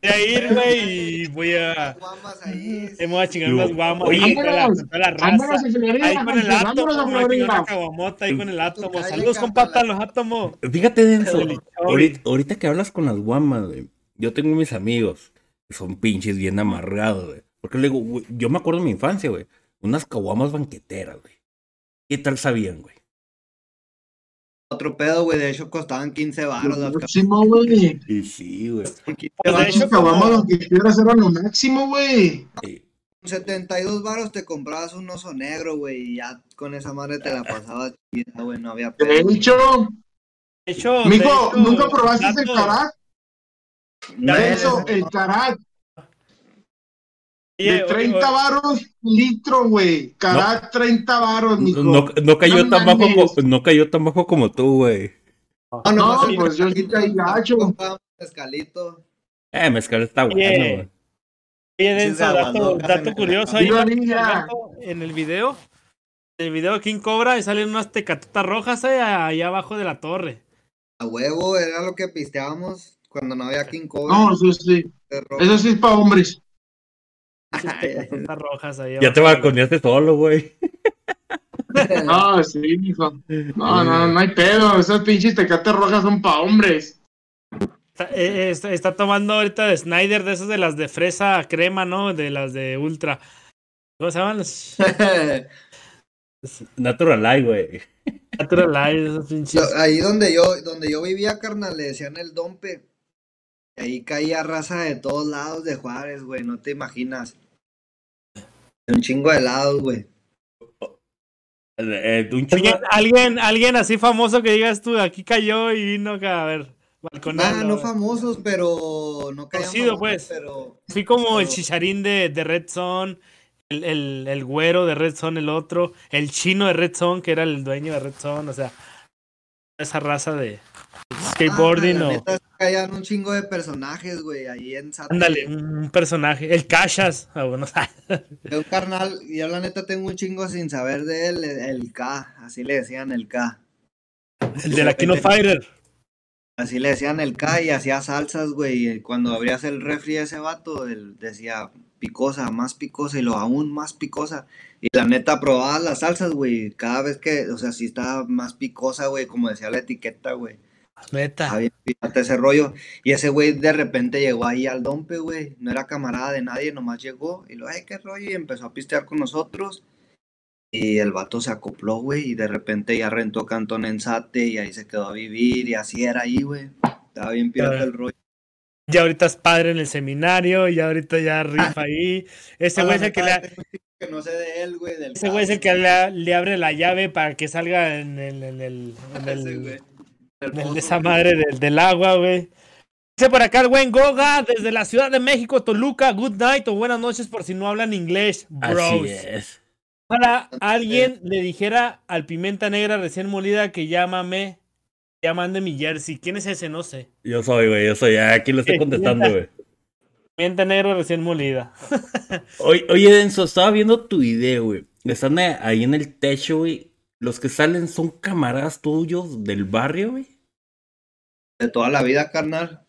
Voy a ir, güey, y voy a. Guamas ahí. Me voy a chingar unas guamas Oye, ahí con la, la raza. Vámonos Ahí con el átomo, vámonos a me voy a chingar una Florida. caguamota ahí con el átomo. Saludos, carnal. compa, los átomos. Fíjate, Denso. Ahorita, ahorita que hablas con las guamas, güey. Yo tengo mis amigos son pinches bien amargados, güey. Porque le digo, güey, yo me acuerdo de mi infancia, güey. Unas caguamas banqueteras, güey. ¿Qué tal sabían, güey? Otro pedo, güey, de hecho costaban 15 baros. Lo máximo, güey. Y sí, güey. cabrón, 15 Pues, de varos. hecho, caguamas quieras eran lo máximo, güey. Con 72 baros te comprabas un oso negro, güey, y ya con esa madre te la pasabas chida, güey, no había De pedo. hecho, De hecho, de hecho, ¿nunca probaste el carac? De hecho, el carac Oye, de oye, 30 oye, varos litro, güey. Carac 30 varos, mijo. no, no cayó No tan bajo, mames. co- no cayó tan bajo como tú, güey. no, No, pues yo sí caí gacho. mezcalito. Eh, mezcal está bueno, güey. Denso, Sí, dato, dato curioso. Ahí niña. en el video, en el video de King Cobra, y salen unas tecatutas rojas eh, ahí abajo de la torre. A huevo, era lo que pisteábamos cuando no había King Cobra. No, eso sí. Eso sí es para hombres. Rojas ahí Ya te balconeaste solo, güey. No, sí, hijo. No, no, no hay pedo. Esas pinches tecates rojas son para hombres. Está, eh, está- está tomando ahorita de Snyder de esas de las de fresa crema, ¿no? De las de ultra. ¿Cómo se llaman? Natural Light, güey. Natural Light, esas pinches. Ahí donde yo, donde yo vivía, carnal, le decían el dompe. Ahí caía raza de todos lados de Juárez, güey, no te imaginas. Un chingo de lados, güey. Eh, un chingo- ¿Alguien, alguien, alguien así famoso que digas tú, aquí cayó y vino acá a ver. balconeando, Nah, no famosos, pero no caían Conocido, famosos, pues. Pero Fui como el chicharín de, de Red Zone, el, el, el güero de Red Zone, el otro, el chino de Red Zone, que era el dueño de Red Zone, o sea, esa raza de skateboarding Ah, o... caían un chingo de personajes, güey, ahí en Sate. Ándale, un personaje, el Cachas, ah, bueno, De un carnal, yo la neta tengo un chingo sin saber de él, el, K, así le decían el K. el de la Kino Fighter. Así le decían el K y hacía salsas, güey. Cuando abrías el refri a ese vato, él decía picosa, más picosa y lo aún más picosa. Y la neta probaba las salsas, güey. Cada vez que, o sea, si estaba más picosa, güey, como decía la etiqueta, güey. Neta. Bien, fíjate ese rollo. Y ese güey de repente llegó ahí al dompe, güey. No era camarada de nadie, nomás llegó y lo, ay, qué rollo. Y empezó a pistear con nosotros. Y el vato se acopló, güey. Y de repente ya rentó cantón en Sate y ahí se quedó a vivir. Y así era ahí, güey. Estaba bien pirata Ah. el rollo. Ya ahorita es padre en el seminario, ya ahorita ya rifa ahí. Ese güey es el que le, que no sé de él, güey. del ese güey es el que le, le abre la llave para que salga en el, en el, en el- Ese güey. El de esa madre del, del agua, güey. Dice por acá el buen Goga desde la Ciudad de México, Toluca. Good night o buenas noches por si no hablan inglés, bros. Así es. Para alguien le dijera al pimienta negra recién molida que llámame, ya mande mi jersey. ¿Quién es ese? No sé. Yo soy, güey, yo soy. Aquí lo estoy contestando, güey. Pimienta negra recién molida. Oye, oye, Denso, estaba viendo tu video, güey. Están ahí en el techo, güey. Los que salen son camaradas tuyos del barrio, güey. De toda la vida, carnal.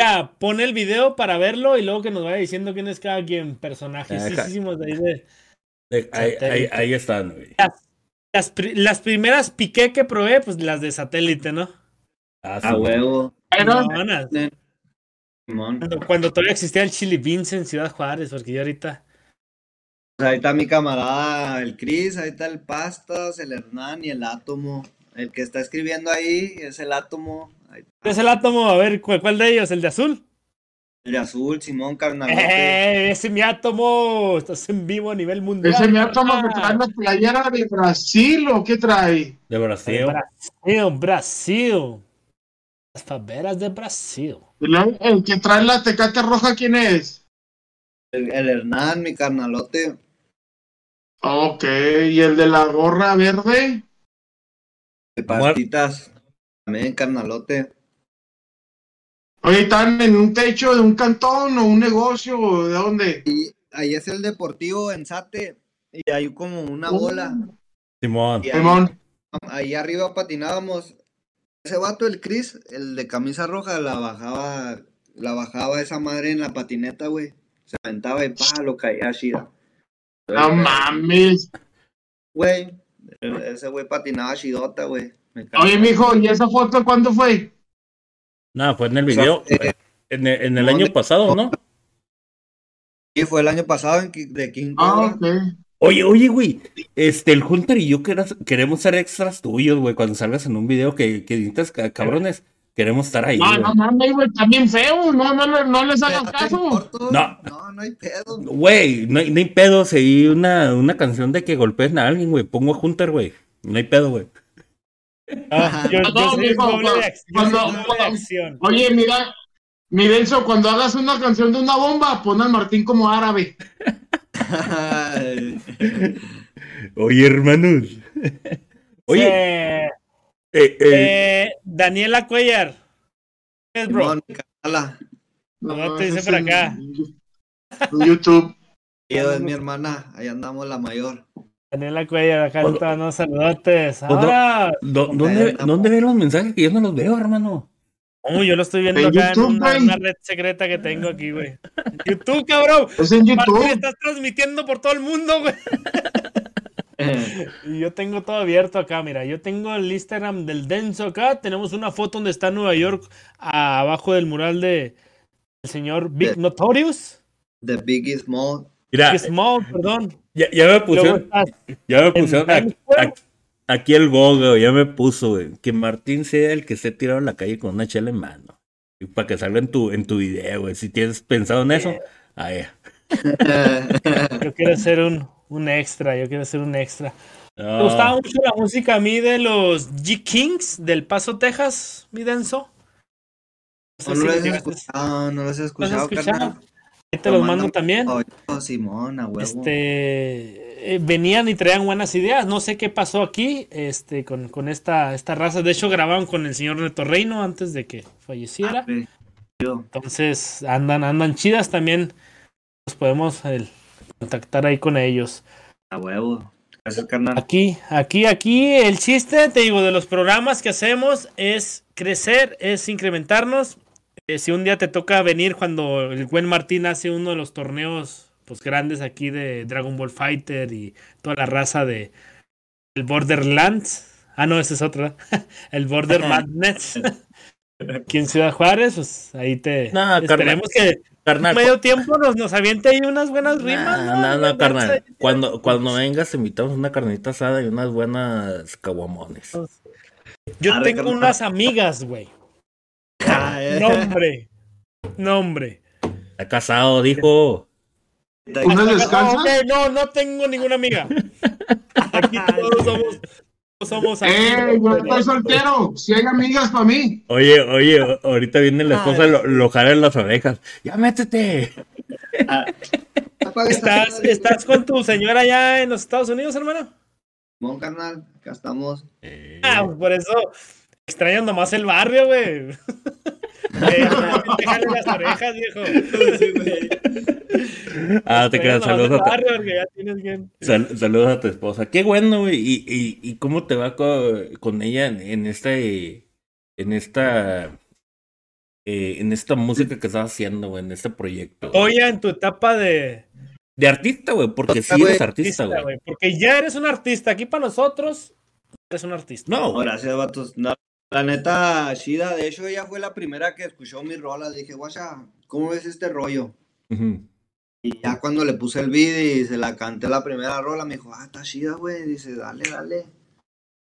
Ya, pone el video para verlo y luego que nos vaya diciendo quién es cada quien. Personajes de ahí de. Ahí, ahí, Satélite. ahí están, güey. Las, las primeras piqué que probé, pues las de satélite, ¿no? Ah, sí, A huevo. Cuando, cuando todavía existía el Chili Beans en Ciudad Juárez, porque yo ahorita. Pues ahí está mi camarada, el Cris, ahí está el Pastas, el Hernán y el Átomo. El que está escribiendo ahí es el Átomo. Ahí está. ¿Cuál es el átomo? A ver, ¿cuál, cuál de ellos? ¿El de azul? El de azul, Simón Carnalote. ¡Eh! ¡Ese es mi átomo! Estás en vivo a nivel mundial. ese me ha tomado que trae la playera de Brasil o qué trae. De Brasil. Brasil, Brasil. Las favelas de Brasil. El que trae la tecate roja, ¿quién es? El, el Hernán, mi carnalote. Ok, y el de la gorra verde. De pastitas. También carnalote. Oye, ¿están en un techo de un cantón o un negocio o de dónde? Y ahí es el deportivo en Sate. Y hay como una bola. Simón. Ahí, Simón. ahí arriba patinábamos. Ese vato, el Cris, el de camisa roja, la bajaba, la bajaba esa madre en la patineta, güey. Se aventaba y pa, lo caía chida. No mames. Güey, ese güey patinaba chidota, güey. Oye, mijo, ¿y esa foto cuándo fue? No, fue en el video. Eh, En el, en el no, año pasado, ¿no? Sí, fue el año pasado en, de King Ah, ok. Oye, oye, güey. Este, el Hunter y yo queras- queremos ser extras tuyos, güey. Cuando salgas en un video que, que dices, "Ca- cabrones, queremos estar ahí, No, güey. no mames, güey, también feo. No, no, no, no les hagas ¿Te caso. No. no, no hay pedo. Güey, no, hay- no hay pedo. Seguí una, una canción de que golpeen a alguien, güey. Pongo a Hunter, güey. No hay pedo, güey. Ah, yo, yo No, soy mijo, doble de ac- yo cuando- soy doble de cuando- acción. Oye, mira, mi Denso, cuando hagas una canción de una bomba, pon al Martín como árabe. Oye, hermanos. Oye, Eh, eh, eh, eh, Daniela Cuellar. ¿Qué es, bro? No, te dice por acá. En YouTube. Yo es mi hermana, ahí andamos la mayor. Daniela Cuellar, acá ¿Cuándo- están unos saludotes. ¿Cuándo- Ahora, ¿Dó- Hombre, ¿Dónde, ¿Dónde ven los mensajes que yo no los veo, hermano? Oh, yo lo estoy viendo En acá en una, una red secreta que tengo aquí, güey. YouTube, cabrón. Es en Martín, YouTube. estás transmitiendo por todo el mundo, güey. Y yo tengo todo abierto acá, mira. Yo tengo el Instagram del Denso acá. Tenemos una foto donde está Nueva York abajo del mural de el señor Big Notorious. The Biggie Small. Mira, Small, perdón. ya, ya me pusieron, ya me pusieron aquí, el gogo, ya me puso, güey, que Martín sea el que esté tirado en la calle con una chela en mano. Y para que salga en tu, en tu video, güey. Si tienes pensado en eso, ahí. Yo quiero hacer un, un extra, yo quiero hacer un extra. Me No. gustaba mucho la música a mí de los G Kings del Paso, Texas, mi denso. No sé No si lo los has llegaste- escuchado, no lo has ¿los has escuchado, escuchado? Ahí te los mando también. Oh, Simón, a huevo. Este eh, venían y traían buenas ideas. No sé qué pasó aquí este, con, con esta, esta raza. De hecho, grababan con el señor Neto Reino antes de que falleciera. Yo. Entonces andan, andan chidas también. Nos podemos el, contactar ahí con ellos. A huevo. Gracias, carnal. Aquí, aquí, aquí, el chiste, te digo, de los programas que hacemos es crecer, es incrementarnos. Eh, si un día te toca venir cuando el buen Martín hace uno de los torneos pues grandes aquí de Dragon Ball Fighter y toda la raza de el Borderlands. Ah, no, ese es otro. ¿eh? el Border Madness. Aquí en Ciudad Juárez, pues ahí te No, esperemos carnal. que Carnal, medio tiempo nos, nos aviente ahí unas buenas rimas. No, no, carnal. Cuando, cuando vengas, te invitamos una carnita asada y unas buenas caguamones. Yo Arre, tengo carnal. unas amigas, güey. Ah, eh. Nombre. Nombre. Está casado, dijo. ¿Unas descansas? Ok, no, no tengo ninguna amiga. Aquí todos somos, todos somos ¡Eh! Yo estoy soltero. Si hay amigas para mí. Oye, oye, ahorita viene la esposa lo, lo jala en las orejas. ¡Ya métete! Apaga ¿Estás. ¿Estás con tu señora allá en los Estados Unidos, hermano? Simón, carnal. Acá estamos. Ah, por eso extrañan nomás el barrio, güey. Déjale las orejas, viejo. Ah, te creas, saludos a, tu- saludos a tu esposa. Qué bueno, güey. ¿Y, y, y cómo te va co- con, ella en, en este, en esta, eh, en esta música que estás haciendo, güey, en este proyecto? Oye, en tu etapa de, De artista, güey, porque sí eres artista, güey. Porque ya eres un artista. Aquí para nosotros, eres un artista. No, gracias, vatos. No, la neta, Shida, de hecho, ella fue la primera que escuchó mi rola. Le dije, guacha, ¿cómo ves este rollo? Y ya cuando le puse el beat y se la canté la primera rola, me dijo, ah, está chida, güey. Dice, dale, dale.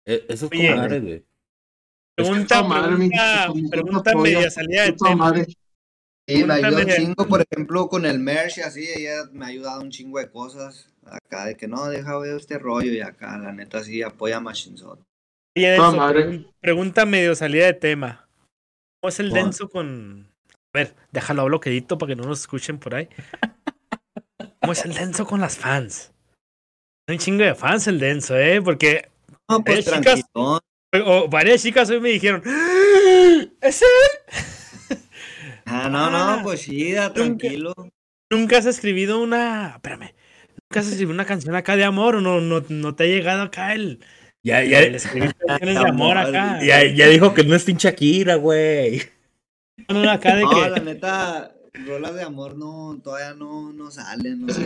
Eh, Eso es Oye. como madre, güey. Pregunta, madre, mi- pregunta, mi- media salida de tema. madre. Y me ayuda un chingo, por ejemplo, con el merch y así, ella me ha ayudado un chingo de cosas. Acá, de que no, deja ver este rollo y acá, la neta, sí, apoya a Machinzot. Denso, madre. pregun- pregunta medio salida de tema. ¿Cómo es el denso con. A ver, déjalo bloqueadito para que no nos escuchen por ahí. ¿Cómo es el denso con las fans? Un chingo de fans el denso, ¿eh? Porque No, pues chicas. o- varias chicas hoy me dijeron: "¡Ah! ¿Es él? Ah, no, Ah, no, pues chida, nunca- tranquilo. ¿Nunca has escribido una. Espérame. ¿Nunca has escrito una canción acá de amor o no, no, no te ha llegado acá el. Ya, ya, de amor acá? ya, ya dijo que no es Team Shakira, güey. No, no, acá de No, que. la neta, rolas de amor no, todavía no, no salen, no sé.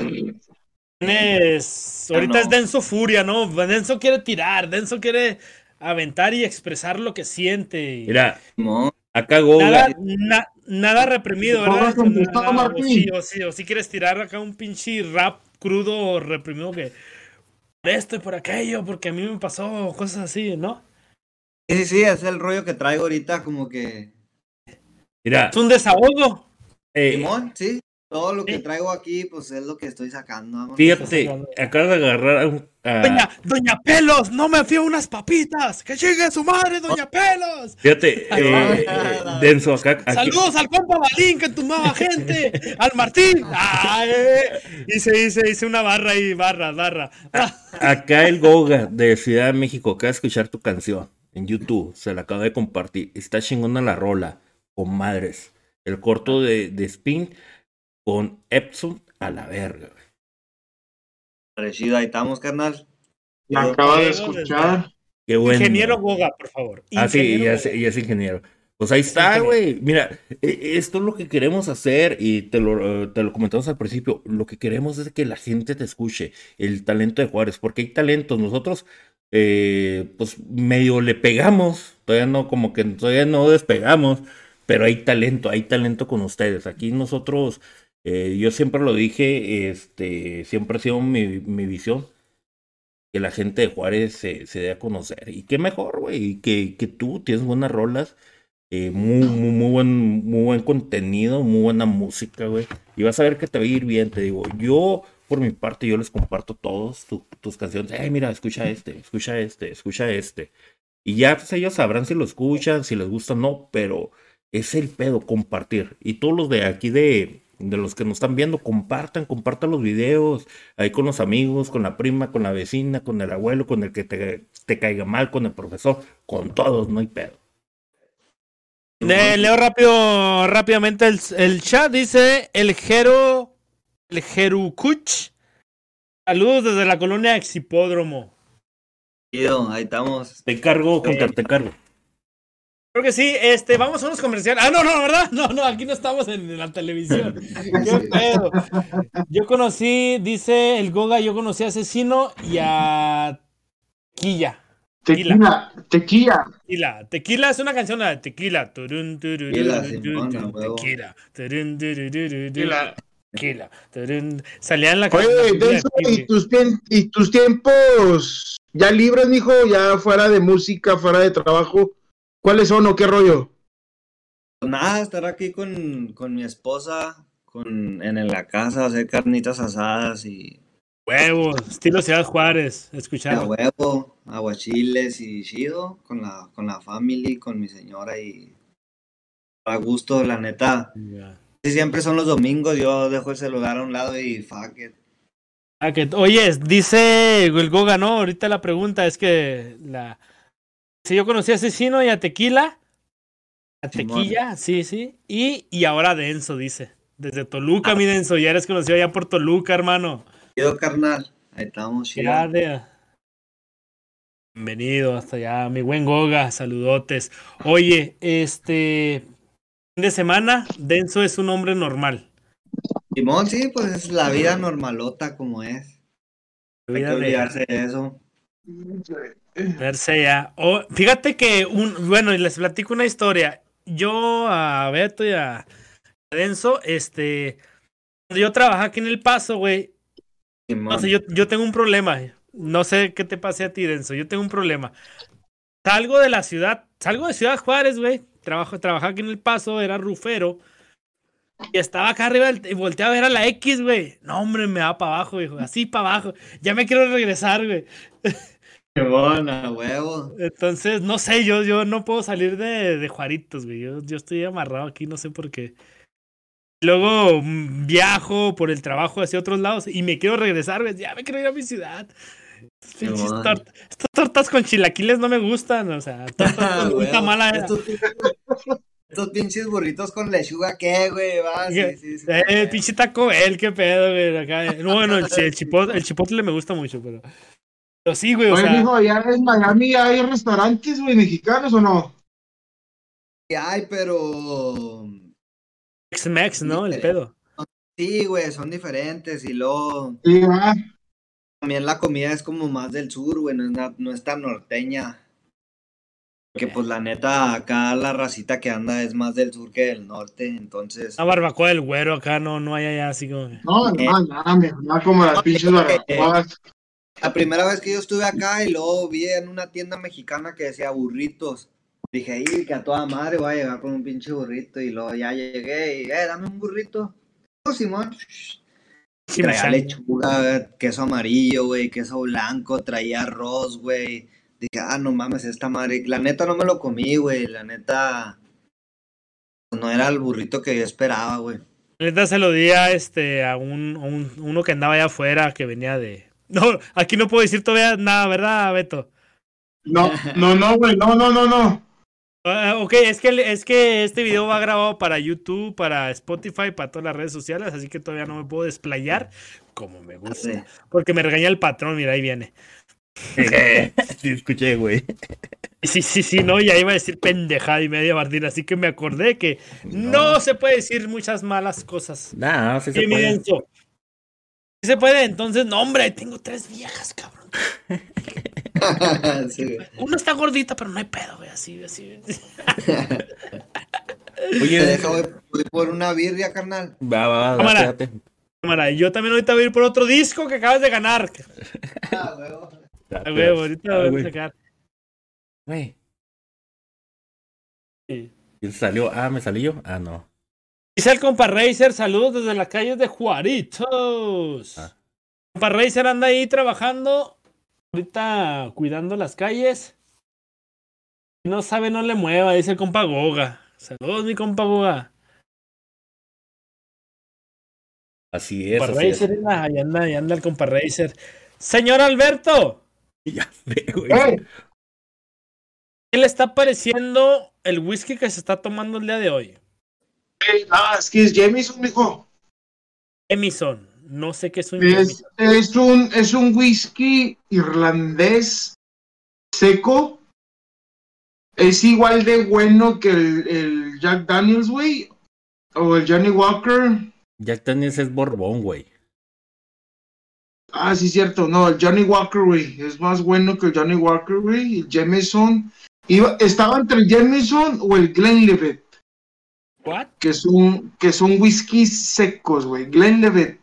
Tienes- Ya Ahorita no. es Denso Furia, ¿no? Denso quiere tirar, Denso quiere aventar y expresar lo que siente. Mira, No, acá Goga. nada, na- nada reprimido, ¿verdad? Nada, o, sí, o, sí, o sí quieres tirar acá un pinche rap crudo o reprimido que esto y por aquello, porque a mí me pasó cosas así, ¿no? sí, sí, sí, es el rollo que traigo ahorita, como que. Mira, Es un desahogo. eh, Simón, sí, todo lo que traigo aquí, pues es lo que estoy sacando. fíjate, acabas de agarrar a un- a- Doña, Doña Pelos, no me fío unas papitas. Que llegue su madre, Doña Pelos. Fíjate, eh, eh, Denso, acá. aquí- Saludos al compa Balín que entumbaba gente. Al Martín. Ay, hice, hice, hice una barra ahí, barra, barra. Acá el Goga de Ciudad de México acaba de escuchar tu canción en YouTube. Se la acabo de compartir. Está chingona la rola. Con madres. El corto de, de Spin con Epson a la verga, güey. Parecido, ahí estamos, carnal. La acabo de escuchar. Qué bueno. Ingeniero Goga, por favor. Ah, sí, y Ingeniero es, Goga. y es ingeniero. Pues ahí está, ingeniero. güey. Mira, e- esto es lo que queremos hacer y te lo, eh, te lo comentamos al principio. Lo que queremos es que la gente te escuche, el talento de Juárez, porque hay talentos. Nosotros, eh, pues medio le pegamos, todavía no, como que todavía no despegamos, pero hay talento, hay talento con ustedes. Aquí nosotros, eh, yo siempre lo dije, este, siempre ha sido mi, mi visión que la gente de Juárez se, se dé a conocer. Y qué mejor, güey, que, que tú tienes buenas rolas, eh, muy, muy, muy buen, muy buen contenido, muy buena música, güey. Y vas a ver que te va a ir bien, te digo. Yo, por mi parte, yo les comparto todos tu- tus canciones. Eh, mira, escucha este, escucha este, escucha este. Y ya pues, ellos sabrán si lo escuchan, si les gusta o no, pero es el pedo, compartir. Y todos los de aquí de, de los que nos están viendo, compartan, compartan los videos, ahí con los amigos, con la prima, con la vecina, con el abuelo, con el que te, te caiga mal, con el profesor, con todos, no hay pedo. Le- leo rápido, rápidamente el, el chat. Dice el Jero, el Jerucuch. Saludos desde la colonia Exipódromo. Chido, ahí estamos. Te cargo, Oscar, te cargo. Creo que sí, este, vamos a unos comerciales. Ah, no, no, ¿verdad? No, no, aquí no estamos en la televisión. ¿Qué pedo? Yo conocí, dice el Goga, yo conocí a Asesino y a Quilla. Tequila, tequila. Tequila. Tequila es una canción de Tequila. Turun, Tequila, turun. Tequila. Turun, Tequila. Tequila. Turun. Salía en la Oye, la- Denso, ¿y tus, ¿y tus tiempos ya libres, mijo? Ya fuera de música, fuera de trabajo. ¿Cuáles son o qué rollo? Nada, estar aquí con, con mi esposa, con, en, en la casa, hacer carnitas asadas y Huevos, estilo Ciudad Juárez. a Escuchar. huevo, aguachiles y chido, con la, con la family, con mi señora y a gusto, la neta. Casi Siempre son los domingos, yo dejo el celular a un lado y fuck it. Ah, oye, dice el Goga, ¿no? Ahorita la pregunta es que la. Si yo conocí a Asesino y a Tequila. A Simón. Tequila, sí, sí. Y, y ahora a Denso, dice. Desde Toluca, mi Denso. Ya eres conocido allá por Toluca, hermano. Chido, carnal, ahí estamos, chido. Ya. Bienvenido hasta allá, mi buen Goga, saludotes. Oye, este fin de semana, Denso es un hombre normal. Simón, sí, pues es la vida normalota como es. Hay que olvidarse de eso. Verse ya. Oh, fíjate que un, bueno, y les platico una historia. Yo a Beto y a Denso, este, cuando yo trabajaba aquí en El Paso, güey, no sé, yo, yo tengo un problema. No sé qué te pase a ti, Denso. Yo tengo un problema. Salgo de la ciudad, salgo de Ciudad Juárez, güey. Trabajo, trabajaba aquí en El Paso, era rufero. Y estaba acá arriba y volteaba a ver a la X, güey. No, hombre, me va para abajo, hijo. Así para abajo. Ya me quiero regresar, güey. A huevo. Entonces, no sé, yo, yo no puedo salir de, de Juaritos, güey. Yo, yo estoy amarrado aquí, no sé por qué. Luego mm, viajo por el trabajo hacia otros lados y me quiero regresar, güey. Ya me quiero ir a mi ciudad. Estas pinches Simón. tort- Estas tortas con chilaquiles no me gustan, o sea, tortas Ah, con huevo. tamal a- Estos, estos pinches burritos con lechuga, ¿qué, güey? Va, sí, sí, sí. Eh, pinche Taco Bell, qué pedo, güey. Acá. No, bueno, el, el chipotle, el chipotle me gusta mucho, pero. Pero sí, güey, o Oye, sea. mijo, ¿allá en Miami hay restaurantes, güey, mexicanos o no? Ay, pero... X-Mex, ¿no? El pedo. Sí, güey, son diferentes y luego Sí, también la comida es como más del sur, güey, no es, na- no es tan norteña. Porque pues la neta, acá la racita que anda es más del sur que del norte, entonces... Una barbacoa del güero acá no, no hay allá así como. que- No, no, no, mijo, no como las pinches barbacoas. La primera vez que yo estuve acá y luego vi en una tienda mexicana que decía burritos. Dije, y que a toda madre voy a llegar con un pinche burrito. Y luego ya llegué y, eh, dame un burrito. Oh, Simón. Sí, Traía lechuga, queso amarillo, güey, queso blanco, traía arroz, güey. Dije, ah, no mames, esta madre. La neta no me lo comí, güey. La neta. No era el burrito que yo esperaba, güey. Neta se lo di a este a un, a un- uno que andaba allá afuera que venía de. No, aquí no puedo decir todavía nada, ¿verdad, Beto? No, no, no, güey, no, no, no, no. Ah, ok, es que, es que este video va grabado para YouTube, para Spotify, para todas las redes sociales, así que todavía no me puedo desplayar como me gusta. Porque me regaña el patrón, mira, ahí viene. Sí, escuché, güey. Sí, sí, sí, no, ya iba a decir pendejada y media Martín, así que me acordé que no, se puede decir muchas malas cosas. Nah, sí se Sí, mi puede. Sí se puede, entonces, no, hombre, tengo tres viejas, cabrón. Sí. Una está gordita, pero no hay pedo, güey, así, así. Te Oye, dejo, güey, voy por una birria, carnal. va, va, va, Cámara. date, date. Cámara, y yo también ahorita voy a ir por otro disco que acabas de ganar. Ah, huevo. Date. A huevo, ahorita Ah, voy a güey. sacar. Güey, Sí. ¿quién salió? Ah, ¿me salí yo? Ah, no. Dice el compa Racer, saludos desde las calles de Juaritos. Ah. Compa Racer anda ahí trabajando, ahorita cuidando las calles. No sabe, no le mueva, dice el compa Goga. Saludos, mi compa Goga. Así es, Compa así es. Racer, ahí anda, ahí anda el compa Racer. Señor Alberto, Ya sé, güey. ¡Ey! ¿qué le está pareciendo el whisky que se está tomando el día de hoy? Ey, Ah, es que es Jameson, mijo. Emison, no sé qué es un Es, es un, es un whisky irlandés seco. Es igual de bueno que el, el Jack Daniels, güey. O el Johnny Walker. Jack Daniels es Borbón, güey. Ah, sí, cierto. No, el Johnny Walker, güey. Es más bueno que el Johnny Walker, güey. El Jameson. Iba, estaba entre el Jameson o el Glenlivet, ¿What? que son, que son whiskies secos, güey. Glenlivet.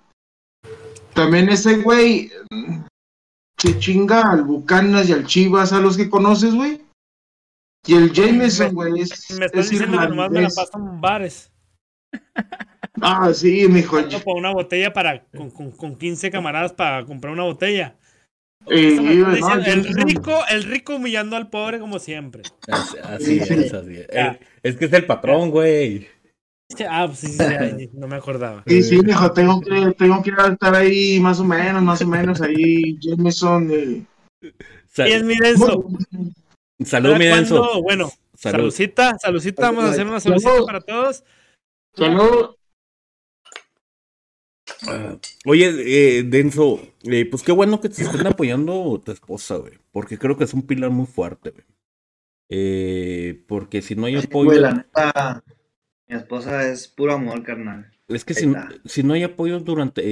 También ese güey se chinga al Bucanas y al Chivas, a los que conoces, güey. Y el Jameson, güey, es, Me están es diciendo que nomás me la pasan en bares. Ah, sí, mijo. Por una botella para con, con, con 15 camaradas para comprar una botella. Eh, no, el rico, el rico humillando al pobre como siempre. Así, así Sí, es, sí. así es. Eh, Es que es el patrón, güey. Ah, pues sí, sí, sí, no me acordaba. Sí, sí, mijo, tengo que, tengo que estar ahí más o menos, más o menos, ahí Jameson. Eh. Sal- Y es mi denso. Salud, mi denso. Bueno, Salud. saludcita, saludcita, vamos a hacer una saludcita Salud. para todos. Salud. Oye, eh, Denso, eh, pues qué bueno que te estén apoyando tu esposa, güey. Porque creo que es un pilar muy fuerte, güey. Eh, porque si no hay apoyo, Güey, la neta, mi esposa es puro amor, carnal. es que si, si no hay apoyo durante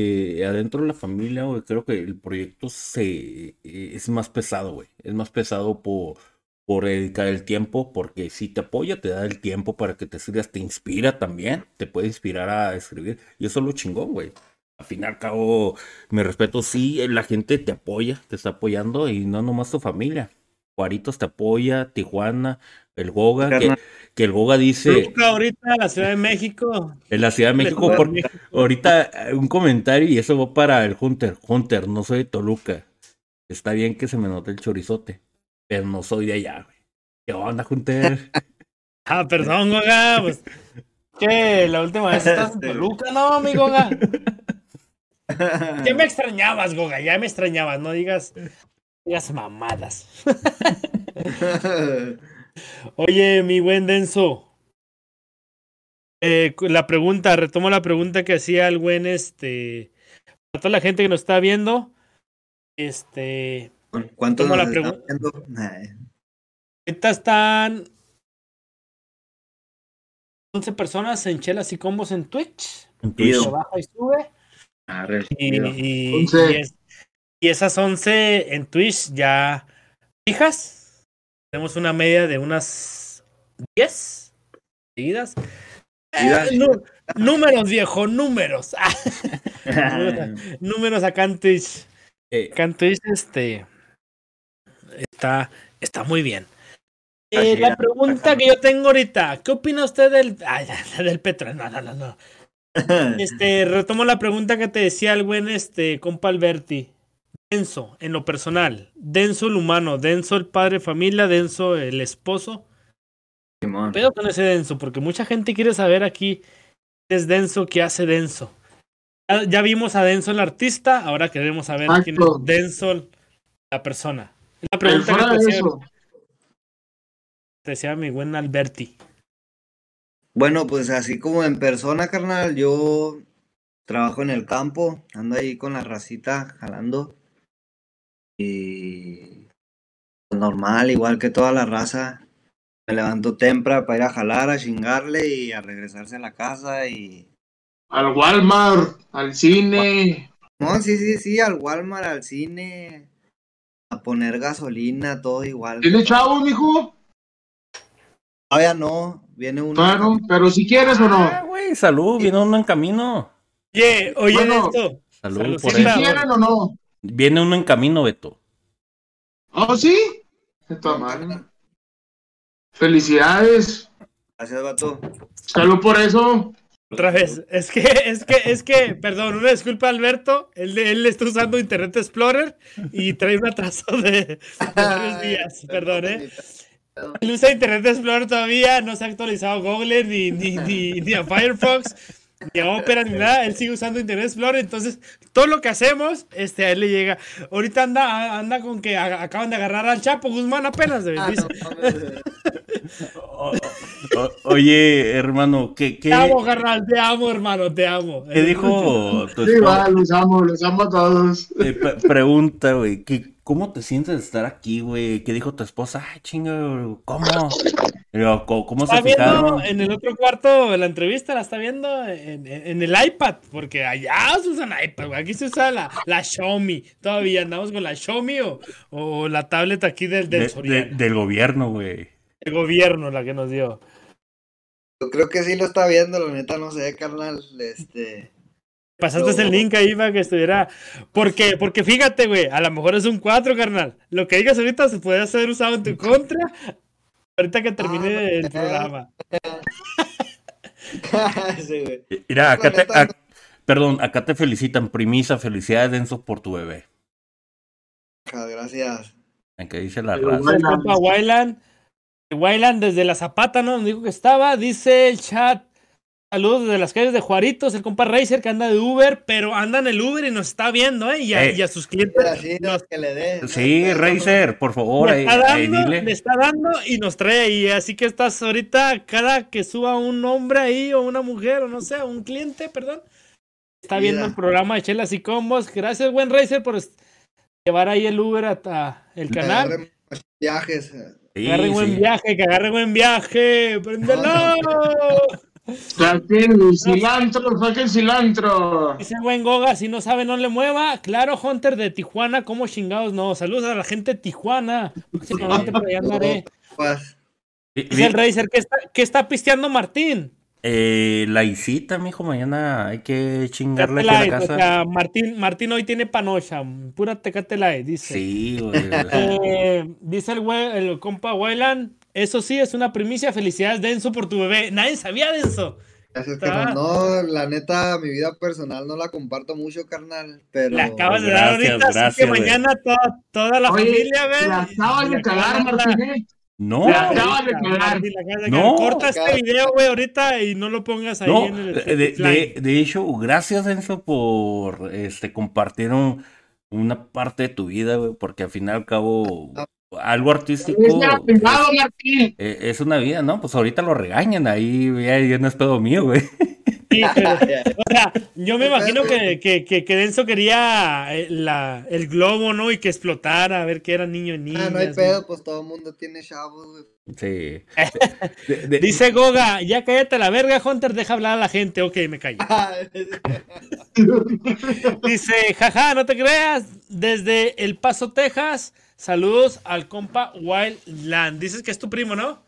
eh, adentro de la familia, güey, creo que el proyecto se eh, es más pesado, güey. Es más pesado por, por dedicar el tiempo, porque si te apoya, te da el tiempo para que te sigas, te inspira también, te puede inspirar a escribir. Y eso es lo chingón, güey. Al fin y al cabo, me respeto, sí, la gente te apoya, te está apoyando y no nomás tu familia. Juaritos te apoya, Tijuana, el Goga, que, el Goga dice Luca, ahorita la Ciudad de México. en la Ciudad de México, por, México. ahorita eh, un comentario y eso va para el Hunter. Hunter, no soy de Toluca. Está bien que se me note el chorizote, pero no soy de allá, güey. ¿Qué onda, Hunter? Ah, perdón, Goga. Pues, ¿Qué? La última vez estás en Toluca, no, mi Goga. Ya me extrañabas, Goga, ya me extrañabas. No digas, digas mamadas. Oye, mi buen Denso. Eh, la pregunta, retomo la pregunta que hacía el buen este. Para toda la gente que nos está viendo. Este. ¿Cuántos ¿Cómo la nos pregu- están viendo? Ay, Ahorita están 11 personas en chelas y combos en Twitch. En Chido. Twitch. Baja y sube. Arre, Y, chido. y- Once. y es- y esas 11 en Twitch ya fijas. Tenemos una media de unas 10 seguidas. Eh, números, viejo, números. Ah, números acá en Twitch. Eh, Acá en Twitch, este. Está, está muy bien. Eh, la pregunta que yo tengo ahorita, ¿qué opina usted del, ay, del petróleo? No, no, no, no. Este, retomo la pregunta que te decía el buen este compa Alberti. Denso, en lo personal. Denso el humano, denso el padre de familia, denso el esposo. Simón. Pero con ese denso, porque mucha gente quiere saber aquí qué es denso, qué hace denso. Ya, ya vimos a denso el artista, ahora queremos saber quién es denso la persona. La pregunta que te de hacía- eso, Te decía mi buen Alberti. Bueno, pues así como en persona, carnal, yo trabajo en el campo, ando ahí con la racita jalando. Y pues, normal, igual que toda la raza. Me levanto temprano para ir a jalar, a chingarle y a regresarse a la casa y... Al Walmart, al cine. No, sí, sí, sí, al Walmart, al cine, a poner gasolina, todo igual. ¿Tiene chavo, mijo? Todavía no, viene uno. Claro, pero si quieres o Ah, no. güey, salud, viene uno en camino. Oye, oye Bueno. esto. Salud Salud, por Si eso. quieren o no. Viene uno en camino, Beto. ¿Oh, sí? Toda madre. Felicidades. Gracias, vato. Salud por eso. Otra vez. Es que, es que, es que, perdón, una disculpa, Alberto. Él, él está usando Internet Explorer y trae un atraso de, de varios días. Perdón, ¿eh? Él usa Internet Explorer todavía, no se ha actualizado Google ni, ni, ni, ni a Firefox, ni a Opera, ni nada. Él sigue usando Internet Explorer, entonces todo lo que hacemos, este, a él le llega. Ahorita anda, anda con que a- acaban de agarrar al Chapo Guzmán apenas. de- Ah, dice, no mames. O- o- oye, hermano, ¿qué, qué, Te amo, carnal, te amo, hermano, te amo. qué dijo tu Sí, va, los amo, los amo a todos. Eh, pregunta, güey, ¿qué- ¿cómo te sientes de estar aquí, güey? ¿Qué dijo tu esposa? Ay, chinga, ¿cómo? Luego, ¿Cómo, se Está viendo fijaron? en el otro cuarto la entrevista, la está viendo en, en- en el iPad, porque allá se usan iPad, güey. Aquí se usa la, la Xiaomi. Todavía andamos con la Xiaomi o, o la tablet aquí del, del De- de- Soriana. del gobierno, güey. El gobierno la que nos dio. Yo creo que sí lo está viendo, la neta, no sé, carnal. Este. Pasaste No. el link ahí para que estuviera. Porque, porque fíjate, güey, a lo mejor es un 4, carnal. Lo que digas ahorita se puede ser usado en tu contra. Ahorita que termine Ah, el programa. sí, güey. Mira, acá te, perdón, acá te felicitan, primisa, felicidades, Denso, por tu bebé. Gracias. En que dice la Pero raza. Wayland. Wayland desde la Zapata, ¿no? Donde dijo que estaba. Dice el chat. Saludos desde las calles de Juaritos, el compa Racer que anda de Uber, pero anda en el Uber y nos está viendo, ¿eh? Y a, Eh. y a sus clientes Así nos que le dé. Sí, Racer, por favor, le ahí, está, ahí dando, dile. le está dando y nos trae ahí. Así que estás ahorita, cada que suba un hombre ahí o una mujer o no sé, un cliente, perdón, está viendo el programa de Chelas y Combos. Gracias, buen Racer, por llevar ahí el Uber hasta el canal. Viajes. Sí, agarre buen sí. viaje, que agarre buen viaje. ¡Préndelo! Saquen cilantro, saquen cilantro. Dice buen Goga, si no sabe, no le mueva. Claro, Hunter de Tijuana, ¿cómo chingados no? Saludos a la gente de Tijuana. Próximamente por allá andaré. Pues, Dice el Racer, ¿qué está, qué está pisteando Martín? eh, la isita, mijo, mañana hay que chingarle Tecate aquí a la Light, o casa. sea, Martín, Martín hoy tiene panocha, pura Tecate Light, dice. Sí, güey. Eh, dice el, el compa Wayland, eso sí, es una primicia. Felicidades, Denso, por tu bebé. Nadie sabía de eso. gracias, Está. carnal. No, la neta, mi vida personal no la comparto mucho, carnal. Pero. Le acabas de dar Gracias, ahorita, así gracias, que güey. mañana toda, toda la Oye, familia, ve. la acabas le de cagar, acabas de dar- Martín. ¿eh? No, Le acabas de cagar. Martín, la de No. Corta este video, güey, ahorita y no lo pongas ahí no. en el De, de- hecho, gracias, Enzo, por este compartir un- una parte de tu vida, güey, porque al fin y al cabo, algo artístico Es Martín. eh, es una vida, ¿no? Pues ahorita lo regañan, ahí ya, ya no es pedo mío, güey. Sí, pero, o sea, yo me imagino que, que, que, que Denso quería eh, la, el globo, ¿no? Y que explotara, a ver que era niño y niña. Ah, no hay pedo, pues todo el mundo tiene chavos, güey. Sí. De- de- Dice Goga, ya cállate la verga, Hunter, deja hablar a la gente. Ok, me callo. Dice, jaja, no te creas, desde El Paso, Texas, saludos al compa Wildland. Dices que es tu primo, ¿no?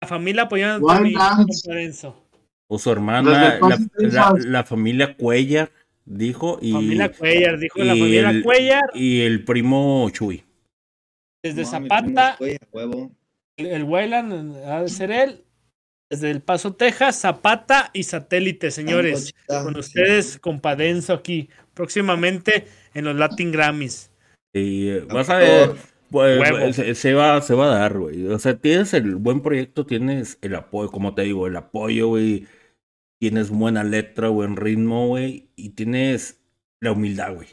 La familia apoyando a mi Wildland. Denso. o su hermana, la, familia Cuellar, dijo, y, Familia Cuellar, dijo la familia el- Cuellar, y el primo Chuy. desde No, Zapata, huevo. el, el Wayland ha de ser él. Desde El Paso, Texas, Zapata y Satélite, señores. Con ustedes, compadenso aquí. Próximamente en los Latin Grammys. Y eh, vas a ver, pues, Huevo. se, se va, se va a dar, güey. O sea, tienes el buen proyecto, tienes el apoyo, como te digo, el apoyo, güey. Tienes buena letra, buen ritmo, güey. Y tienes la humildad, güey.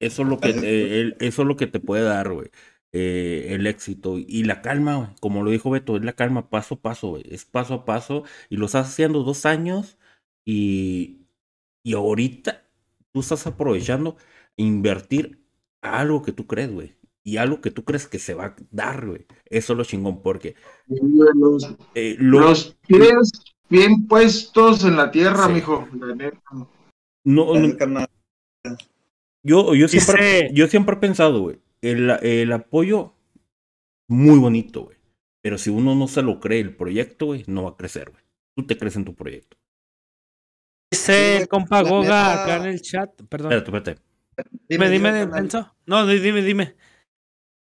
Eso es lo que el- eso es lo que te puede dar, güey. eh, el éxito y la calma, güey. Como lo dijo Beto, es la calma paso a paso, güey. Es paso a paso y lo estás haciendo dos años y, y ahorita tú estás aprovechando invertir a algo que tú crees, güey. Y algo que tú crees que se va a dar, güey. Eso es lo chingón, porque Los, eh, los pies bien puestos en la tierra, Sí. mijo. La neta. no, no- yo, yo, siempre, yo siempre he pensado, güey, el, el apoyo muy bonito, güey. Pero si uno no se lo cree el proyecto, güey, no va a crecer, güey. Tú te crees en tu proyecto. Dice el Sí, compa Goga neta- acá en el chat. Perdón. Espérate, espérate. Dime, dime. Denso. No, di- dime, dime.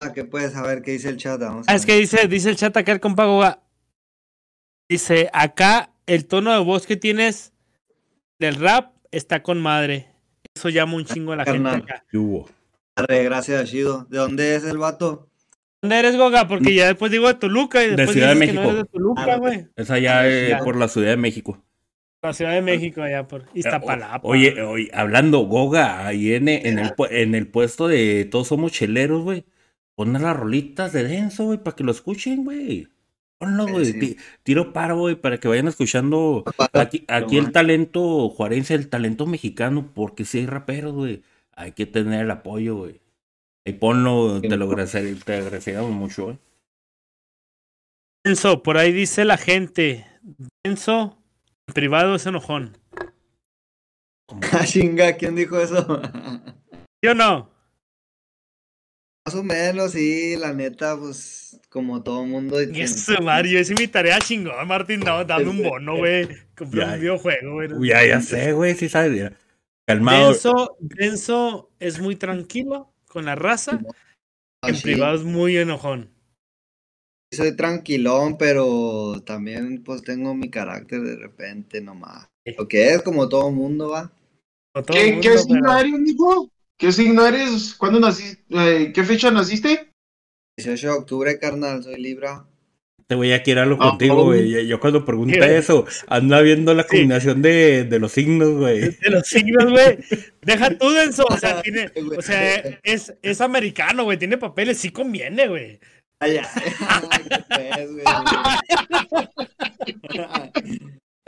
Ah, que puedes saber qué dice el chat. Vamos Ah, a es que dice, dice el chat acá el compa Goga. Dice, acá el tono de voz que tienes del rap está con madre. Eso llama un chingo a la gente Carnal. acá. ¿Qué hubo? Arre, gracias, Chido. ¿De dónde es el vato? ¿Dónde eres, Goga? Porque ya después digo de Toluca y De después Ciudad de que no México. eres de Toluca, Ah, güey. Es allá eh, por la Ciudad de México. La Ciudad de México, allá por Iztapalapa. Oye, oye, hablando, Goga, ahí en, en, el, en el puesto de Todos Somos Cheleros, güey. Pon las rolitas de Denso, güey, para que lo escuchen, güey. Ponlo, güey. Sí. Tiro paro, güey, para que vayan escuchando aquí, aquí el talento juarense, el talento mexicano, porque si hay raperos, güey. Hay que tener el apoyo, güey. Y ponlo, te lo agradece- te agradeceríamos mucho, güey. Denso, por ahí dice la gente. Denso, en privado es enojón. Ah, chinga, ¿quién dijo eso? ¿Sí o no? Más o menos, sí, la neta, pues, como todo mundo. Y eso, Mario, es mi tarea chingón, Martín. No, dame un bono, güey. Compré Ya. un videojuego, güey. Uy, Ya, ya sé, güey, sí sabes. ya. Calmado. Denso, Denso es muy tranquilo con la raza. En privado es muy enojón. Soy tranquilón, pero también, pues, tengo mi carácter de repente nomás. Sí. Lo que es como todo mundo, va. Todo ¿Qué, mundo, qué signo pero- eres, mijo? ¿Qué signo eres? ¿Cuándo naciste? Eh, ¿Qué fecha naciste? 18 de octubre, carnal, soy Libra. Te voy a quedar algo Ah, contigo, oh. güey. Yo- Yo cuando pregunté ¿Qué? eso, anda viendo la Sí. combinación de, de los signos, güey. De los signos, güey. Deja tú, Denso. O sea, tiene, o sea es, es americano, güey. Tiene papeles, sí conviene, güey. Ay, ay, qué güey.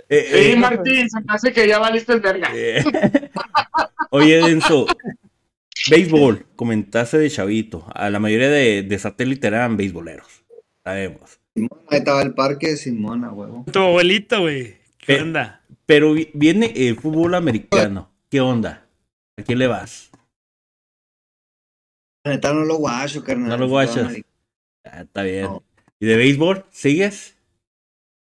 Eh, Sí, Martín, se me hace que ya valiste el verga. eh. Oye, Denso, béisbol, comentaste de chavito. A la mayoría de, de satélite eran beisboleros. Sabemos. Simón, ahí estaba el parque, Simona, huevo. Tu abuelito, güey. ¿Qué onda? Pero vi- viene el fútbol americano. ¿Qué onda? ¿A quién le vas? La neta no lo guacho, carnal. No lo guachas. Ah, está bien. No. ¿Y de béisbol? ¿Sigues?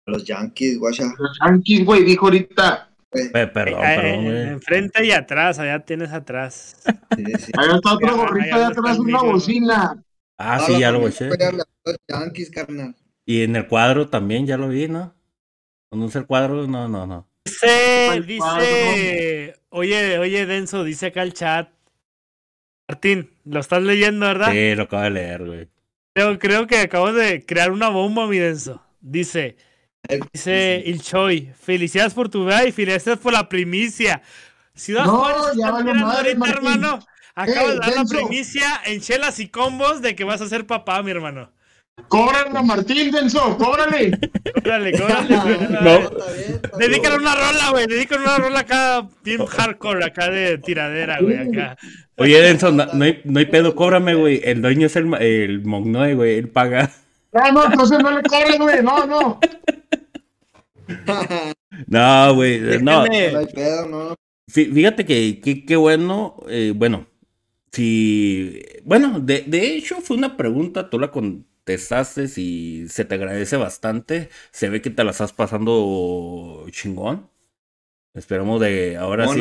Los Yankees, guacha. Los Yankees, güey, dijo ahorita. Eh, perdón, Eh, perdón, eh, güey. enfrente y atrás, allá tienes atrás. Sí, sí. Allá está otro gorrito allá atrás, una bocina. Ah, sí, ya lo Los Yankees, carnal. Y en el cuadro también, ya lo vi, ¿no? ¿No es el cuadro? No, no, no. Dice, dice, oye, oye, Denso, dice acá el chat. Martín, lo estás leyendo, ¿verdad? Sí, lo acabo de leer, güey. Creo, creo que acabo de crear una bomba, mi Denso. Dice, dice Il Choi, felicidades por tu vida y felicidades por la primicia. Ciudad No, Juárez ya esperando madre, ahorita, hermano. Acabas Eh, de dar la primicia en chelas y combos de que vas a ser papá, mi hermano. Cóbrale a Martín, Denso, cóbrale. Cóbrale, cóbrale. No. Dedícale una rola, güey. Dedícale una rola acá, bien hardcore, acá de tiradera, güey, acá. Oye, Denson, no, no hay, no hay pedo, cóbrame, güey. El dueño es el, el Mognoe, güey. Él paga. No, no, entonces no le cobres, güey. No, no. No, güey. No. Hay pedo, no. Fí- Fíjate que que- qué bueno. eh, bueno, si. Bueno, de, de hecho, fue una pregunta. Tú la contestaste y se te agradece bastante. Se ve que te la estás pasando chingón. Esperamos de ahora sí.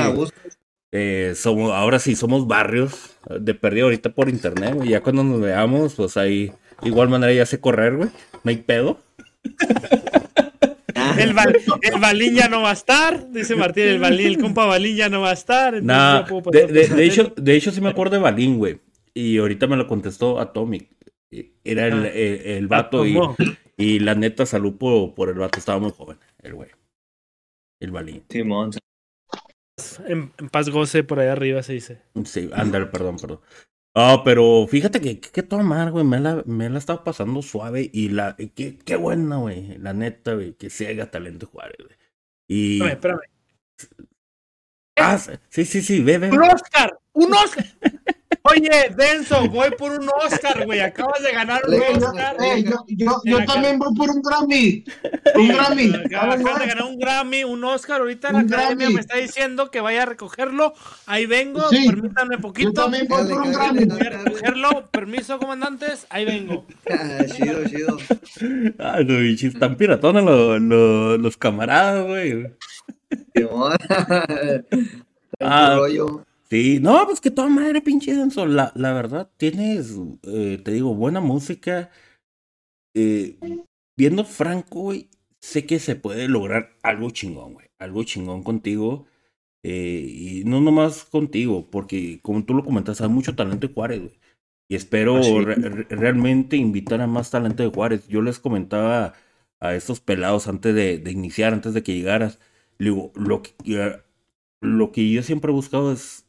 eh, somos, ahora sí somos barrios eh, de perdido ahorita por internet, güey. Ya cuando nos veamos, pues ahí. Igual manera ya sé correr, güey. No hay pedo. El, Val- el Balín ya no va a estar, dice Martín. El Balín, el compa Balín ya no va a estar. Nah, de, pasar de- por de él. hecho, de hecho sí me acuerdo de Balín, güey. Y ahorita me lo contestó Atomic. Era el, el, el vato y, y la neta salud por, por el vato. Estaba muy joven, el güey. El Balín. Simón. En, en paz goce por allá arriba se dice. Sí, ándale, perdón, perdón. Ah, pero fíjate que, que, que toda madre, güey, me la, me la estaba pasando suave y la, qué, qué buena, güey, la neta, güey, que se haga talento Juárez, güey. Y... Espérame, espérame. Ah, sí, sí, sí, ve, ve. ¡Un Oscar! ¡Un Oscar! Oye, Denso, voy por un Oscar, güey. Acabas de ganar un yo, Oscar. eh, yo, yo, yo también voy por un Grammy. Un Grammy. Acabas de ganar un Grammy, un Oscar. Ahorita la academia Grammy. me está diciendo que vaya a recogerlo. Ahí vengo, Sí. permítanme Yo poquito. también voy por un Dale, Grammy. Voy a recogerlo. Permiso, comandantes. Ahí vengo. Ah, chido, chido. Ah, no, bicho, están piratones los, los, los camaradas, güey. Simón. Ah. Ah. rollo. Sí, no, pues que toda madre, pinche denso. La, la verdad, tienes, eh, te digo, buena música. Eh, viendo Franco, güey, sé que se puede lograr algo chingón, güey. Algo chingón contigo. eh, y no nomás contigo, porque como tú lo comentas, hay mucho talento de Juárez, güey. Y espero Ah, re- realmente invitar a más talento de Juárez. Yo les comentaba a estos pelados antes de, de iniciar, antes de que llegaras. Le digo, lo que, lo que yo siempre he buscado es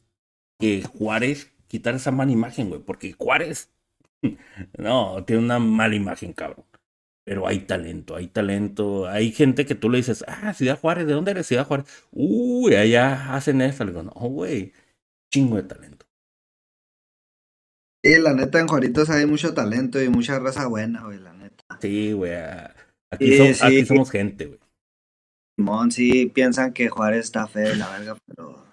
que Juárez quitar esa mala imagen, güey, porque Juárez, no, tiene una mala imagen, cabrón. Pero hay talento, hay talento. Hay gente que tú le dices, ah, Ciudad Juárez, ¿de dónde eres Ciudad Juárez? Uy, allá hacen eso. Le digo, no, güey, chingo de talento. Sí, la neta, en Juaritos hay mucho talento y mucha raza buena, güey, la neta. Sí, güey, aquí, Sí, som- sí. aquí somos gente, güey. Simón, sí piensan que Juárez está feo y la verga, pero.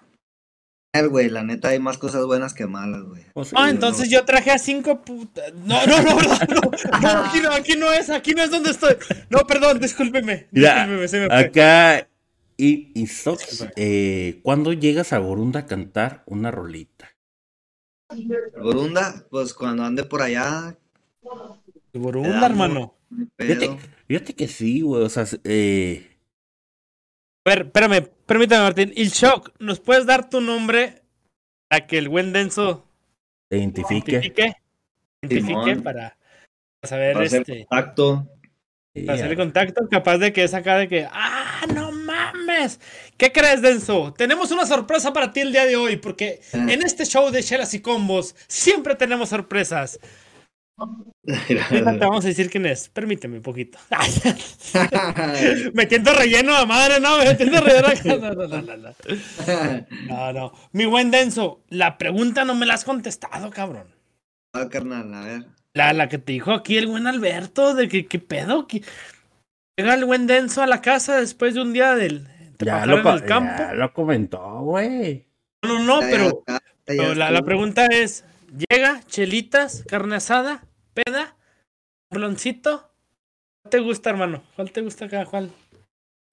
Güey, la neta hay más cosas buenas que malas, güey. Pues Ah, entonces yo traje a cinco putas. No, no, no, no, no, no, aquí no, aquí no es, aquí no es donde estoy. No, perdón, discúlpeme. Discúlpeme, se me fue. Acá, y, y Sox, eh, ¿cuándo llegas a Borunda a cantar una rolita? Borunda, pues cuando ande por allá, Borunda, hermano. Fíjate, fíjate que sí, güey, o sea, eh, ver, espérame, permítame, Martín. Il Shock, ¿nos puedes dar tu nombre para que el buen denso te identifique. identifique? Identifique para saber Para hacer este. contacto. Para hacer a- contacto, capaz de que es acá de que, ¡ah, no mames! ¿Qué crees, Denso? Tenemos una sorpresa para ti el día de hoy, porque Ah. en este show de Chelas y Combos siempre tenemos sorpresas. Ahorita te vamos a decir quién es. Permíteme un poquito. Metiendo relleno a madre, no, metiendo relleno. No, no, no, no, no. No, no. Mi buen Denso, la pregunta no me la has contestado, cabrón. Ah, carnal, a ver. La, la que te dijo aquí el buen Alberto, de que qué pedo. que Llega el buen Denso a la casa después de un día del de Ya lo, en co- el campo. ya lo comentó, güey. No, no, Ya, pero, ya, ya pero la, la pregunta es: ¿llega, chelitas, carne asada, peda, bloncito? ¿Cuál te gusta, hermano? ¿Cuál te gusta acá? ¿Cuál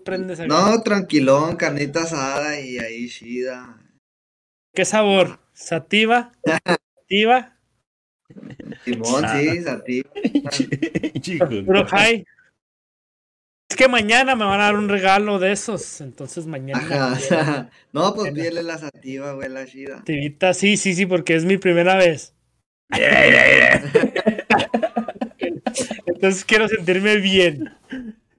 prendes acá? No, tranquilón, carnita asada y ahí chida. ¿Qué sabor? ¿Sativa? ¿Sativa? Simón, sí, a ti. Chicos. Puro high. Es que mañana me van a dar un regalo de esos. Entonces mañana. Ajá. No, pues pídele la sativa, güey, la chida. Sativita, sí, sí, sí, porque es mi primera vez. Entonces quiero sentirme bien.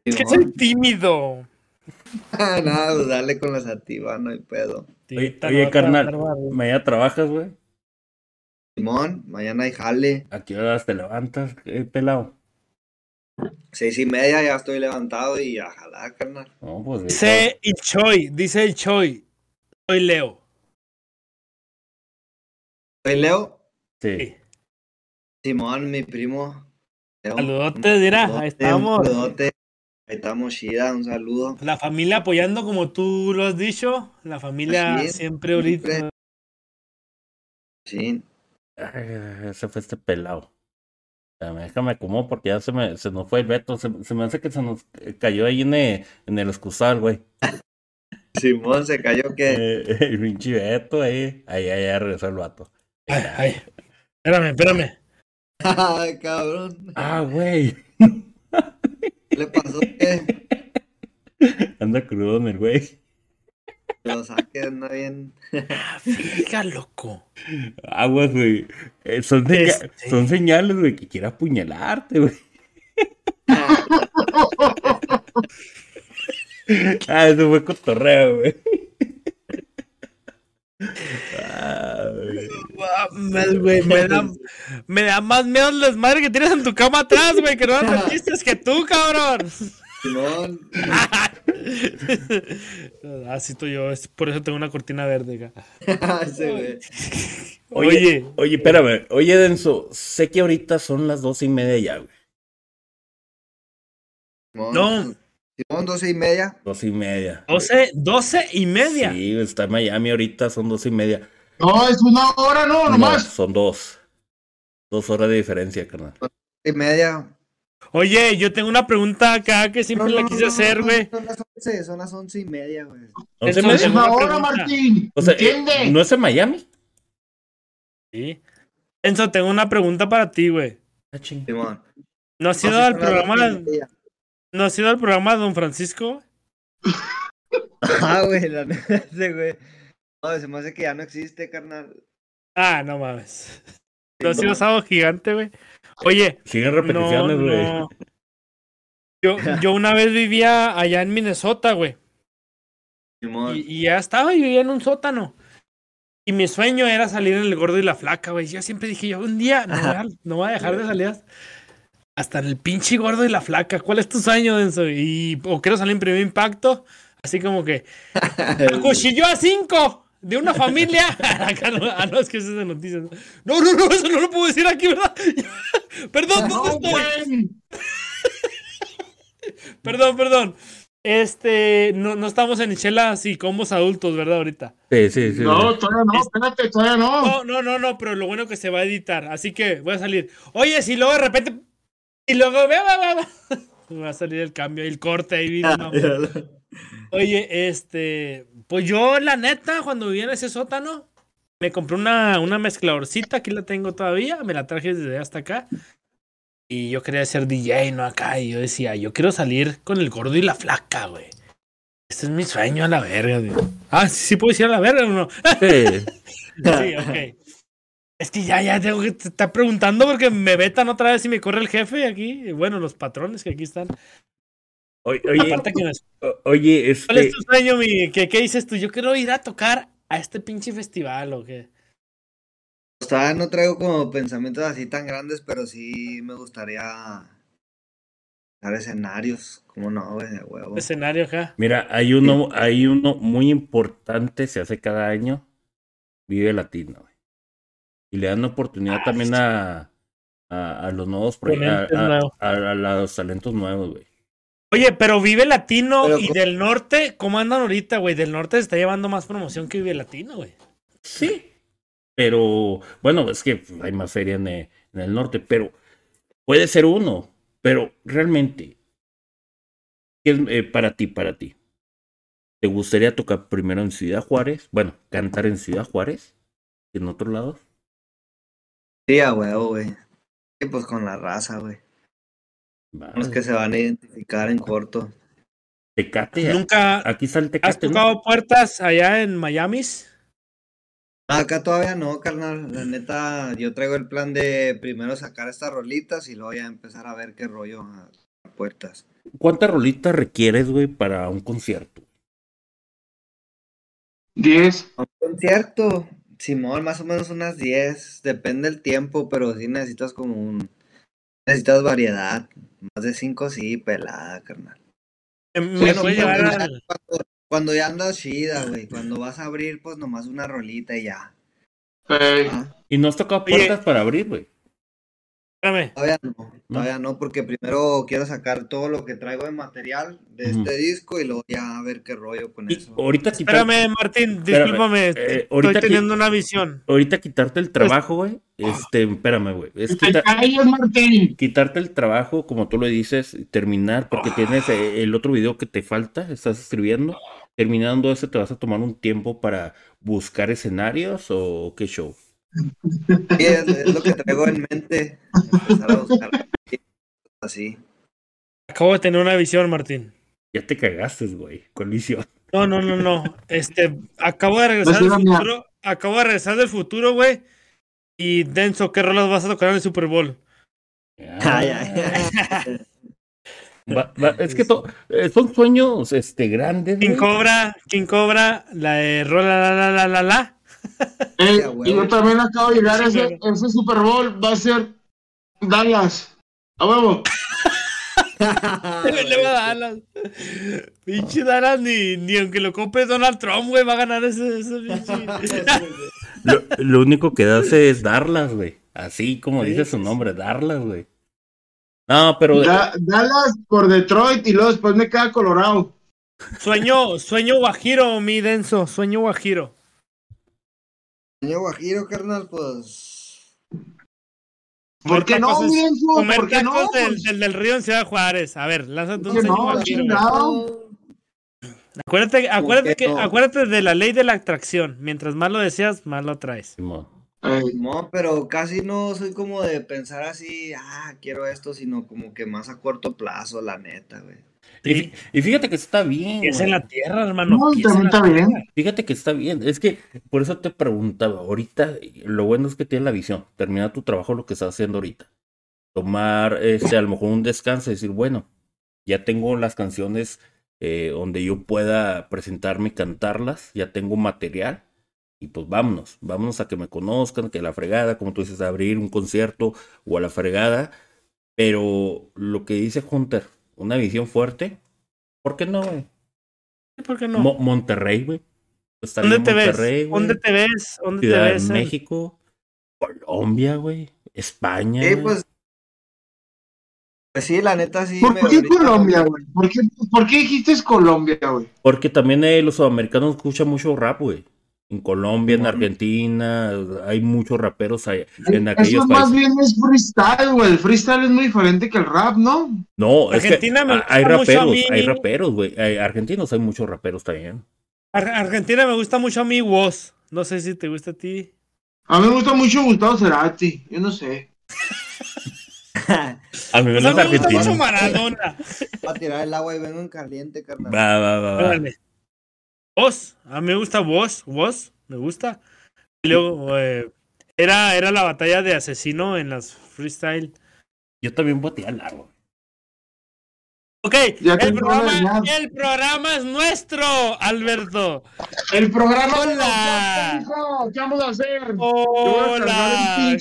Es que soy tímido. Nada, pues dale con la sativa, no hay pedo. Oye, Sativita, oye, no, carnal, no, no, no. mañana trabajas, güey. Simón, mañana hay jale. ¿A qué horas te levantas, eh, pelado? Seis y media ya estoy levantado y a jalar, carnal. No, pues. Dice el Choi, dice el Choi. Soy Leo. Soy Leo. Sí. Simón, mi primo. Leo. Saludotes, dirá, Un ahí saludote, estamos. saludote. Ahí estamos, chida, un saludo. La familia apoyando como tú lo has dicho. La familia es, siempre ahorita. Sí. Ay, ese fue este pelado. Déjame como porque ya se me se nos fue el veto. Se, se me hace que se nos cayó ahí en el, en el excusal, güey. Simón se cayó que. Eh, el pinche veto ahí. Ahí, ahí, ya regresó el vato. Ay, ay. Espérame, espérame. Ay, cabrón. Ah, güey. ¿Qué le pasó? ¿Qué? Anda crudo en el güey. Lo saque, anda bien. Ah, fija, loco. Aguas, güey. Eh, son, seña- Este. son señales, güey, que quiere apuñalarte, güey. ah, eso fue cotorreo, güey. Mames, güey, me da, me da más miedo el desmadre que tienes en tu cama atrás, güey, que no das chistes que tú, cabrón. Simón. Así estoy yo, es por eso tengo una cortina verde güey. Oye, Oye. oye, espérame. Oye, Denso, sé que ahorita son las dos y media ya, güey. No. Simón, doce y media. Dos y media. 12, 12 y media. Sí, está en Miami ahorita, son dos y media. No, es una hora, no, No, nomás. son dos. Dos horas de diferencia, carnal. Y media. Oye, yo tengo una pregunta acá que siempre No, la quise no, hacer, no, güey. Son las once, son las once y media, güey. ¿Once Eso y Es una hora, pregunta. Martín. O sea, ¿Entiende? eh, ¿no es en Miami? Sí. Enzo, tengo una pregunta para ti, güey. Ah. ¿No has No, ido sí, al programa, no has ido al programa de Don Francisco? Ah, güey, la neta, ese, güey. No, se me hace que ya no existe, carnal. Ah, no mames. ¿No has ido Sábado Gigante, güey? Oye, Siguen repeticiones, güey. no. Yo, yo una vez vivía allá en Minnesota, güey. Y, y ya estaba, y vivía en un sótano. Y mi sueño era salir en el gordo y la flaca, güey. Yo siempre dije, yo un día no voy a, no voy a dejar de salir hasta- hasta en el pinche gordo y la flaca. ¿Cuál es tu sueño, Denso? Y, o quiero salir en primer impacto, así como que, cuchilló a cinco de una familia. Acá no, ah, no, es que eso es de noticias. No, no, no, eso no lo puedo decir aquí, ¿verdad? Perdón, ¿dónde No, estoy? Perdón, perdón. Este, no, no estamos en chelas y combos adultos, ¿verdad? Ahorita. Sí, sí, sí. No, todavía no, espérate, todavía no. No, no, no, no, pero lo bueno que se va a editar. Así que voy a salir. Oye, si luego de repente. Y luego. ve, va, va, va. Me va a salir el cambio, el corte ahí. Ah, no. Oye, este. Pues yo, la neta, cuando vivía en ese sótano, me compré una, una mezcladorcita. Aquí la tengo todavía. Me la traje desde hasta acá. Y yo quería ser DJ, no acá. Y yo decía, yo quiero salir con el gordo y la flaca, güey. Este es mi sueño a la verga, güey. Ah, sí, sí puedo decir a la verga o no. Sí. Sí, ok. Es que ya, ya tengo que te estar preguntando porque me vetan otra vez y me corre el jefe aquí. Bueno, los patrones que aquí están. Oye, oye, Aparte que me- o- oye, ¿Cuál es este, tu sueño, mi? ¿Qué, ¿Qué dices tú? Yo quiero ir a tocar a este pinche festival o qué. Pues todavía no traigo como pensamientos así tan grandes, pero sí me gustaría dar escenarios. ¿Cómo no, güey? De huevo. Escenario acá. mira, hay uno, hay uno muy importante, se hace cada año, Vive Latino, güey. Y le dan oportunidad Ah, también a, a, a los nuevos proyectos, a los talentos nuevos, güey. Oye, pero Vive Latino Pero y del norte, ¿cómo andan ahorita, güey? Del norte se está llevando más promoción que Vive Latino, güey. Sí. Pero, bueno, es que hay más feria en, eh, en el norte, pero puede ser uno. Pero realmente, ¿qué es eh, para ti, para ti? ¿Te gustaría tocar primero en Ciudad Juárez? Bueno, cantar en Ciudad Juárez, en otro lado. Sí, a huevo, güey. Sí, pues con la raza, güey. Los que se van a identificar en corto. Tecate, Nunca aquí está el has Tecate. ¿no? tocado puertas allá en Miami. Acá todavía no, carnal. La neta, yo traigo el plan de primero sacar estas rolitas y luego ya empezar a ver qué rollo a, a puertas. ¿Cuántas rolitas requieres, güey, para un concierto? Diez. Un concierto, Simón, más o menos unas 10. Depende del tiempo, pero sí necesitas como un. Necesitas variedad. Más de 5 sí, pelada, carnal. Eh, Me Bueno, puede cuando, llevar al- cuando- cuando ya andas chida, güey. Cuando vas a abrir, pues nomás una rolita y ya. Ah, Y no has tocado Oye. puertas para abrir, güey. Espérame. Todavía no, todavía no, porque primero quiero sacar todo lo que traigo de material de este disco y luego ya a ver qué rollo con Y eso. ahorita quitar- Espérame, Martín, Espérame, discúlpame. eh, estoy ahorita teniendo una visión. ahorita quitarte el trabajo, güey. Este, espérame, güey. Es quita- Martín. quitarte el trabajo, como tú lo dices, y terminar, porque tienes eh, el otro video que te falta, estás escribiendo. Terminando ese, ¿te vas a tomar un tiempo para buscar escenarios o qué show? Sí, es, es lo que traigo en mente. Empezar a buscar así. Acabo de tener una visión, Martín. Ya te cagaste, güey, colisión. No, no, no, no. Este, acabo de regresar del futuro. Acabo de regresar del futuro, güey. Y Denso, ¿qué rolas vas a tocar en el Super Bowl? Ay, ay, Va- va- es que to- eh, son sueños este, grandes. King güey. Cobra, King Cobra, la de Rola la la la la la. Eh, y yo también acabo de llegar, Sí, ese, ese Super Bowl va a ser Dallas. A huevo. Le va a Dallas. Pinche Dallas, ni, ni aunque lo compre Donald Trump, güey, va a ganar ese, ese pinche. Lo, lo único que hace es darlas, güey. Así como dice su nombre, darlas, güey. No, pero Da- Dallas por Detroit y luego después me queda Colorado. Sueño, sueño guajiro, mi denso, sueño guajiro. Señor Guajiro, carnal, pues. ¿Por qué no, Mienzo? Comer ¿Por qué no? tacos del, Pues, del, del río en Ciudad Juárez. A ver, lánzate un ¿Por qué sueño no? guajiro. Chingado. Acuérdate, acuérdate, que, no? acuérdate de la ley de la atracción. Mientras más lo deseas, más lo traes. No, pero casi no soy como de pensar así, ah, quiero esto, sino como que más a corto plazo, la neta, güey. Y, fí- y fíjate que está bien. Güey. en la tierra, hermano. No, también está bien. tierra. Fíjate que está bien. Es que por eso te preguntaba. Ahorita, lo bueno es que tienes la visión. Termina tu trabajo, lo que estás haciendo ahorita. Tomar, este, a lo mejor un descanso y decir, bueno, ya tengo las canciones eh, donde yo pueda presentarme y cantarlas. Ya tengo material. Y pues vámonos. Vámonos a que me conozcan, que la fregada, como tú dices, abrir un concierto o a la fregada. Pero lo que dice Hunter, una visión fuerte. ¿Por qué no, güey? ¿Por qué no? Mo- Monterrey, güey. Estaría ¿Dónde en te Monterrey, ves? güey. ¿Dónde te ves? ¿Dónde te Ciudad ves? de México, Colombia, güey. España. Sí, güey. pues. Pues sí, la neta sí. ¿Por qué ahorita- Colombia, güey? ¿Por qué, ¿Por qué dijiste es Colombia, güey? Porque también eh, los sudamericanos escuchan mucho rap, güey. En Colombia, en. Argentina, hay muchos raperos ahí, en aquellos Eso más países. bien es freestyle, güey. El freestyle es muy diferente que el rap, ¿no? No, es que Argentina me hay gusta mucho a raperos, mí. hay raperos, güey. Hay argentinos, hay muchos raperos también. Ar- Argentina me gusta mucho a mí, Woz. No sé si te gusta a ti. A mí me gusta mucho Gustavo Cerati. Yo no sé. A mí me O sea, gusta me gusta mucho. Maradona. Va a tirar el agua y vengo en caliente, carnal. Va, va, va, va. Woz. A mí me gusta Woz. Woz. Me gusta. Y luego, eh, era, era la batalla de asesino en las freestyle. Yo también voy a tirar largo. Ok, el programa, el programa es nuestro, Alberto. El programa. Hola. hijo, ¿Qué vamos a hacer? a Hola,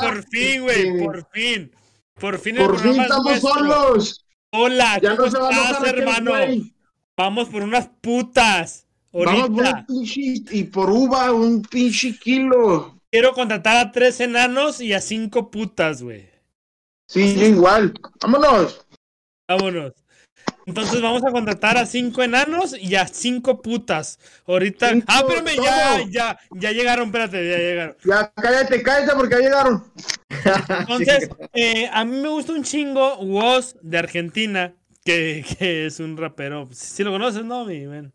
Por fin, güey, este, por fin. Por fin el Por fin es estamos nuestro. solos. Hola, Ya ¿cómo no se va a estás, hermano? Vamos por unas putas. Vamos por un pinche y por uva un pinche kilo. quiero contratar a tres enanos y a cinco putas, güey. Sí, yo igual. Vámonos. Vámonos. Entonces vamos a contratar a cinco enanos y a cinco putas. Ahorita. Cinco, ah, espérame, ya, ya, ya llegaron, espérate, ya llegaron. Ya cállate, cállate porque ya llegaron. Entonces, eh, a mí me gusta un chingo Woz de Argentina, que, que es un rapero. Si lo conoces, ¿no? Mi men?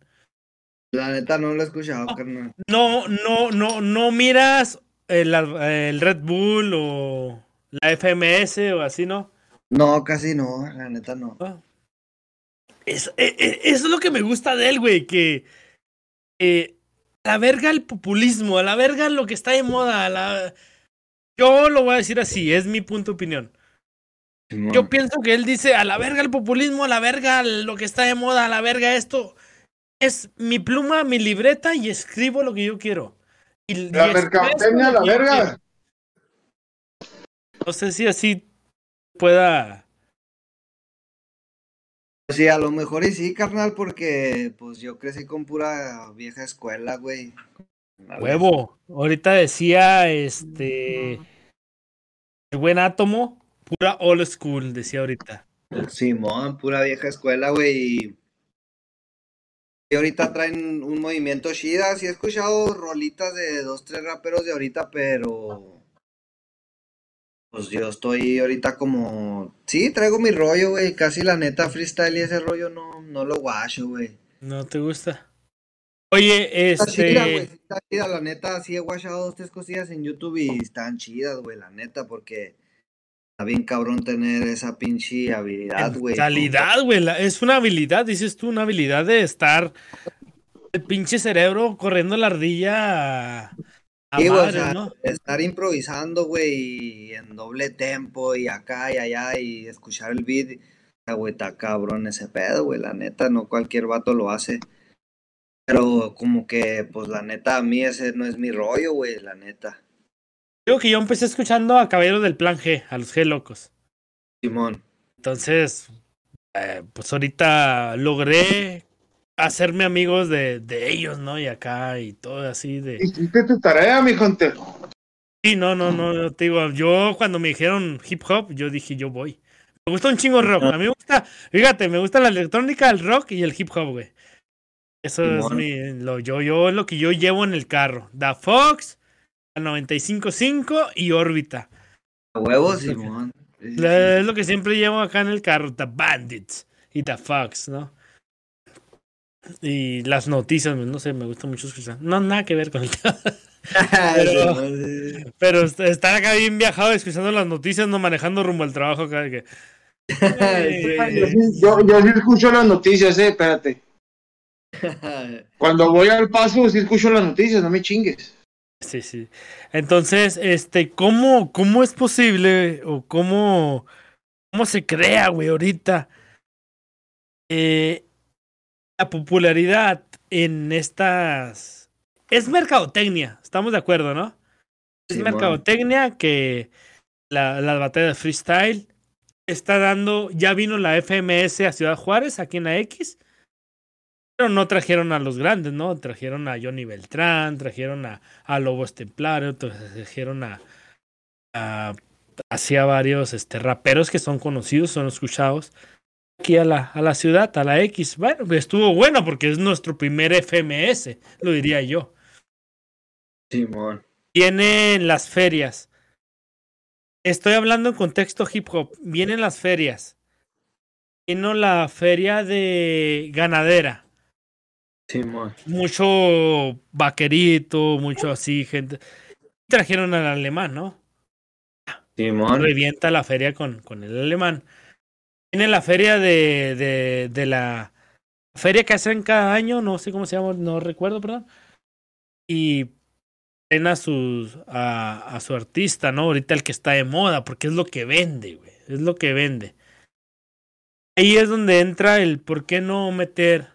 La neta no lo he escuchado, carnal. No, no, no, no miras el, el Red Bull o la FMS o así, ¿no? No, casi no, la neta no. Ah. Es- eso es lo que me gusta de él, güey, que eh, a la verga el populismo, a la verga lo que está de moda, a la... Yo lo voy a decir así, es mi punto de opinión. Simón. Yo pienso que él dice, a la verga el populismo, a la verga lo que está de moda, a la verga esto. Es mi pluma, mi libreta y escribo lo que yo quiero. Y, La y mercadotecnia, la verga. quiero. No sé si así pueda... Sí, a lo mejor y sí, carnal, porque pues yo crecí con pura vieja escuela, güey. Huevo. Ahorita decía este. El buen átomo, pura old school, decía ahorita. Simón, pura vieja escuela, güey. y- ahorita traen un movimiento chida. Sí he escuchado rolitas de dos, tres raperos de ahorita, pero... Pues yo estoy ahorita como... Sí, traigo mi rollo, güey. Casi la neta freestyle y ese rollo no, no lo guacho, güey. ¿No te gusta? Oye, Está chida, güey. este. sí Está chida, la neta. Sí he guachado dos, tres cosillas en YouTube y están chidas, güey, la neta, porque... Está bien cabrón tener esa pinche habilidad, güey. Calidad, güey. Es una habilidad, dices tú, una habilidad de estar. El pinche cerebro corriendo la ardilla a, Sí, o sea, ¿no? estar improvisando, güey, y en doble tempo y acá y allá y escuchar el beat, ah, güey, está cabrón ese pedo, güey, la neta, no cualquier vato lo hace. Pero como que, pues la neta, a mí ese no es mi rollo, güey, la neta. Digo que yo empecé escuchando a Caballeros del Plan G, a los G locos. Simón. Entonces, eh, pues ahorita logré hacerme amigos de, de ellos, ¿no? Y acá y todo así de... Hiciste tu tarea, mi gente. Sí, no, no, no, no, te digo, yo cuando me dijeron hip hop, yo dije, yo voy. Me gusta un chingo rock. A mí me gusta, fíjate, me gusta la electrónica, el rock y el hip hop, güey. Eso es mi, lo, yo, yo, lo que yo llevo en el carro. Da Fox, 95.5 y órbita. A huevos, Simón. Es lo que siempre llevo acá en el carro, The Bandits y The Fox, ¿no? Y las noticias, no sé, me gusta mucho escuchar. No, nada que ver con el tema. Pero-. Pero est- estar acá bien viajado, escuchando las noticias, no manejando rumbo al trabajo acá. que- yo, yo sí escucho las noticias, eh, espérate. Cuando voy al paso, sí escucho las noticias, no me chingues. Sí, sí. Entonces, este, ¿cómo, cómo es posible o cómo, cómo se crea, güey, ahorita eh, la popularidad en estas... Es mercadotecnia, estamos de acuerdo, ¿no? Es mercadotecnia que la, la batalla de freestyle está dando, ya vino la FMS a Ciudad Juárez, aquí en la X, pero no trajeron a los grandes, ¿no? Trajeron a Johnny Beltrán, trajeron a, a Lobos Templario, trajeron a, a hacia varios este, raperos que son conocidos, son escuchados aquí a la, a la ciudad, a la X. Bueno, pues estuvo bueno porque es nuestro primer FMS, lo diría yo. Simón. Vienen las ferias. Estoy hablando en contexto hip hop. Vienen las ferias. Vino la feria de ganadera. Simón. Mucho vaquerito, mucho así, gente. Trajeron al alemán, ¿no? Simón. Revienta la feria con, con el alemán. Viene la feria de, de, de la feria que hacen cada año, no sé cómo se llama, no recuerdo, perdón. Y traen a, sus, a, a su artista, ¿no? Ahorita el que está de moda, porque es lo que vende, güey. Es lo que vende. Ahí es donde entra el por qué no meter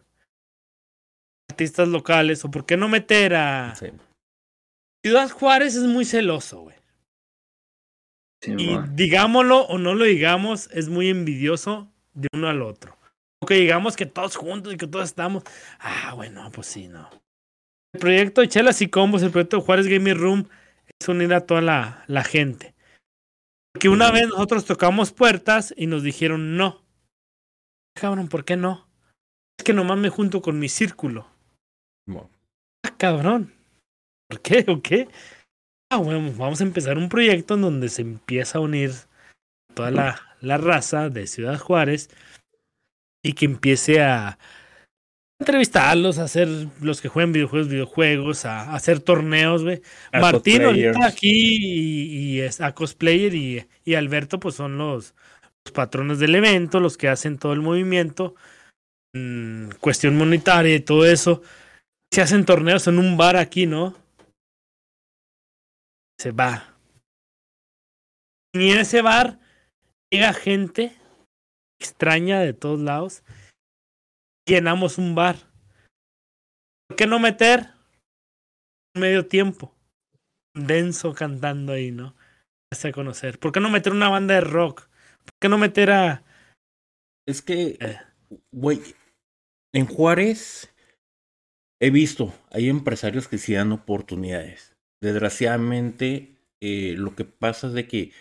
artistas locales o por qué no meter a... Sí. Ciudad Juárez es muy celoso, güey. Y digámoslo o no lo digamos, es muy envidioso de uno al otro. O que digamos que todos juntos y que todos estamos. Ah, bueno, pues sí, no. El proyecto de Chelas y Combos, el proyecto de Juárez Gaming Room, es unir a toda la, la gente. Porque una vez nosotros tocamos puertas y nos dijeron no. Cabrón, ¿por qué no? Es que nomás me junto con mi círculo. Bueno, Ah, cabrón. ¿Por qué o qué? Ah, bueno, vamos a empezar un proyecto en donde se empieza a unir toda la, la raza de Ciudad Juárez y que empiece a entrevistarlos, a hacer los que jueguen videojuegos, videojuegos, a, a hacer torneos, güey. Martín ahorita aquí y, y es a cosplayer y, y Alberto pues son los, los patrones del evento, los que hacen todo el movimiento, mm, cuestión monetaria y todo eso. Se hacen torneos en un bar aquí, ¿no? Se va. Y en ese bar llega gente extraña de todos lados. Llenamos un bar. ¿Por qué no meter medio tiempo? Denso cantando ahí, ¿no? Hace conocer. ¿Por qué no meter una banda de rock? ¿Por qué no meter a. Es que, Eh. güey, en Juárez he visto, hay empresarios que sí dan oportunidades. Desgraciadamente, eh, lo que pasa es de que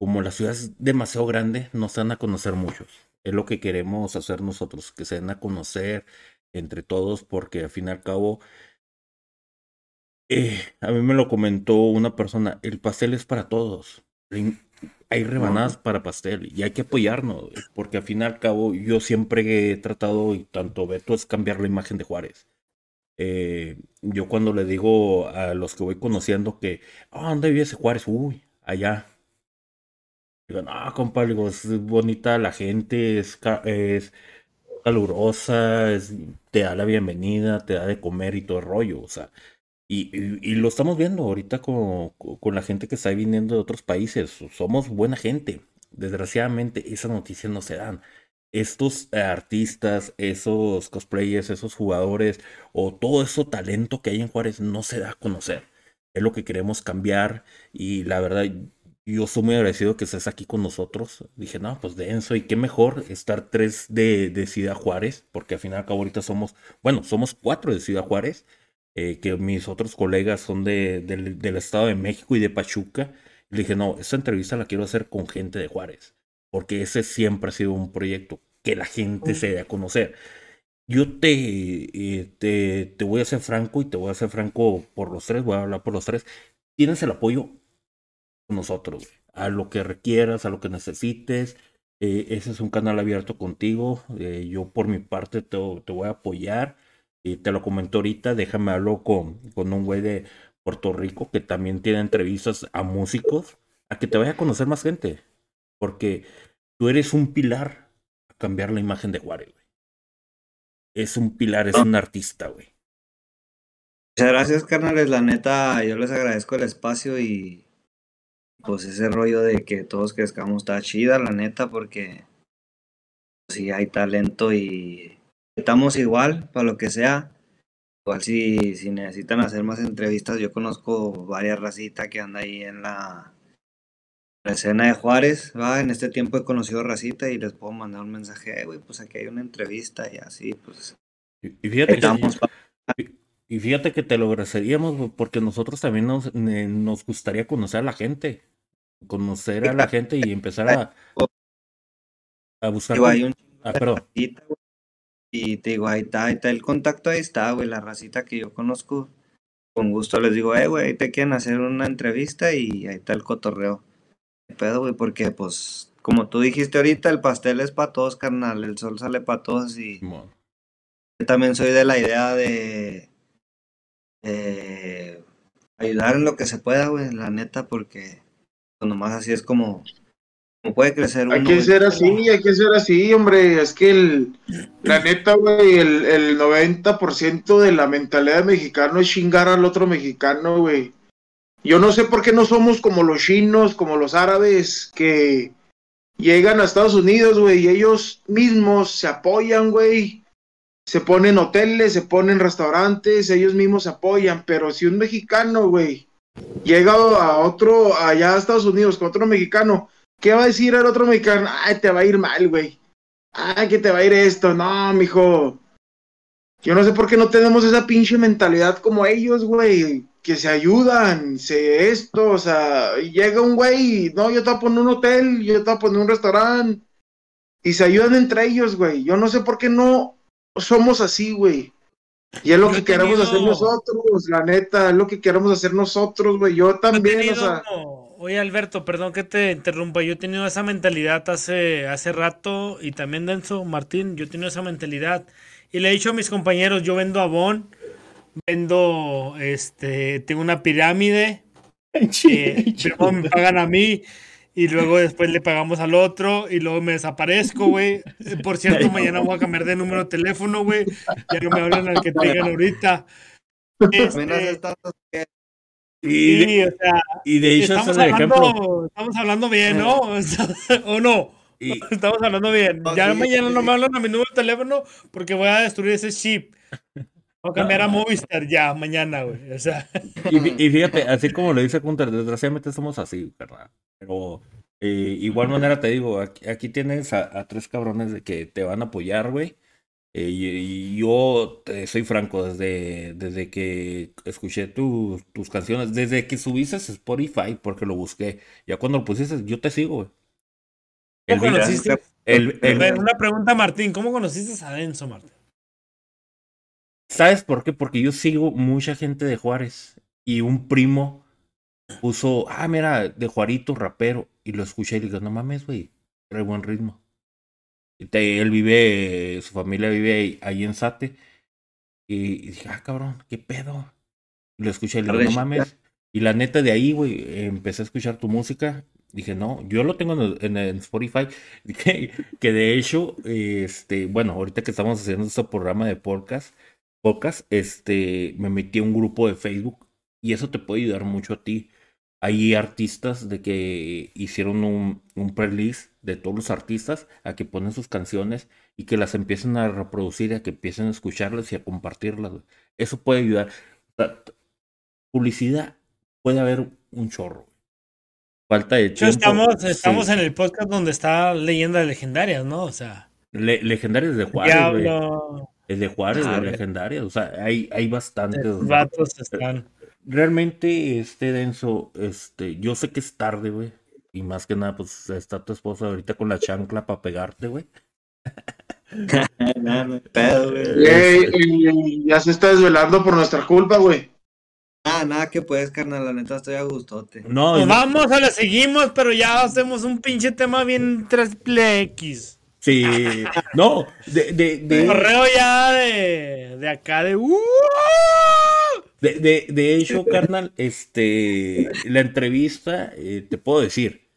como la ciudad es demasiado grande, no se dan a conocer muchos. Es lo que queremos hacer nosotros, que se den a conocer entre todos, porque al fin y al cabo, eh, a mí me lo comentó una persona, el pastel es para todos. Hay rebanadas para pastel y hay que apoyarnos, porque al fin y al cabo yo siempre he tratado, y tanto Beto, es cambiar la imagen de Juárez. Eh, yo cuando le digo a los que voy conociendo que, ah, ¿dónde vive ese Juárez? Uy, allá. Digo, no, compa, digo, es bonita la gente, es, es calurosa, te da la bienvenida, te da de comer y todo el rollo, o sea. Y, y- y lo estamos viendo ahorita con, con la gente que está viniendo de otros países. Somos buena gente. Desgraciadamente, esas noticias no se dan. Estos artistas, esos cosplayers, esos jugadores o todo ese talento que hay en Juárez no se da a conocer. Es lo que queremos cambiar y la verdad yo soy muy agradecido que estés aquí con nosotros. Dije, no, pues denso y qué mejor estar tres de, de Ciudad Juárez, porque al final acá ahorita somos, bueno, somos cuatro de Ciudad Juárez, eh, que mis otros colegas son de, del Estado de México y de Pachuca. Le dije, no, esta entrevista la quiero hacer con gente de Juárez porque ese siempre ha sido un proyecto que la gente se dé a conocer. Yo te, eh, te, te, voy a ser franco y te voy a ser franco por los tres, voy a hablar por los tres. Tienes el apoyo con nosotros, a lo que requieras, a lo que necesites. Eh, ese es un canal abierto contigo. Eh, yo por mi parte te, te, voy a apoyar. Y te lo comento ahorita, déjame hablar con, con un güey de Puerto Rico que también tiene entrevistas a músicos, a que te vaya a conocer más gente. Porque tú eres un pilar a cambiar la imagen de Juárez, güey. Es un pilar, es un artista, güey. Muchas gracias, carnales. La neta, yo les agradezco el espacio y pues ese rollo de que todos crezcamos está chida, la neta, porque si hay talento y estamos igual para lo que sea. Igual si, si necesitan hacer más entrevistas, yo conozco varias racitas que andan ahí en la la escena de Juárez, va, en este tiempo he conocido Racita y les puedo mandar un mensaje, güey, pues aquí hay una entrevista y así, pues. Y, fíjate que, y, fíjate que te lo agradeceríamos porque nosotros también nos, nos gustaría conocer a la gente, conocer a la gente y empezar a, a buscar. ah, perdón. Y te digo, ahí está, ahí está el contacto, ahí está, güey, la racita que yo conozco. Con gusto les digo, eh, güey, ahí te quieren hacer una entrevista y ahí está el cotorreo pedo, güey, porque pues, como tú dijiste ahorita, el pastel es para todos, carnal, el sol sale para todos y yo también soy de la idea de, ayudar en lo que se pueda, güey, la neta, porque pues, nomás así es como, como puede crecer uno. Hay que ser así, hay que ser así, hombre, es que el, la neta, güey, el, el 90% de la mentalidad mexicana es chingar al otro mexicano, güey. Yo no sé por qué no somos como los chinos, como los árabes, que llegan a Estados Unidos, güey, y ellos mismos se apoyan, güey. Se ponen hoteles, se ponen restaurantes, ellos mismos se apoyan. Pero si un mexicano, güey, llega a otro, allá a Estados Unidos con otro mexicano, ¿qué va a decir el otro mexicano? Ay, te va a ir mal, güey. Ay, que te va a ir esto. No, mijo. Yo no sé por qué no tenemos esa pinche mentalidad como ellos, güey que se ayudan, se esto, o sea, llega un güey, no, yo te voy a poner un hotel, yo te voy a poner un restaurante, y se ayudan entre ellos, güey. Yo no sé por qué no somos así, güey. Y es lo que queremos hacer nosotros, la neta, es lo que queremos hacer nosotros, güey. Yo también, o sea. Oye, Alberto, perdón que te interrumpa. Yo he tenido esa mentalidad hace, hace rato y también Denso, Martín, yo he tenido esa mentalidad. Y le he dicho a mis compañeros, yo vendo Avon vendo, este, tengo una pirámide, eh, me pagan a mí y luego después le pagamos al otro y luego me desaparezco, güey. Por cierto, mañana voy a cambiar de número de teléfono, güey. Ya no me hablan al que tengan ahorita. Este, y, de, o sea, y de hecho, estamos, hablando, estamos hablando bien, ¿no? ¿O no? estamos hablando bien. Ya mañana no me hablan a mi número de teléfono porque voy a destruir ese chip. Voy a cambiar a Movistar ya, mañana, güey. O sea. Y, fíjate, así como lo dice Kunter, desgraciadamente somos así, ¿verdad? Pero eh, igual manera te digo, aquí, tienes a, tres cabrones de que te van a apoyar, güey. Eh, y, yo soy franco, desde, desde que escuché tus canciones, desde que subiste Spotify, porque lo busqué, ya cuando lo pusiste, yo te sigo, güey. ¿Cómo conociste? una pregunta, Martín, ¿cómo conociste a Denso, Martín? ¿Sabes por qué? Porque yo sigo mucha gente de Juárez y un primo puso, ah, mira, de Juarito, rapero, y lo escuché y le digo, no mames, güey, trae buen ritmo. Y él vive, su familia vive ahí, en Sate, y, dije, ah, cabrón, qué pedo. Y lo escuché y le digo, no mames. Y la neta de ahí, güey, empecé a escuchar tu música. Dije, no, yo lo tengo en, en, Spotify. Dije, que de hecho, este, bueno, ahorita que estamos haciendo este programa de podcast, pocas, este, me metí a un grupo de Facebook y eso te puede ayudar mucho a ti. Hay artistas de que hicieron un, un playlist de todos los artistas a que ponen sus canciones y que las empiecen a reproducir, a que empiecen a escucharlas y a compartirlas. Eso puede ayudar. publicidad puede haber un chorro. Falta de tiempo. Estamos, estamos en el podcast donde está leyendas legendarias, ¿no? O sea. legendarias de Juárez, Es de Juárez, de legendarias. O sea, hay, hay bastantes. están. Realmente, este denso, este, yo sé que es tarde, güey. Y más que nada, pues está tu esposa ahorita con la chancla para pegarte, güey. ya se está desvelando por nuestra culpa, güey. Nada, nada que puedes, carnal, la neta estoy a gustote. No, pues vamos, a la seguimos, pero ya hacemos un pinche tema bien triple X. Sí, no, de, de, de... correo ya de, de acá de uh. de, de, de hecho, carnal, este la entrevista, eh, te puedo decir,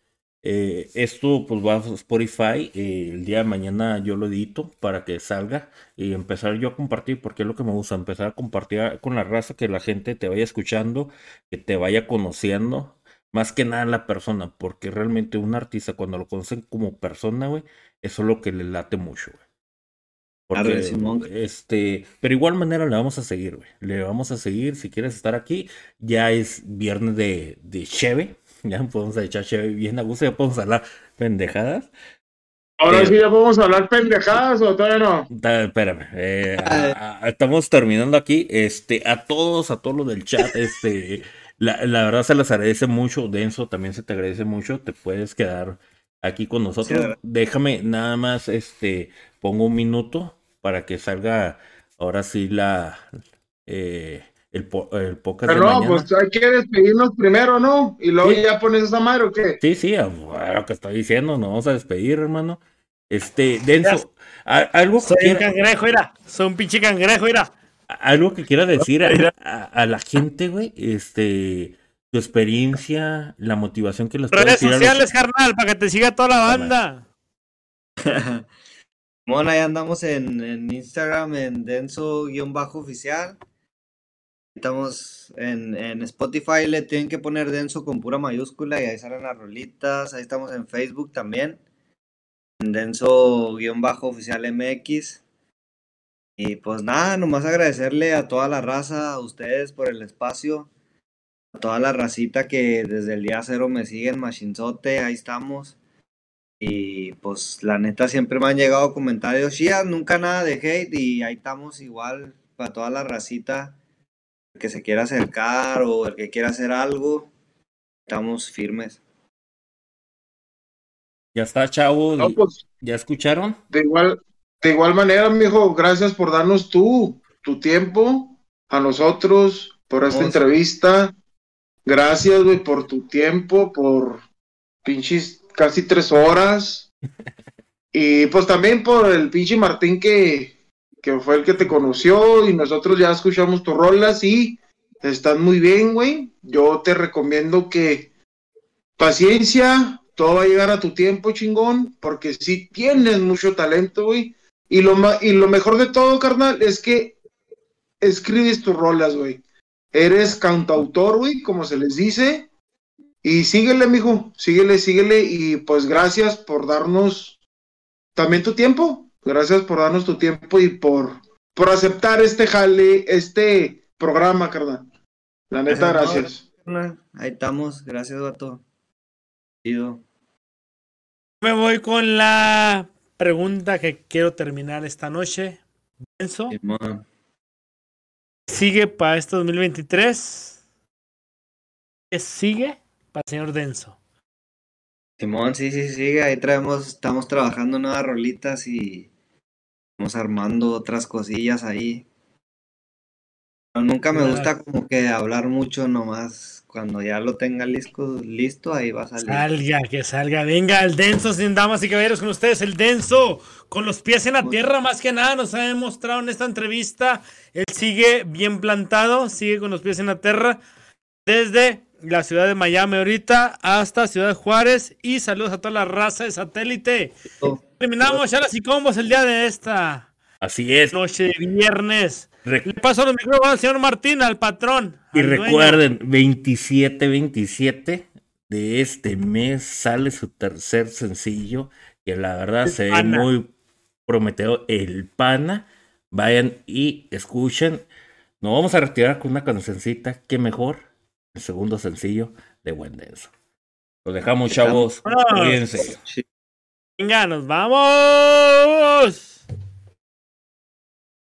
eh, esto pues va a Spotify. Eh, el día de mañana yo lo edito para que salga y empezar yo a compartir, porque es lo que me gusta, empezar a compartir con la raza, que la gente te vaya escuchando, que te vaya conociendo. Más que nada la persona, porque realmente un artista cuando lo conocen como persona, güey, eso es lo que le late mucho, güey. Porque, este, pero igual manera le vamos a seguir, güey. Le vamos a seguir. Si quieres estar aquí, ya es viernes de, de Cheve Ya podemos echar bien a gusto, ya podemos hablar pendejadas. Ahora eh, sí ya podemos hablar pendejadas o todavía no. espérame, eh, estamos terminando aquí. Este, a todos, a todos los del chat, este, la, la, verdad se les agradece mucho. Denso también se te agradece mucho. Te puedes quedar aquí con nosotros. Déjame nada más, este, pongo un minuto para que salga ahora sí la eh, el, el podcast Pero no, pues hay que despedirnos primero, ¿no? Y luego ya pones esa madre o qué? Sí, sí, lo que estoy diciendo, nos vamos a despedir, hermano. Este, Denso, algo que Soy un cangrejo, era. Soy un pinche cangrejo, era. Algo que quiera decir a, la gente, güey, este, tu experiencia, la motivación que les Redes sociales, carnal, para que te siga toda la banda. bueno, ahí andamos en, en Instagram, en denso-oficial. Estamos en, en, Spotify, le tienen que poner denso con pura mayúscula y ahí salen las rolitas. Ahí estamos en Facebook también. En denso-oficial MX. Y pues nada, nomás agradecerle a toda la raza, a ustedes por el espacio, a toda la racita que desde el día cero me siguen, machinzote, ahí estamos. Y pues la neta siempre me han llegado comentarios, Shia, nunca nada de hate y ahí estamos igual para toda la racita que se quiera acercar o el que quiera hacer algo, estamos firmes. Ya está, chavo. Pues, ¿Ya escucharon? De igual, de igual manera, mijo, gracias por darnos tú, tu tiempo, a nosotros, por esta entrevista. Gracias, güey, por tu tiempo, por pinches casi tres horas. y pues también por el pinche Martín que, que fue el que te conoció y nosotros ya escuchamos tus rolas y están muy bien, güey. Yo te recomiendo que paciencia, todo va a llegar a tu tiempo, chingón, porque sí tienes mucho talento, güey. Y lo, y lo mejor de todo, carnal, es que escribes tus rolas, güey. Eres cantautor, güey, como se les dice. Y síguele, mijo, síguele, síguele. Y pues gracias por darnos también tu tiempo. Gracias por darnos tu tiempo y por, por aceptar este jale, este programa, carnal. La neta, gracias. Ahí estamos, gracias, vato. Me voy con la pregunta que quiero terminar esta noche. Denso. ¿Sigue para este 2023? ¿Qué sigue para el señor Denso? Simón, sí, sí, sigue. Ahí traemos, estamos trabajando nuevas rolitas y Estamos armando otras cosillas ahí. nunca me gusta como que hablar mucho nomás. Cuando ya lo tenga listo, listo ahí va a salir. Salga, que salga. Venga, el denso, sin damas y caballeros, con ustedes, el denso, con los pies en la tierra, más que nada, nos ha demostrado en esta entrevista. Él sigue bien plantado, sigue con los pies en la tierra. Desde la ciudad de Miami ahorita hasta Ciudad de Juárez. Y saludos a toda la raza de satélite. Terminamos ya las y combos el día de esta. Así es. Noche de viernes. Le paso los micrófonos al señor Martín, al patrón. Y recuerden, 27-27 de este mes sale su tercer sencillo, que la verdad El se ve muy prometedor, El Pana. Vayan y escuchen. Nos vamos a retirar con una cancioncita, qué mejor, el segundo sencillo de Buen Denso. Los dejamos, chavos. Cuídense. Venga, nos vamos.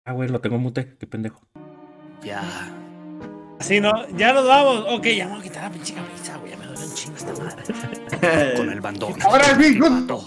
Ah, güey, lo tengo en mute, qué pendejo. Ya. Así no, ya nos vamos. Ok, ya me voy a quitar la pinche camisa, güey. Ya me duele un chingo esta madre. Con el bandón. Ahora sí,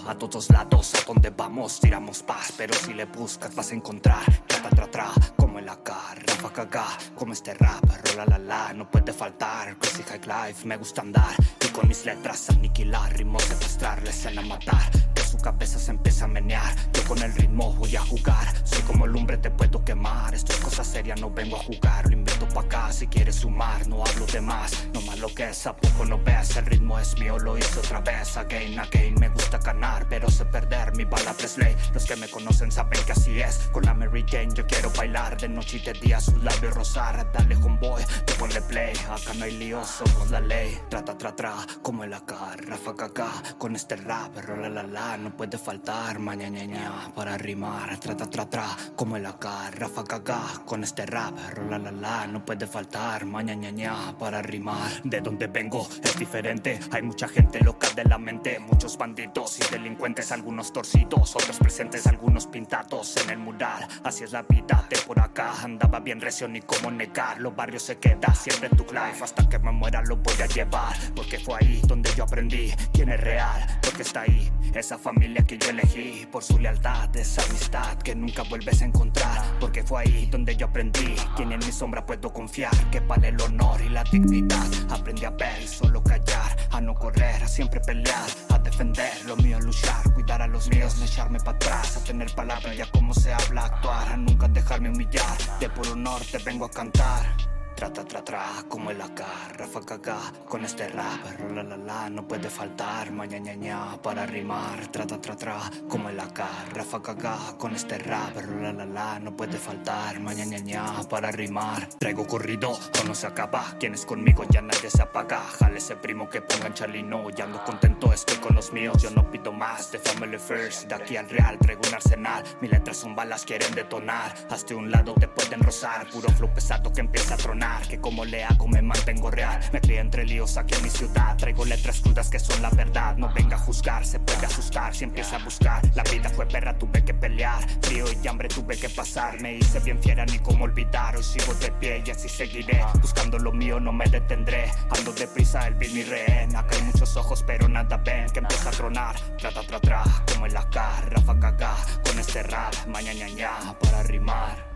a todos lados, a donde vamos tiramos paz, pero si le buscas vas a encontrar tra tra tra, como el AK, Rafa Gaga, como este rap, rola la la, no puede faltar, crazy high life, me gusta andar y con mis letras aniquilar, ritmos secuestrarles en a matar, su cabeza se empieza a menear, yo con el ritmo voy a jugar, soy como lumbre te puedo quemar, esto es cosa seria, no vengo a jugar, lo invito pa' acá si quieres sumar, no hablo de más, no más lo que es, a poco no ves, el ritmo es mío, lo hice otra vez, again, again, me gusta ganar, pero sé perder mi bala. Presley, los que me conocen saben que así es, con la Mary Jane yo quiero bailar, de noche y de día. Sus labios rozar, dale homeboy, tú ponle play, acá no hay lío, somos la ley, trata tra como el AK, Rafa Gaga, con este rap, rola la la, no puede faltar, mañana ña, para rimar, trata tra tra, como el AK, Rafa Gaga, con este rap, rola la la, no puede faltar, mañana ña, para rimar, de donde vengo es diferente, hay mucha gente loca de la mente, muchos bandidos y delincuentes, algunos torcidos, otros presentes, algunos pintados en el mural, así es la vida de por acá, andaba bien recio ni cómo negar, los barrios se queda siempre tu life, hasta que me muera lo voy a llevar, porque fue ahí donde yo aprendí quién es real, porque está ahí, esa familia que yo elegí, por su lealtad, esa amistad que nunca vuelves a encontrar, porque fue ahí donde yo aprendí, quién en mi sombra puedo confiar, que vale el honor y la dignidad, aprendí a ver solo callar, a no correr, a siempre pelear, a defender lo mío, luchar, cuidar a los míos, no echarme para atrás, a tener palabra ya como se habla, actuar, a nunca dejarme humillar, de puro honor te vengo a cantar. Tra, tra, tra, como el AK, Rafa Gaga, con este rap, rola la la, no puede faltar, mañana ña, para rimar, tra, tra, tra, como el AK, Rafa Gaga, con este rap, rola la la, no puede faltar, mañana ña, para rimar, traigo corrido, no se acaba, quien es conmigo ya nadie se apaga, jale ese primo que pongan chalino, ya ando contento, estoy con los míos, yo no pido más, de family first, de aquí al real, traigo un arsenal, mis letras son balas, quieren detonar, hasta un lado te pueden rozar, puro flow pesado que empieza a tronar, que como le hago me mantengo real, me crié entre líos aquí en mi ciudad, traigo letras crudas que son la verdad, no venga a juzgar, se puede asustar si empieza a buscar, la vida fue perra, tuve que pelear, frío y hambre tuve que pasar, me hice bien fiera, ni cómo olvidar, hoy sigo de pie y así seguiré, buscando lo mío no me detendré, ando deprisa, el beat mi rehén, acá hay muchos ojos pero nada ven, que empieza a tronar, trata tra tra, como el AK, Rafa Gaga, con este rap, mañana ña, para rimar.